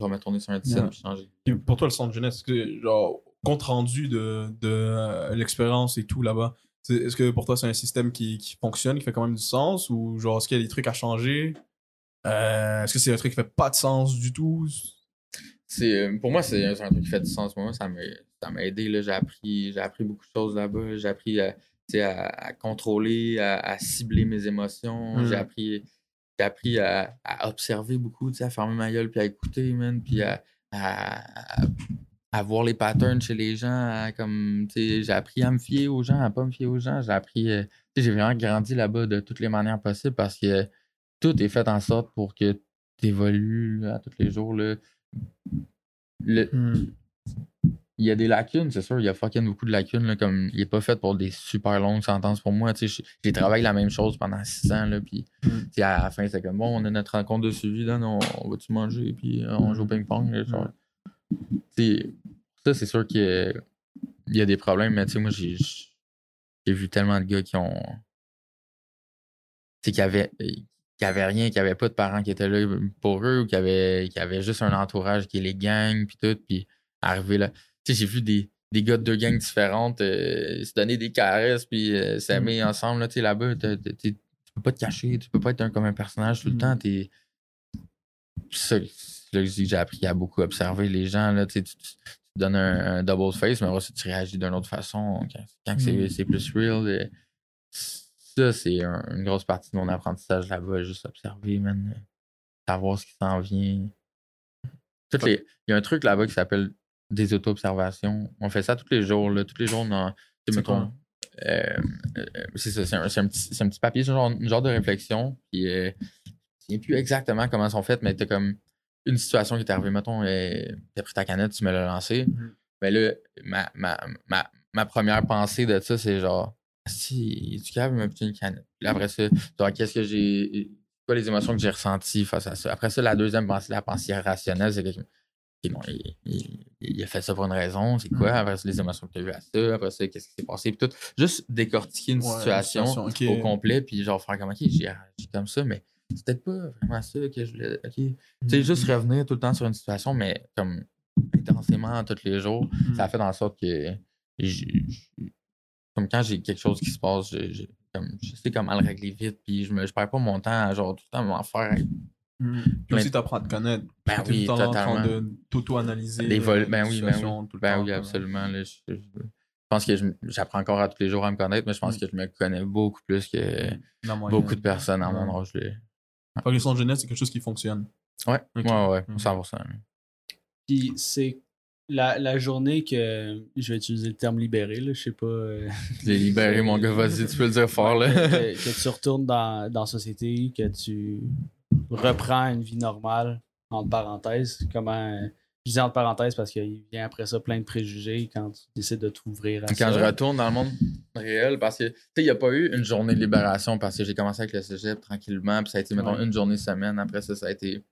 Je vais me tourner sur un dizaine Ouais. puis changer. Et pour toi, le centre jeunesse, est-ce que, genre, compte rendu de, de euh, l'expérience et tout là-bas, c'est- est-ce que pour toi, c'est un système qui, qui fonctionne, qui fait quand même du sens ou genre, est-ce qu'il y a des trucs à changer? Euh, Est-ce que c'est un truc qui fait pas de sens du tout? C'est, euh, pour moi, c'est c'est un truc qui fait du sens. Moi, ça m'a ça m'a aidé. là. J'ai appris, j'ai appris beaucoup de choses là-bas. J'ai appris à, tu sais, à, à contrôler, à, à cibler mes émotions. Mm. J'ai appris, j'ai appris à, observer beaucoup, à fermer ma gueule puis à écouter, man, puis à, voir les patterns chez les gens. comme, j'ai appris à me fier aux gens, à pas me fier aux gens. J'ai appris, euh, j'ai vraiment grandi là-bas de toutes les manières possibles parce que tout est fait en sorte pour que tu évolues à tous les jours. Hmm. Il y a des lacunes, c'est sûr. Il y a fucking beaucoup de lacunes. Là, comme il est pas fait pour des super longues sentences pour moi. J'ai travaillé la même chose pendant six ans. Là, puis Mm. à la fin, c'est comme bon, on a notre rencontre de suivi. Là, on, on va-tu manger? Puis euh, on joue au ping-pong. Tu sais, Ça, c'est sûr qu'il y y a des problèmes. Mais tu sais, moi, j'ai j'ai vu tellement de gars qui ont. Tu sais, qui avaient, qui avaient rien, qui n'avaient pas de parents qui étaient là pour eux, ou qui avaient, qui avaient juste un entourage qui les gagne, puis tout. Puis arriver là. Tu sais, j'ai vu des, des gars de deux gangs différentes euh, se donner des caresses puis euh, s'aimer ensemble. Là, tu sais, là-bas, tu peux pas te cacher, tu peux pas être un, comme un personnage tout le Mm. temps. T'es... Ça, c'est là j'ai appris à beaucoup observer les gens. Là, tu, tu, donnes un, un double face, mais ça, tu réagis d'une autre façon quand, quand c'est, Mm. c'est plus real. euh, Ça, c'est un- une grosse partie de mon apprentissage là-bas, juste observer, man. Savoir ce qui s'en vient. Toutes les... Il y a un truc là-bas qui s'appelle des auto-observations. On fait ça tous les jours. Là. Tous les jours, on sais, C'est mettons, euh, euh, c'est ça, c'est un, un petit, c'est un petit papier, c'est un genre, un genre de réflexion. Puis, euh, je ne sais plus exactement comment elles sont faites, mais tu comme une situation qui t'est arrivée. Mettons, tu as pris ta canette, tu me l'as lancée. Mais là, ma, ma, ma, ma première pensée de ça, c'est genre, si tu me péter une canette? Puis après ça, genre, qu'est-ce que j'ai. Quoi les émotions que j'ai ressenties face à ça? Après ça, la deuxième pensée, la pensée rationnelle, c'est que bon, il, il- il a fait ça pour une raison, c'est quoi? Après ça, les émotions que tu as eues à ça, après ça, qu'est-ce qui s'est passé? Puis tout. Juste décortiquer une Ouais, une situation au complet, puis genre faire comme, ok, j'ai comme ça, mais c'est peut-être pas vraiment ça que je voulais. Ok? Tu sais, juste revenir tout le temps sur une situation, mais comme intensément tous les jours, Hmm. ça a fait en sorte que. Comme quand j'ai quelque chose qui se passe, je, je- comme, je sais comment le régler vite, puis je, me, je perds pas mon temps à genre tout le temps m'en faire plein Puis aussi, t'apprends à te connaître. Ben tout oui, temps en train de t'auto-analyser. Euh, ben oui, ben situations tout le Ben temps, oui, absolument. là, je, je- je pense que j'apprends encore à tous les jours à me connaître, mais je pense Mm. que je me connais beaucoup plus que La beaucoup de personnes à mon âge. que le centre jeunesse, c'est quelque chose qui fonctionne. Ouais, Ok. ouais, ouais, Mhm. 100%. là. Puis c'est la, la journée que. Je vais utiliser le terme libéré, là, je sais pas. euh, [LAUGHS] libéré, mon gars, vas-y, tu peux le dire fort, là. que, que [LAUGHS] tu retournes dans, dans la société, que tu reprends une vie normale, entre parenthèses. Comment. Je dis entre parenthèses parce qu'il vient après ça plein de préjugés quand tu décides de t'ouvrir à Quand ça. je retourne dans le monde réel, parce que, tu sais, il n'y a pas eu une journée de libération parce que j'ai commencé avec le cégep tranquillement, puis ça a été, mettons, Ouais. une journée semaine. Après ça, ça a été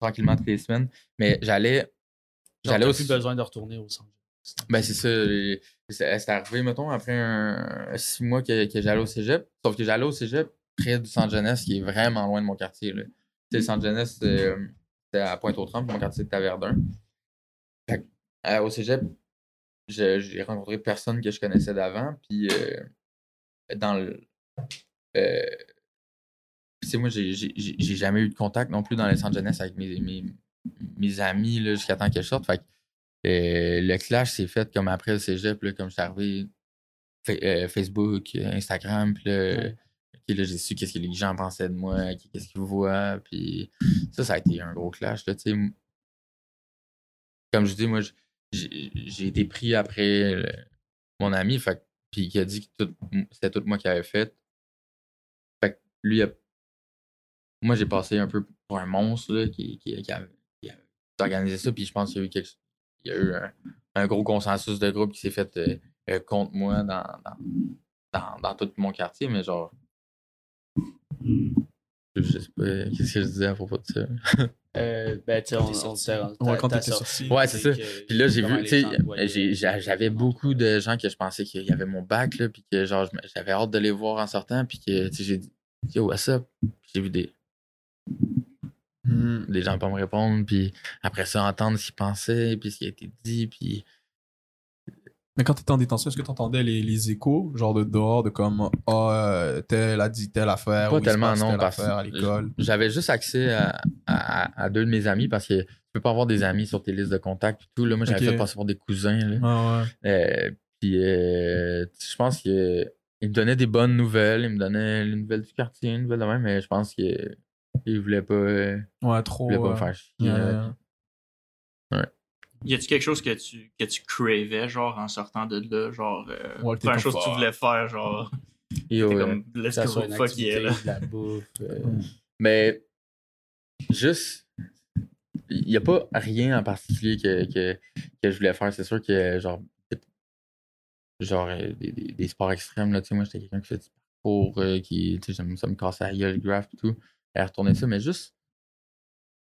tranquillement toutes les semaines. Mais j'allais. J'allais aussi. plus besoin de retourner au centre. Ben, c'est ça. c'est arrivé, mettons, après un, six mois que, que j'allais au cégep. Sauf que j'allais au cégep près du centre jeunesse, qui est vraiment loin de mon quartier. là. Le centre jeunesse, c'était à Pointe-aux-Trembles, mon quartier c'était à Verdun. Fait euh, au cégep, j'ai rencontré personne que je connaissais d'avant. Puis, euh, dans le. Euh, moi, j'ai jamais eu de contact non plus dans les centres jeunesse avec mes, mes, mes amis jusqu'à temps que je sorte. Fait euh, le clash s'est fait comme après le cégep, là, comme je suis arrivé, Fa- euh, Facebook, euh, Instagram, puis. Là, j'ai su qu'est-ce que les gens pensaient de moi, qu'est-ce qu'ils voient, puis ça, ça a été un gros clash, là, Comme je dis, moi, j'ai été pris après le- mon ami, fait puis qui a dit que c'était tout moi qui avais fait. Fait que lui, a- moi, j'ai passé un peu pour un monstre, là, qui, qui, avait, avait organisé ça, puis je pense qu'il y a eu quelque il y a eu un, un gros consensus de groupe qui s'est fait euh, euh, contre moi dans, dans, dans, dans tout mon quartier, mais genre. Je sais pas qu'est-ce que je disais à propos de ça? Euh, ben, tu sais, on, on sorti. Ouais, quand t'étais sorti. Ouais, c'est ça. Puis là, j'ai vu, tu sais, j'avais beaucoup de gens que je pensais qu'il y avait mon bac, là, puis que genre, j'avais hâte de les voir en sortant, puis que, tu sais, j'ai dit, yo, what's up? Puis J'ai vu des, Hmm. des gens pas me répondre, puis après ça, entendre ce qu'ils pensaient, puis ce qui a été dit, puis. Mais quand t'étais en détention, est-ce que t'entendais les, les échos, genre de dehors, de comme, ah, tel a dit telle affaire, Pas tellement, non, telle parce affaire à l'école? j'avais juste accès à, à- à deux de mes amis parce que tu peux pas avoir des amis sur tes listes de contacts et tout. Là, moi, j'avais Ok. fait passer pour des cousins. Là. Ah ouais. Euh, puis, euh, je pense qu'il me donnait des bonnes nouvelles. Il me donnait les nouvelles du quartier, les nouvelles de même, mais je pense qu'il il voulait pas, Ouais, il trop. voulait pas me euh, faire chier. ouais. Y a-tu quelque chose que tu, que tu cravais, genre, en sortant de là, genre, euh, Ouais, faire chose que tu voulais faire, genre, ouais. comme, let's ça go, fuck yeah, là. la bouffe. euh, Mais juste, il n'y a pas rien en particulier que, que, que je voulais faire. C'est sûr que, genre, genre euh, des, des, des sports extrêmes, là, tu sais, moi, j'étais quelqu'un qui fait du parcours, euh, qui, tu sais, j'aime ça me casser la gueule, le graph et tout, et retourner ça, mais juste,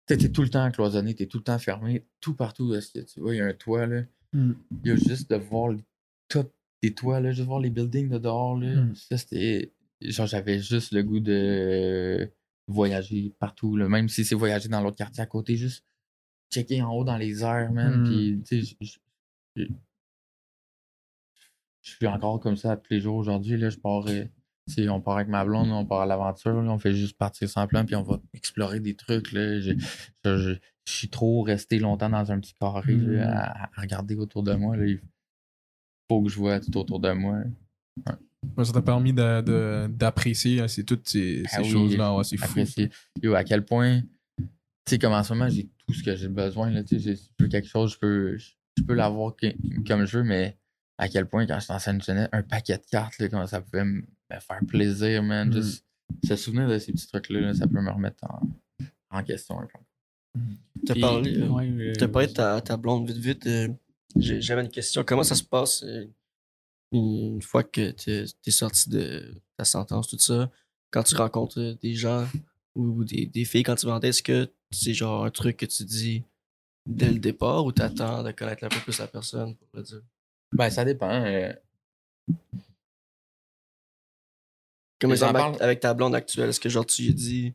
t'es tout le temps cloisonné, t'es tout le temps fermé, tout partout, tu vois, il y a un toit, là, Mm. il y a juste de voir le top des toits, là, juste voir les buildings de dehors, là, Mm. ça, c'était, genre, j'avais juste le goût de voyager partout, là, même si c'est voyager dans l'autre quartier à côté, juste checker en haut dans les airs, man. Mm. Puis, tu sais, je- je- je- je suis encore comme ça tous les jours aujourd'hui. Là, je pars, euh, on part avec ma blonde, on part à l'aventure, on fait juste partir sans plan, puis on va explorer des trucs. Là. Je, je- je- je suis trop resté longtemps dans un petit carré là, Mm. à, à regarder autour de moi. Là. Il faut que je vois tout autour de moi. Ouais, ça t'a permis d'apprécier hein, toutes ces, Ah oui, choses-là. Ouais, c'est fou. Yo, à quel point, tu sais, comme en ce moment, j'ai tout ce que j'ai besoin. Là, si je veux quelque chose, je peux, je, peux l'avoir comme je veux, mais à quel point, quand je dans une jeunesse, un paquet de cartes, là, comment ça pouvait me me faire plaisir, man. Mm. Juste se souvenir de ces petits trucs-là, là, ça peut me remettre en, en question. un peu. T'as parlé, euh, ouais, euh, t'as parlé de ta, ta blonde vite vite. euh, j'ai- J'avais une question. Comment ça se passe euh, une fois que t'es es sorti de ta sentence, tout ça? Quand tu rencontres des gens ou des, des filles quand tu vas en date, est-ce que c'est genre un truc que tu dis dès le départ ou t'attends de connaître un peu plus la personne pour le dire? Ben, ça dépend. Comme Mais j'en exemple, parle- avec- avec ta blonde actuelle, est-ce que genre tu lui as dit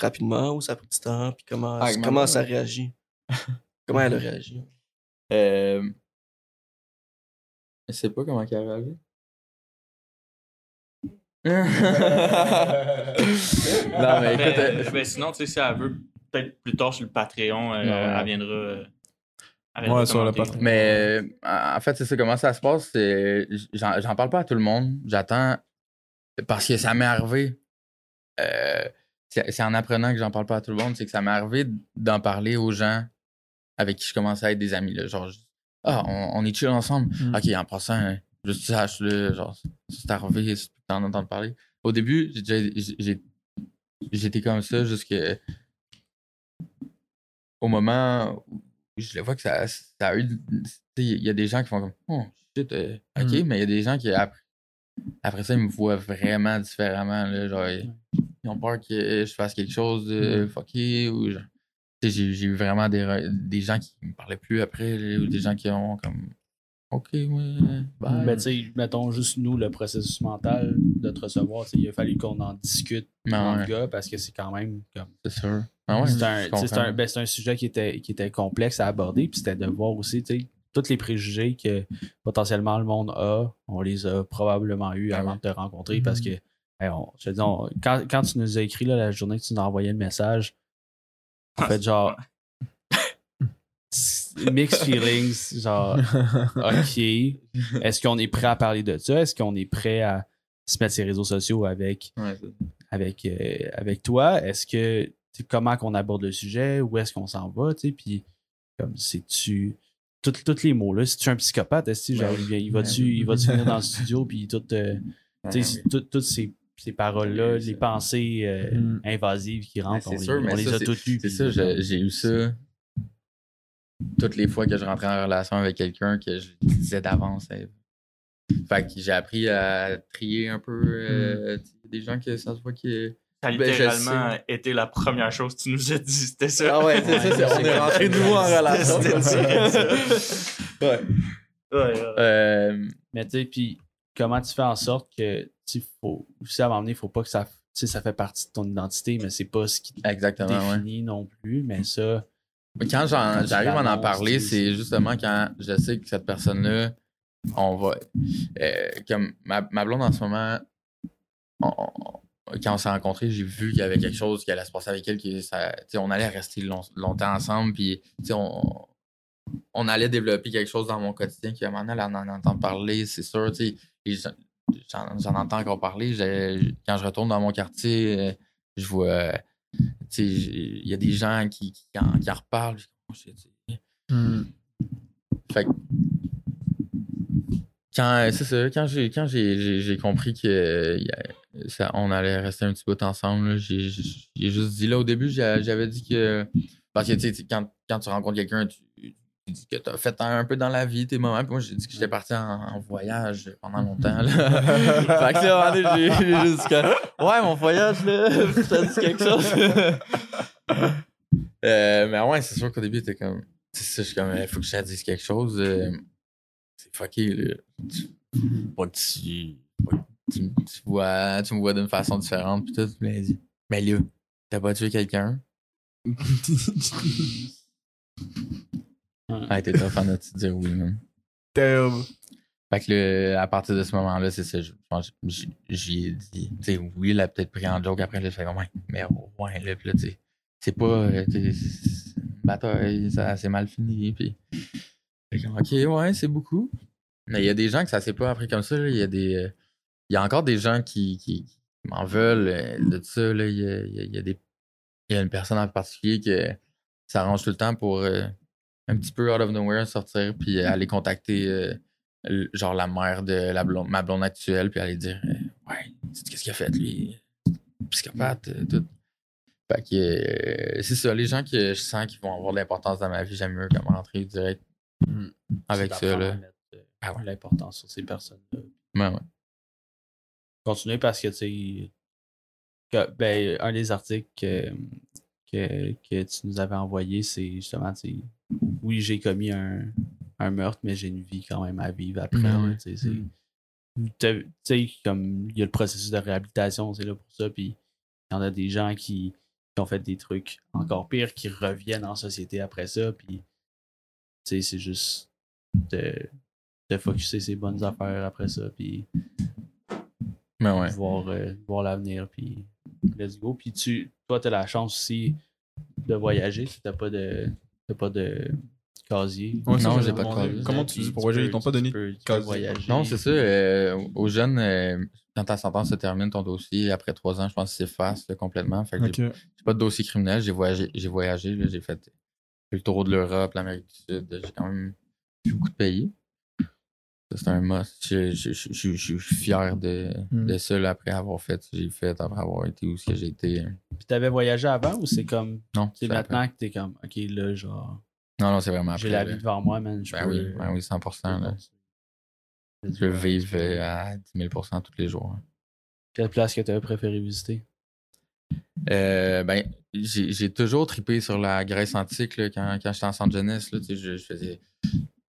rapidement ou ça a pris du temps? Puis comment, blonde, ça réagit? [LAUGHS] comment elle a réagi? euh, je sais pas comment qu'elle a réagi. [LAUGHS] non, mais écoute, Ben, euh, ben, sinon, tu sais, si elle veut, peut-être plus tard sur le Patreon, euh, Ouais. elle viendra. euh, elle viendra Ouais, sur le. Patreon. Mais euh, en fait, c'est ça, comment ça se passe, j'en parle pas à tout le monde. J'attends. Parce que ça m'est arrivé. euh, c'est en apprenant que j'en parle pas à tout le monde, c'est que ça m'est arrivé d'en parler aux gens avec qui je commençais à être des amis. Là. Genre, Ah, on, on est chill ensemble. Mm. Ok, en passant, hein, juste tu saches, là, genre, c'est arrivé, t'en entends parler. Au début, j'étais comme ça jusqu'à. Au moment où je le vois que ça, ça a eu. Il y a des gens qui font comme. Oh, shit, euh, ok, Mm. mais il y a des gens qui, après, après ça, ils me voient vraiment différemment. Là, genre, ils, ils ont peur que je fasse quelque chose de fucké ou genre. J'ai eu vraiment des, des gens qui me parlaient plus après, là, ou des gens qui ont comme. Ok, ouais, bye. Ben, tu sais, mettons juste nous, le processus mental de te recevoir, il a fallu qu'on en discute, Mais ouais, gars, parce que c'est quand même comme. c'est sûr. Ah ouais, c'est un, ben, un sujet qui était, qui était complexe à aborder, puis c'était de voir aussi, tu sais, tous les préjugés que potentiellement le monde a, on les a probablement eu Ah avant de te rencontrer parce que, hey, on- je te dis, on- quand, quand tu nous as écrit là, la journée que tu nous as envoyé le message, en fait, [LAUGHS] genre, [LAUGHS] mixed feelings, genre, [LAUGHS] OK, est-ce qu'on est prêt à parler de ça? Est-ce qu'on est prêt à se mettre sur les réseaux sociaux avec, Ouais, avec, euh, avec toi? Est-ce que, comment qu'on aborde le sujet? Où est-ce qu'on s'en va? Puis, comme, c'est-tu. Tous les mots, là. Si tu es un psychopathe, que, genre, il, il va-tu il va-tu venir dans le studio, puis tout, euh, tout- toutes ces, ces paroles-là, les pensées euh, Mm. invasives qui rentrent, on, les- sûr, mais on les ça, a toutes lues. C'est ça, j'ai eu ça toutes les fois que je rentrais en relation avec quelqu'un que je disais d'avance. Fait que j'ai appris à trier un peu euh, tu sais, des gens que ça se voit que. Ça a Ben, littéralement été la première chose que tu nous as dit, c'était ça. Ah ouais, c'est ça, c'est- on est rentré de nouveau en relation. C'était ça. ouais. Ouais, ouais. Euh, Mais tu sais, puis comment tu fais en sorte que, tu sais, faut, aussi à un moment donné, il faut pas que ça, tu sais, ça fait partie de ton identité, mais c'est pas ce qui te exactement, ouais. définit non plus, mais ça, Mais Quand j'arrive à en parler, c'est c'est- justement quand je sais que cette personne-là, on va. euh, comme ma, ma blonde en ce moment, on- on- quand on s'est rencontrés, j'ai vu qu'il y avait quelque chose qui allait se passer avec elle, qui, ça, on allait rester long- longtemps ensemble, puis on, on allait développer quelque chose dans mon quotidien qui, à un moment donné, elle en entend parler, c'est sûr. j'en- entends encore parler. Quand je retourne dans mon quartier, je vois. Il y a des gens qui, qui, en, qui en reparlent. Oh, Hmm. fait que quand c'est ça, quand j'ai quand j'ai, j'ai, j'ai compris que euh, y a- ça, on allait rester un petit bout ensemble, j'ai, juste dit là au début, j'avais dit que parce que tu sais, quand, quand tu rencontres quelqu'un, tu, tu dis que tu as fait un, un peu dans la vie tes moments. Puis moi, j'ai dit que j'étais parti en, en voyage pendant longtemps. Là. [LAUGHS] fait que j'ai juste dit que, ouais, mon voyage, là, ça dit quelque chose. [LAUGHS] Euh, mais ouais, c'est sûr qu'au début, t'es comme. C'est ça, je suis comme, il faut que je te dise quelque chose. euh, c'est fucké, là. Pas que tu. Tu, tu vois, tu me vois d'une façon différente, pis tout. Mais, dit, mais là, t'as pas tué quelqu'un? Ah, t'es tough en as-tu dire oui, man. Damn. Fait que là, à partir de ce moment-là, c'est ça. J'y ai dit. Tu sais, oui, il a peut-être pris en joke après, là, je fais comme, ouais, mais ouais, là, pis là, tu sais, c'est pas. euh, tu bataille, ça c'est mal fini, puis. Fait que, ok, ouais, c'est beaucoup. Mais il y a des gens que ça s'est pas appris comme ça, là. Il y a des. Euh, Il y a encore des gens qui, qui, qui m'en veulent euh, de ça, là. Il y a, il y a- il y a des. Il y a une personne en particulier que ça arrange tout le temps pour euh, un petit peu out of nowhere sortir, puis aller contacter. euh, genre la mère de la blonde, ma blonde actuelle, puis aller dire euh, Ouais, qu'est-ce qu'il a fait, lui? Psychopathe, euh, tout. Fait que euh, c'est ça, les gens que je sens qui vont avoir de l'importance dans ma vie, j'aime mieux comme rentrer direct Hmm. avec ça. euh, Ah ouais. l'importance sur ces personnes-là. Ouais. Continuer parce que tu sais ben, un des articles que, que, que tu nous avais envoyé, c'est justement, tu sais, oui, j'ai commis un, un meurtre, mais j'ai une vie quand même à vivre après. Ben t'as- Tu sais, comme il y a le processus de réhabilitation, c'est là pour ça, puis il y en a des gens qui, qui ont fait des trucs encore pires, qui reviennent en société après ça, puis tu sais, c'est juste de, de focusser ses bonnes affaires après ça, puis Mais ouais. voir, euh, voir l'avenir, puis let's go. Puis tu, toi, tu as la chance aussi de voyager si t'as pas de, t'as pas de casier. Ouais, Non, j'ai pas de casier. Comment tu dis pour voyager? Ils t'ont pas donné tu peux- de tu casier. voyager. Non, c'est ça. euh, aux jeunes, euh, quand ta sentence se termine, ton dossier, après trois ans, je pense que c'est face complètement. Fait que j'ai pas de dossier criminel. J'ai voyagé, j'ai voyagé là, j'ai fait, fait le tour de l'Europe, l'Amérique du Sud. J'ai quand même beaucoup de pays. C'est un must. Je, je, je, je- je suis fier de, Mm. de ça là, après avoir fait ce que j'ai fait, après avoir été où ce que j'ai été. Puis t'avais voyagé avant ou c'est comme. Non, C'est après. maintenant que t'es comme. Ok, là, genre. Non, non, c'est vraiment après. J'ai la vie devant moi, man. Je Ben peux- oui, ben oui, 100%. Là. je le vive euh, à 10 000% tous les jours. hein. Quelle place que t'avais préféré visiter? Euh, ben, j'ai toujours trippé sur la Grèce antique là, quand, quand j'étais en centre jeunesse. Là, je faisais.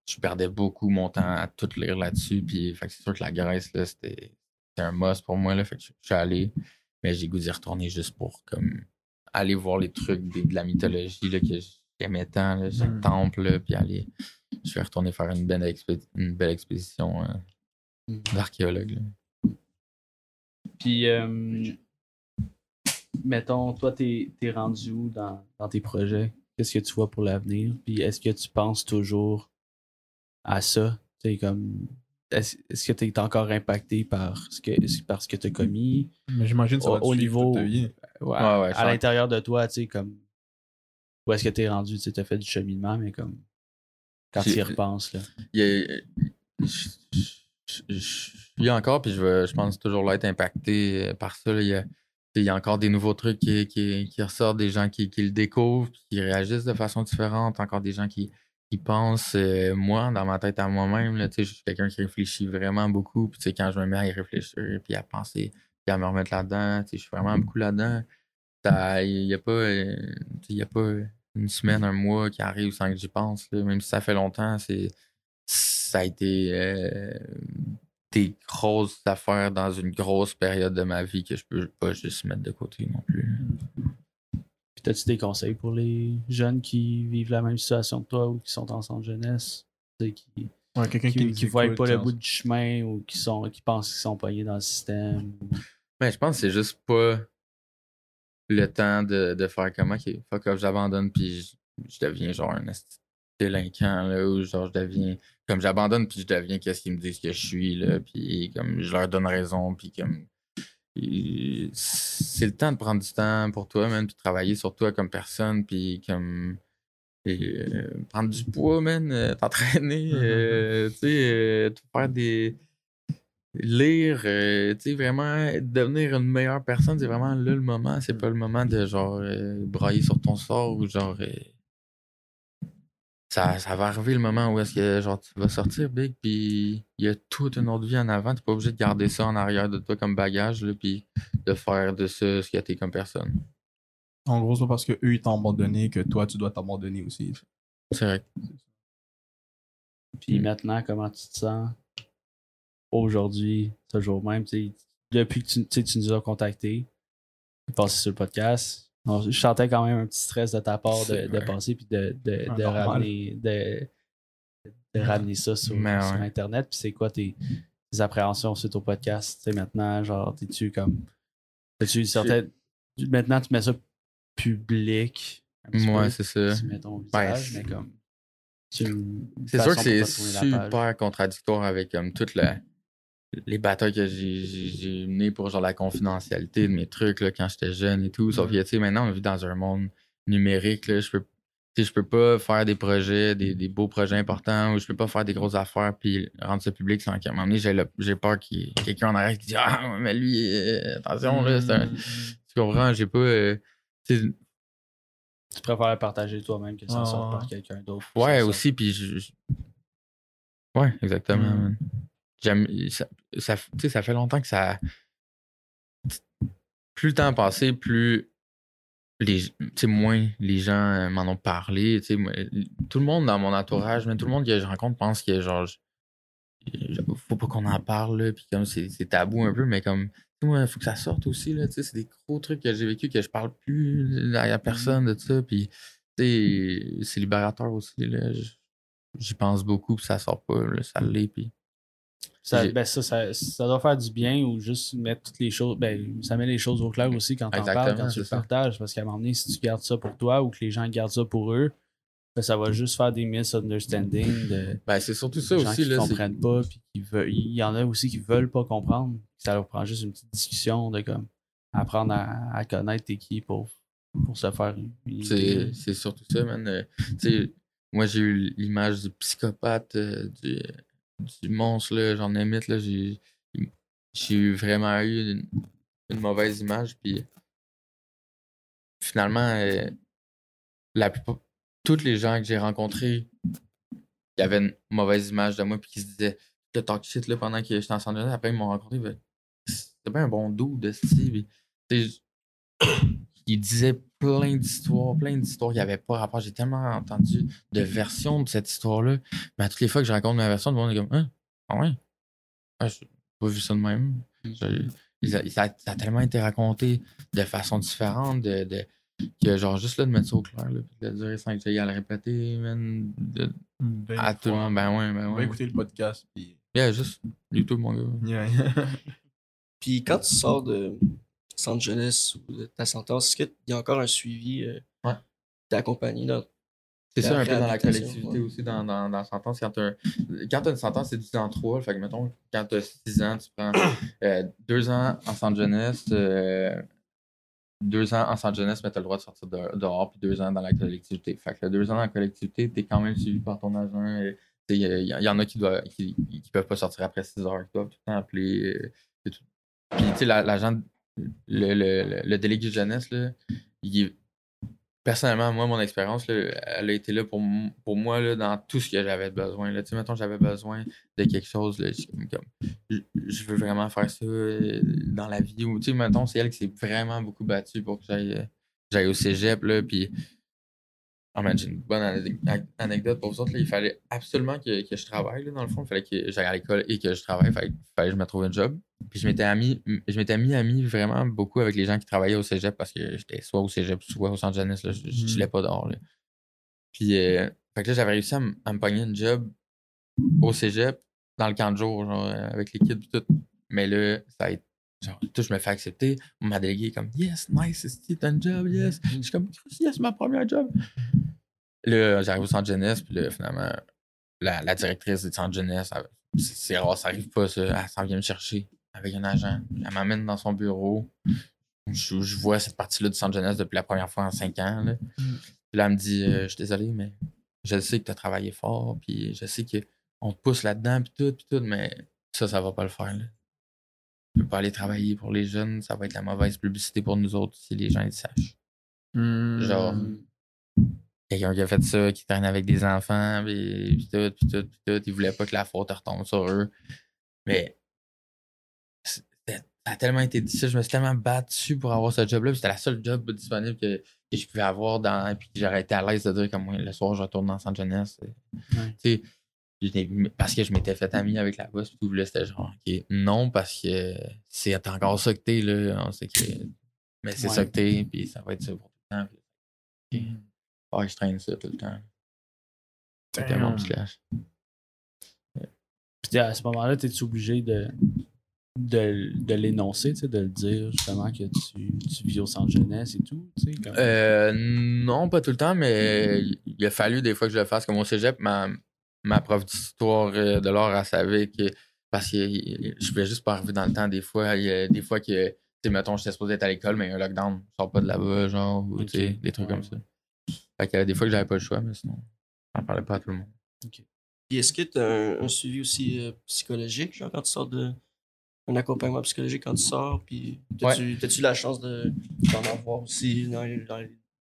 Je perdais beaucoup mon temps à tout lire là-dessus. Puis fait que c'est sûr que la Grèce, là, c'était c'était un must pour moi. Là, fait que je, je suis allé. Mais j'ai goût d'y retourner juste pour comme aller voir les trucs des- de la mythologie là, que j'aimais tant, là, chaque Mm. temple, là, puis aller. Je vais retourner faire une belle, expé- une belle expédition euh, Mm. d'archéologue. là. Puis, euh, mettons, toi, t'es es rendu où dans, dans tes projets? Qu'est-ce que tu vois pour l'avenir? Puis, est-ce que tu penses toujours à ça? Tu sais, comme. Est-ce est-ce que tu es encore impacté par ce que, par ce que tu as commis? Mais j'imagine que ça Au- va au niveau- toute ta vie. Ouais, Ouais, ouais, à l'intérieur de toi, tu sais, comme. Où est-ce que tu es rendu? Tu as fait du cheminement, mais comme. Quand tu y repenses, là. il y a- je, je- je- je suis encore, puis je, vais, je pense toujours là être impacté euh, par ça. là. Il y, a, il y a encore des nouveaux trucs qui, qui, qui ressortent, des gens qui, qui le découvrent, qui réagissent de façon différente, encore des gens qui, qui pensent. euh, moi, dans ma tête à moi-même, je suis quelqu'un qui réfléchit vraiment beaucoup. Puis quand je me mets à y réfléchir, puis à penser, puis à me remettre là-dedans, je suis vraiment beaucoup là-dedans. Il n'y a pas. euh, y a pas une semaine, un mois qui arrive sans que j'y pense. là. Même si ça fait longtemps, c'est ça a été euh, des grosses affaires dans une grosse période de ma vie que je peux pas juste mettre de côté non plus. Puis, as-tu des conseils pour les jeunes qui vivent la même situation que toi ou qui sont en centre jeunesse? Qui, Ouais, quelqu'un qui, qui voient écoute, pas le bout du chemin ou qui sont qui pensent qu'ils sont pognés dans le système. Mais je pense que c'est juste pas le temps de, de faire comme ok, fuck off, j'abandonne puis je, je deviens genre un délinquant là ou genre je deviens comme j'abandonne puis je deviens qu'est-ce qu'ils me disent que je suis là puis comme je leur donne raison puis comme c'est le temps de prendre du temps pour toi man puis de travailler sur toi comme personne puis comme et, euh, prendre du poids man euh, [LAUGHS] t'entraîner euh, tu sais euh, te faire des lire, tu sais, vraiment devenir une meilleure personne, c'est vraiment là le moment. C'est pas le moment de genre brailler sur ton sort ou genre. Ça, ça va arriver le moment où est-ce que genre tu vas sortir big puis il y a toute une autre vie en avant. T'es pas obligé de garder ça en arrière de toi comme bagage là, puis de faire de ça ce que t'es comme personne. En gros, c'est pas parce qu'eux ils t'ont abandonné que toi tu dois t'abandonner aussi. C'est vrai. Puis maintenant, comment tu te sens aujourd'hui, ce jour même? tu sais, Depuis que tu, tu sais, tu nous as contactés, passé sur le podcast. Je sentais quand même un petit stress de ta part de, de passer puis de, de, ramener, de, de ramener ça sur, sur ouais. Internet. Puis c'est quoi tes, tes appréhensions suite au podcast? Tu sais, maintenant, genre, t'es-tu comme. T'as-tu certaines. Maintenant, tu mets ça public. peu, c'est ça. Tu mets ton Ben, visage, mais comme. c'est sûr que c'est super contradictoire avec comme toutes la- les batailles que j'ai- menées pour genre la confidentialité de mes trucs là, quand j'étais jeune et tout. Sauf que tu sais, maintenant on vit dans un monde numérique. Là, je peux tu sais, je peux pas faire des projets, des, des beaux projets importants, ou je peux pas faire des grosses affaires puis rendre ça public sans qu'à un moment donné, j'ai peur qu'il y ait quelqu'un en arrière qui dit Ah, mais lui, euh, attention, là, c'est un- Mm. Tu comprends? J'ai pas. euh, tu préfères le partager toi-même que ça Ouais, sorte par quelqu'un d'autre. Ouais, aussi, puis je... je- Ouais, exactement. Mm. Ça, ça, ça fait longtemps que ça... Plus le temps a passé, plus... Les, moins les gens euh, m'en ont parlé. moi, Tout le monde dans mon entourage, mais tout le monde que je rencontre pense que genre... Faut pas qu'on en parle, là, puis comme c'est tabou un peu, mais comme... il faut que ça sorte aussi, là, c'est des gros trucs que j'ai vécu que je parle plus à personne de ça, puis c'est libérateur aussi. Là. J'y pense beaucoup, puis ça sort pas, là, ça l'est. Puis... Ça, ben ça, ça, ça doit faire du bien ou juste mettre toutes les choses. Ben, ça met les choses au clair aussi quand t'en parles, quand tu le partages. Parce qu'à un moment donné, si tu gardes ça pour toi ou que les gens gardent ça pour eux, ben, ça va juste faire des misunderstandings de Ben, c'est surtout ça aussi. qui Là, comprennent pas. Puis qui veulent, il y en a aussi qui veulent pas comprendre. Ça leur prend juste une petite discussion de comme apprendre à, à connaître t'es qui pour, pour se faire une. C'est surtout ça, man. Euh, moi, j'ai eu l'image du psychopathe, euh, du, du monstre, là, j'en ai là. J'ai j'ai vraiment eu une, mauvaise image. Puis finalement, euh, la plupart, tous les gens que j'ai rencontrés, qui avaient une mauvaise image de moi, puis qui se disaient le talk shit là, pendant que j'étais en centre après ils m'ont rencontré. C'était pas un bon dos de style. Il disait plein d'histoires, plein d'histoires qui n'avaient pas rapport. J'ai tellement entendu de versions de cette histoire-là. Mais à toutes les fois que je raconte ma version, le monde est comme Hein? Ah ouais? Ah, j'ai pas vu ça de même. Il a- ça, a, ça a tellement été raconté de façon différente, de, de- que genre juste là de mettre ça au clair, là, puis de durer 5 à le répéter, man, de- Ben, à tout le monde, ben ouais, ben On va ouais. écouter le podcast. Puis... Yeah, juste YouTube, mon gars. Yeah. Puis quand tu sors de centre jeunesse ou de ta sentence, est-ce qu'il y a encore un suivi euh, Ouais. d'accompagné dans C'est ça un peu dans la collectivité ouais. aussi, dans, dans, dans la sentence. Quand tu as une sentence, c'est du temps 3. Fait que, mettons, quand tu as 6 ans, tu prends [COUGHS] 2 ans en centre jeunesse, 2 ans en centre jeunesse, mais tu as le droit de sortir de- dehors, puis 2 ans dans la collectivité. Fait que 2 ans dans la collectivité, tu es quand même suivi par ton agent. Il y, y en a qui doivent qui, qui peuvent pas sortir après 6 heures, qui doivent tout le temps appeler. euh, tout. Puis, tu sais, la- l'agent, le, le, le jeunesse, là, personnellement, moi, mon expérience, elle a été là pour, pour moi là, dans tout ce que j'avais besoin. Là. Tu sais, mettons, j'avais besoin de quelque chose. Là, je, veux vraiment faire ça euh, dans la vie. Tu sais, mettons, c'est elle qui s'est vraiment beaucoup battue pour que j'aille, euh, j'aille au cégep. Là, puis, oh j'ai une bonne ane- ane- anecdote pour vous autres. Il fallait absolument que, que je travaille, là, dans le fond. Il fallait que j'aille à l'école et que je travaille. Il fallait que je me trouve un job. Puis je m'étais ami, je m'étais mis ami vraiment beaucoup avec les gens qui travaillaient au cégep parce que j'étais soit au cégep, soit au centre jeunesse. Là, je, Mhm. chillais pas dehors. Là. Puis euh, fait que là, j'avais réussi à, me pogner une job au cégep dans le camp de jour, genre, euh, avec l'équipe et tout. Mais là, ça a été. Genre, tout, je me fais accepter. On m'a délégué comme Yes, nice, c'est un job, yes. Je suis comme Yes, ma première job. Là, j'arrive au centre jeunesse, puis là, finalement, la, la directrice du centre jeunesse, c'est rare, ça arrive pas, ça. Elle s'en vient me chercher avec un agent. Elle m'amène dans son bureau. Je, je vois cette partie-là du centre jeunesse depuis la première fois en cinq ans. Là. Puis là, elle me dit euh, Je suis désolé, mais je sais que tu as travaillé fort, puis je sais qu'on te pousse là-dedans, puis tout, puis tout, mais ça, ça va pas le faire. Là. Tu peux pas aller travailler pour les jeunes, ça va être la mauvaise publicité pour nous autres si les gens le sachent. Genre, quelqu'un qui a fait ça, qui traîne avec des enfants, puis, puis tout, puis tout, puis tout, il voulait pas que la faute retombe sur eux. Mais ça a tellement été difficile, je me suis tellement battu pour avoir ce job-là, puis c'était la seule job disponible que, que je pouvais avoir dans, puis que j'aurais été à l'aise de dire comme moi, le soir, je retourne dans centre jeunesse. Ouais. Tu sais, j'étais- parce que je m'étais fait ami avec la boss, puis tout, là, c'était genre, OK, non, parce que c'est encore ça que t'es, là, on sait que... Mais c'est Ouais. ça que t'es, puis ça va être ça pour tout le temps. puis- OK. Je traîne ça tout le temps. C'était mon petit clash. Puis à ce moment-là, t'es-tu obligé de, de, de l'énoncer, tu sais, de le dire justement que tu, tu vis au centre jeunesse et tout, tu sais? comme- Euh, non, pas tout le temps, mais il a fallu des fois que je le fasse comme au cégep. Ma, ma prof d'histoire euh, de l'art, elle savait que. Parce que je pouvais juste pas arriver dans le temps des fois. Il y a des fois que, tu sais, mettons, j'étais supposé être à l'école, mais il y a un lockdown, je sors pas de là-bas, genre, ou, tu sais, Ok, des trucs ouais. comme ça. Fait que euh, des fois que j'avais pas le choix, mais sinon, j'en parlais pas à tout le monde. Puis est-ce que tu as un, un suivi aussi euh, psychologique, genre quand tu sors de. Un accompagnement psychologique quand tu sors, puis t'as-tu t'as-tu la chance de- d'en avoir aussi dans les, dans les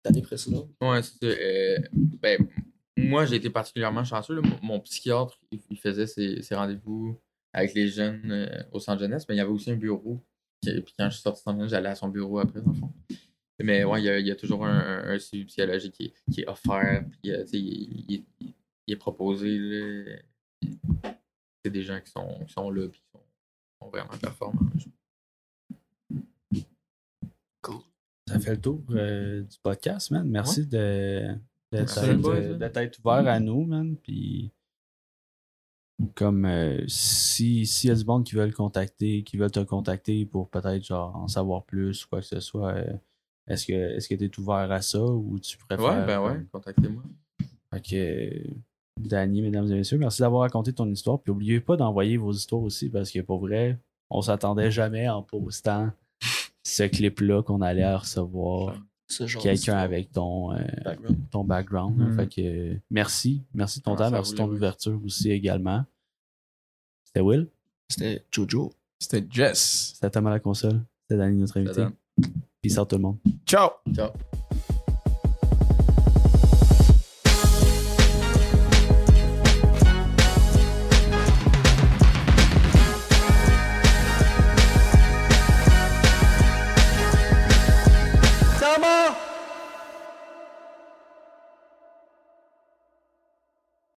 années précédentes? Ouais, c'est. Euh, ben, moi, j'ai été particulièrement chanceux. là. Mon, mon psychiatre, il, il faisait ses, ses rendez-vous avec les jeunes euh, au centre jeunesse, mais il y avait aussi un bureau. Qui- Puis quand je suis sorti du centre jeunesse, j'allais à son bureau après, dans le fond. Mais ouais, il y a, il y a toujours un, un, suivi psychologique qui, est- qui est offert, puis euh, il, il- est proposé. C'est des gens qui sont, qui sont là, puis sont, vraiment performants. Ça fait le tour euh, du podcast, man. Merci de, de, t'être ouvert à nous, man. Puis, comme euh, si s'il y a du monde qui veut le contacter, qui veulent te contacter pour peut-être genre en savoir plus ou quoi que ce soit, euh, est-ce que est-ce que tu es ouvert à ça ou tu préfères. Ouais, ben ouais, contactez-moi. Euh, Danny, mesdames et messieurs, merci d'avoir raconté ton histoire. Puis n'oubliez pas d'envoyer vos histoires aussi parce que pour vrai, on s'attendait jamais en postant ce clip-là qu'on allait recevoir. quelqu'un avec ton, euh, background. ton background. là. Mhm. Fait que merci. Merci de ton Merci temps. Merci de ton ouverture aussi également. C'était Will. C'était Jojo. C'était Jess. C'était Tom à la console. C'était Danny, notre invité. Peace out tout le monde. Ciao! Ciao.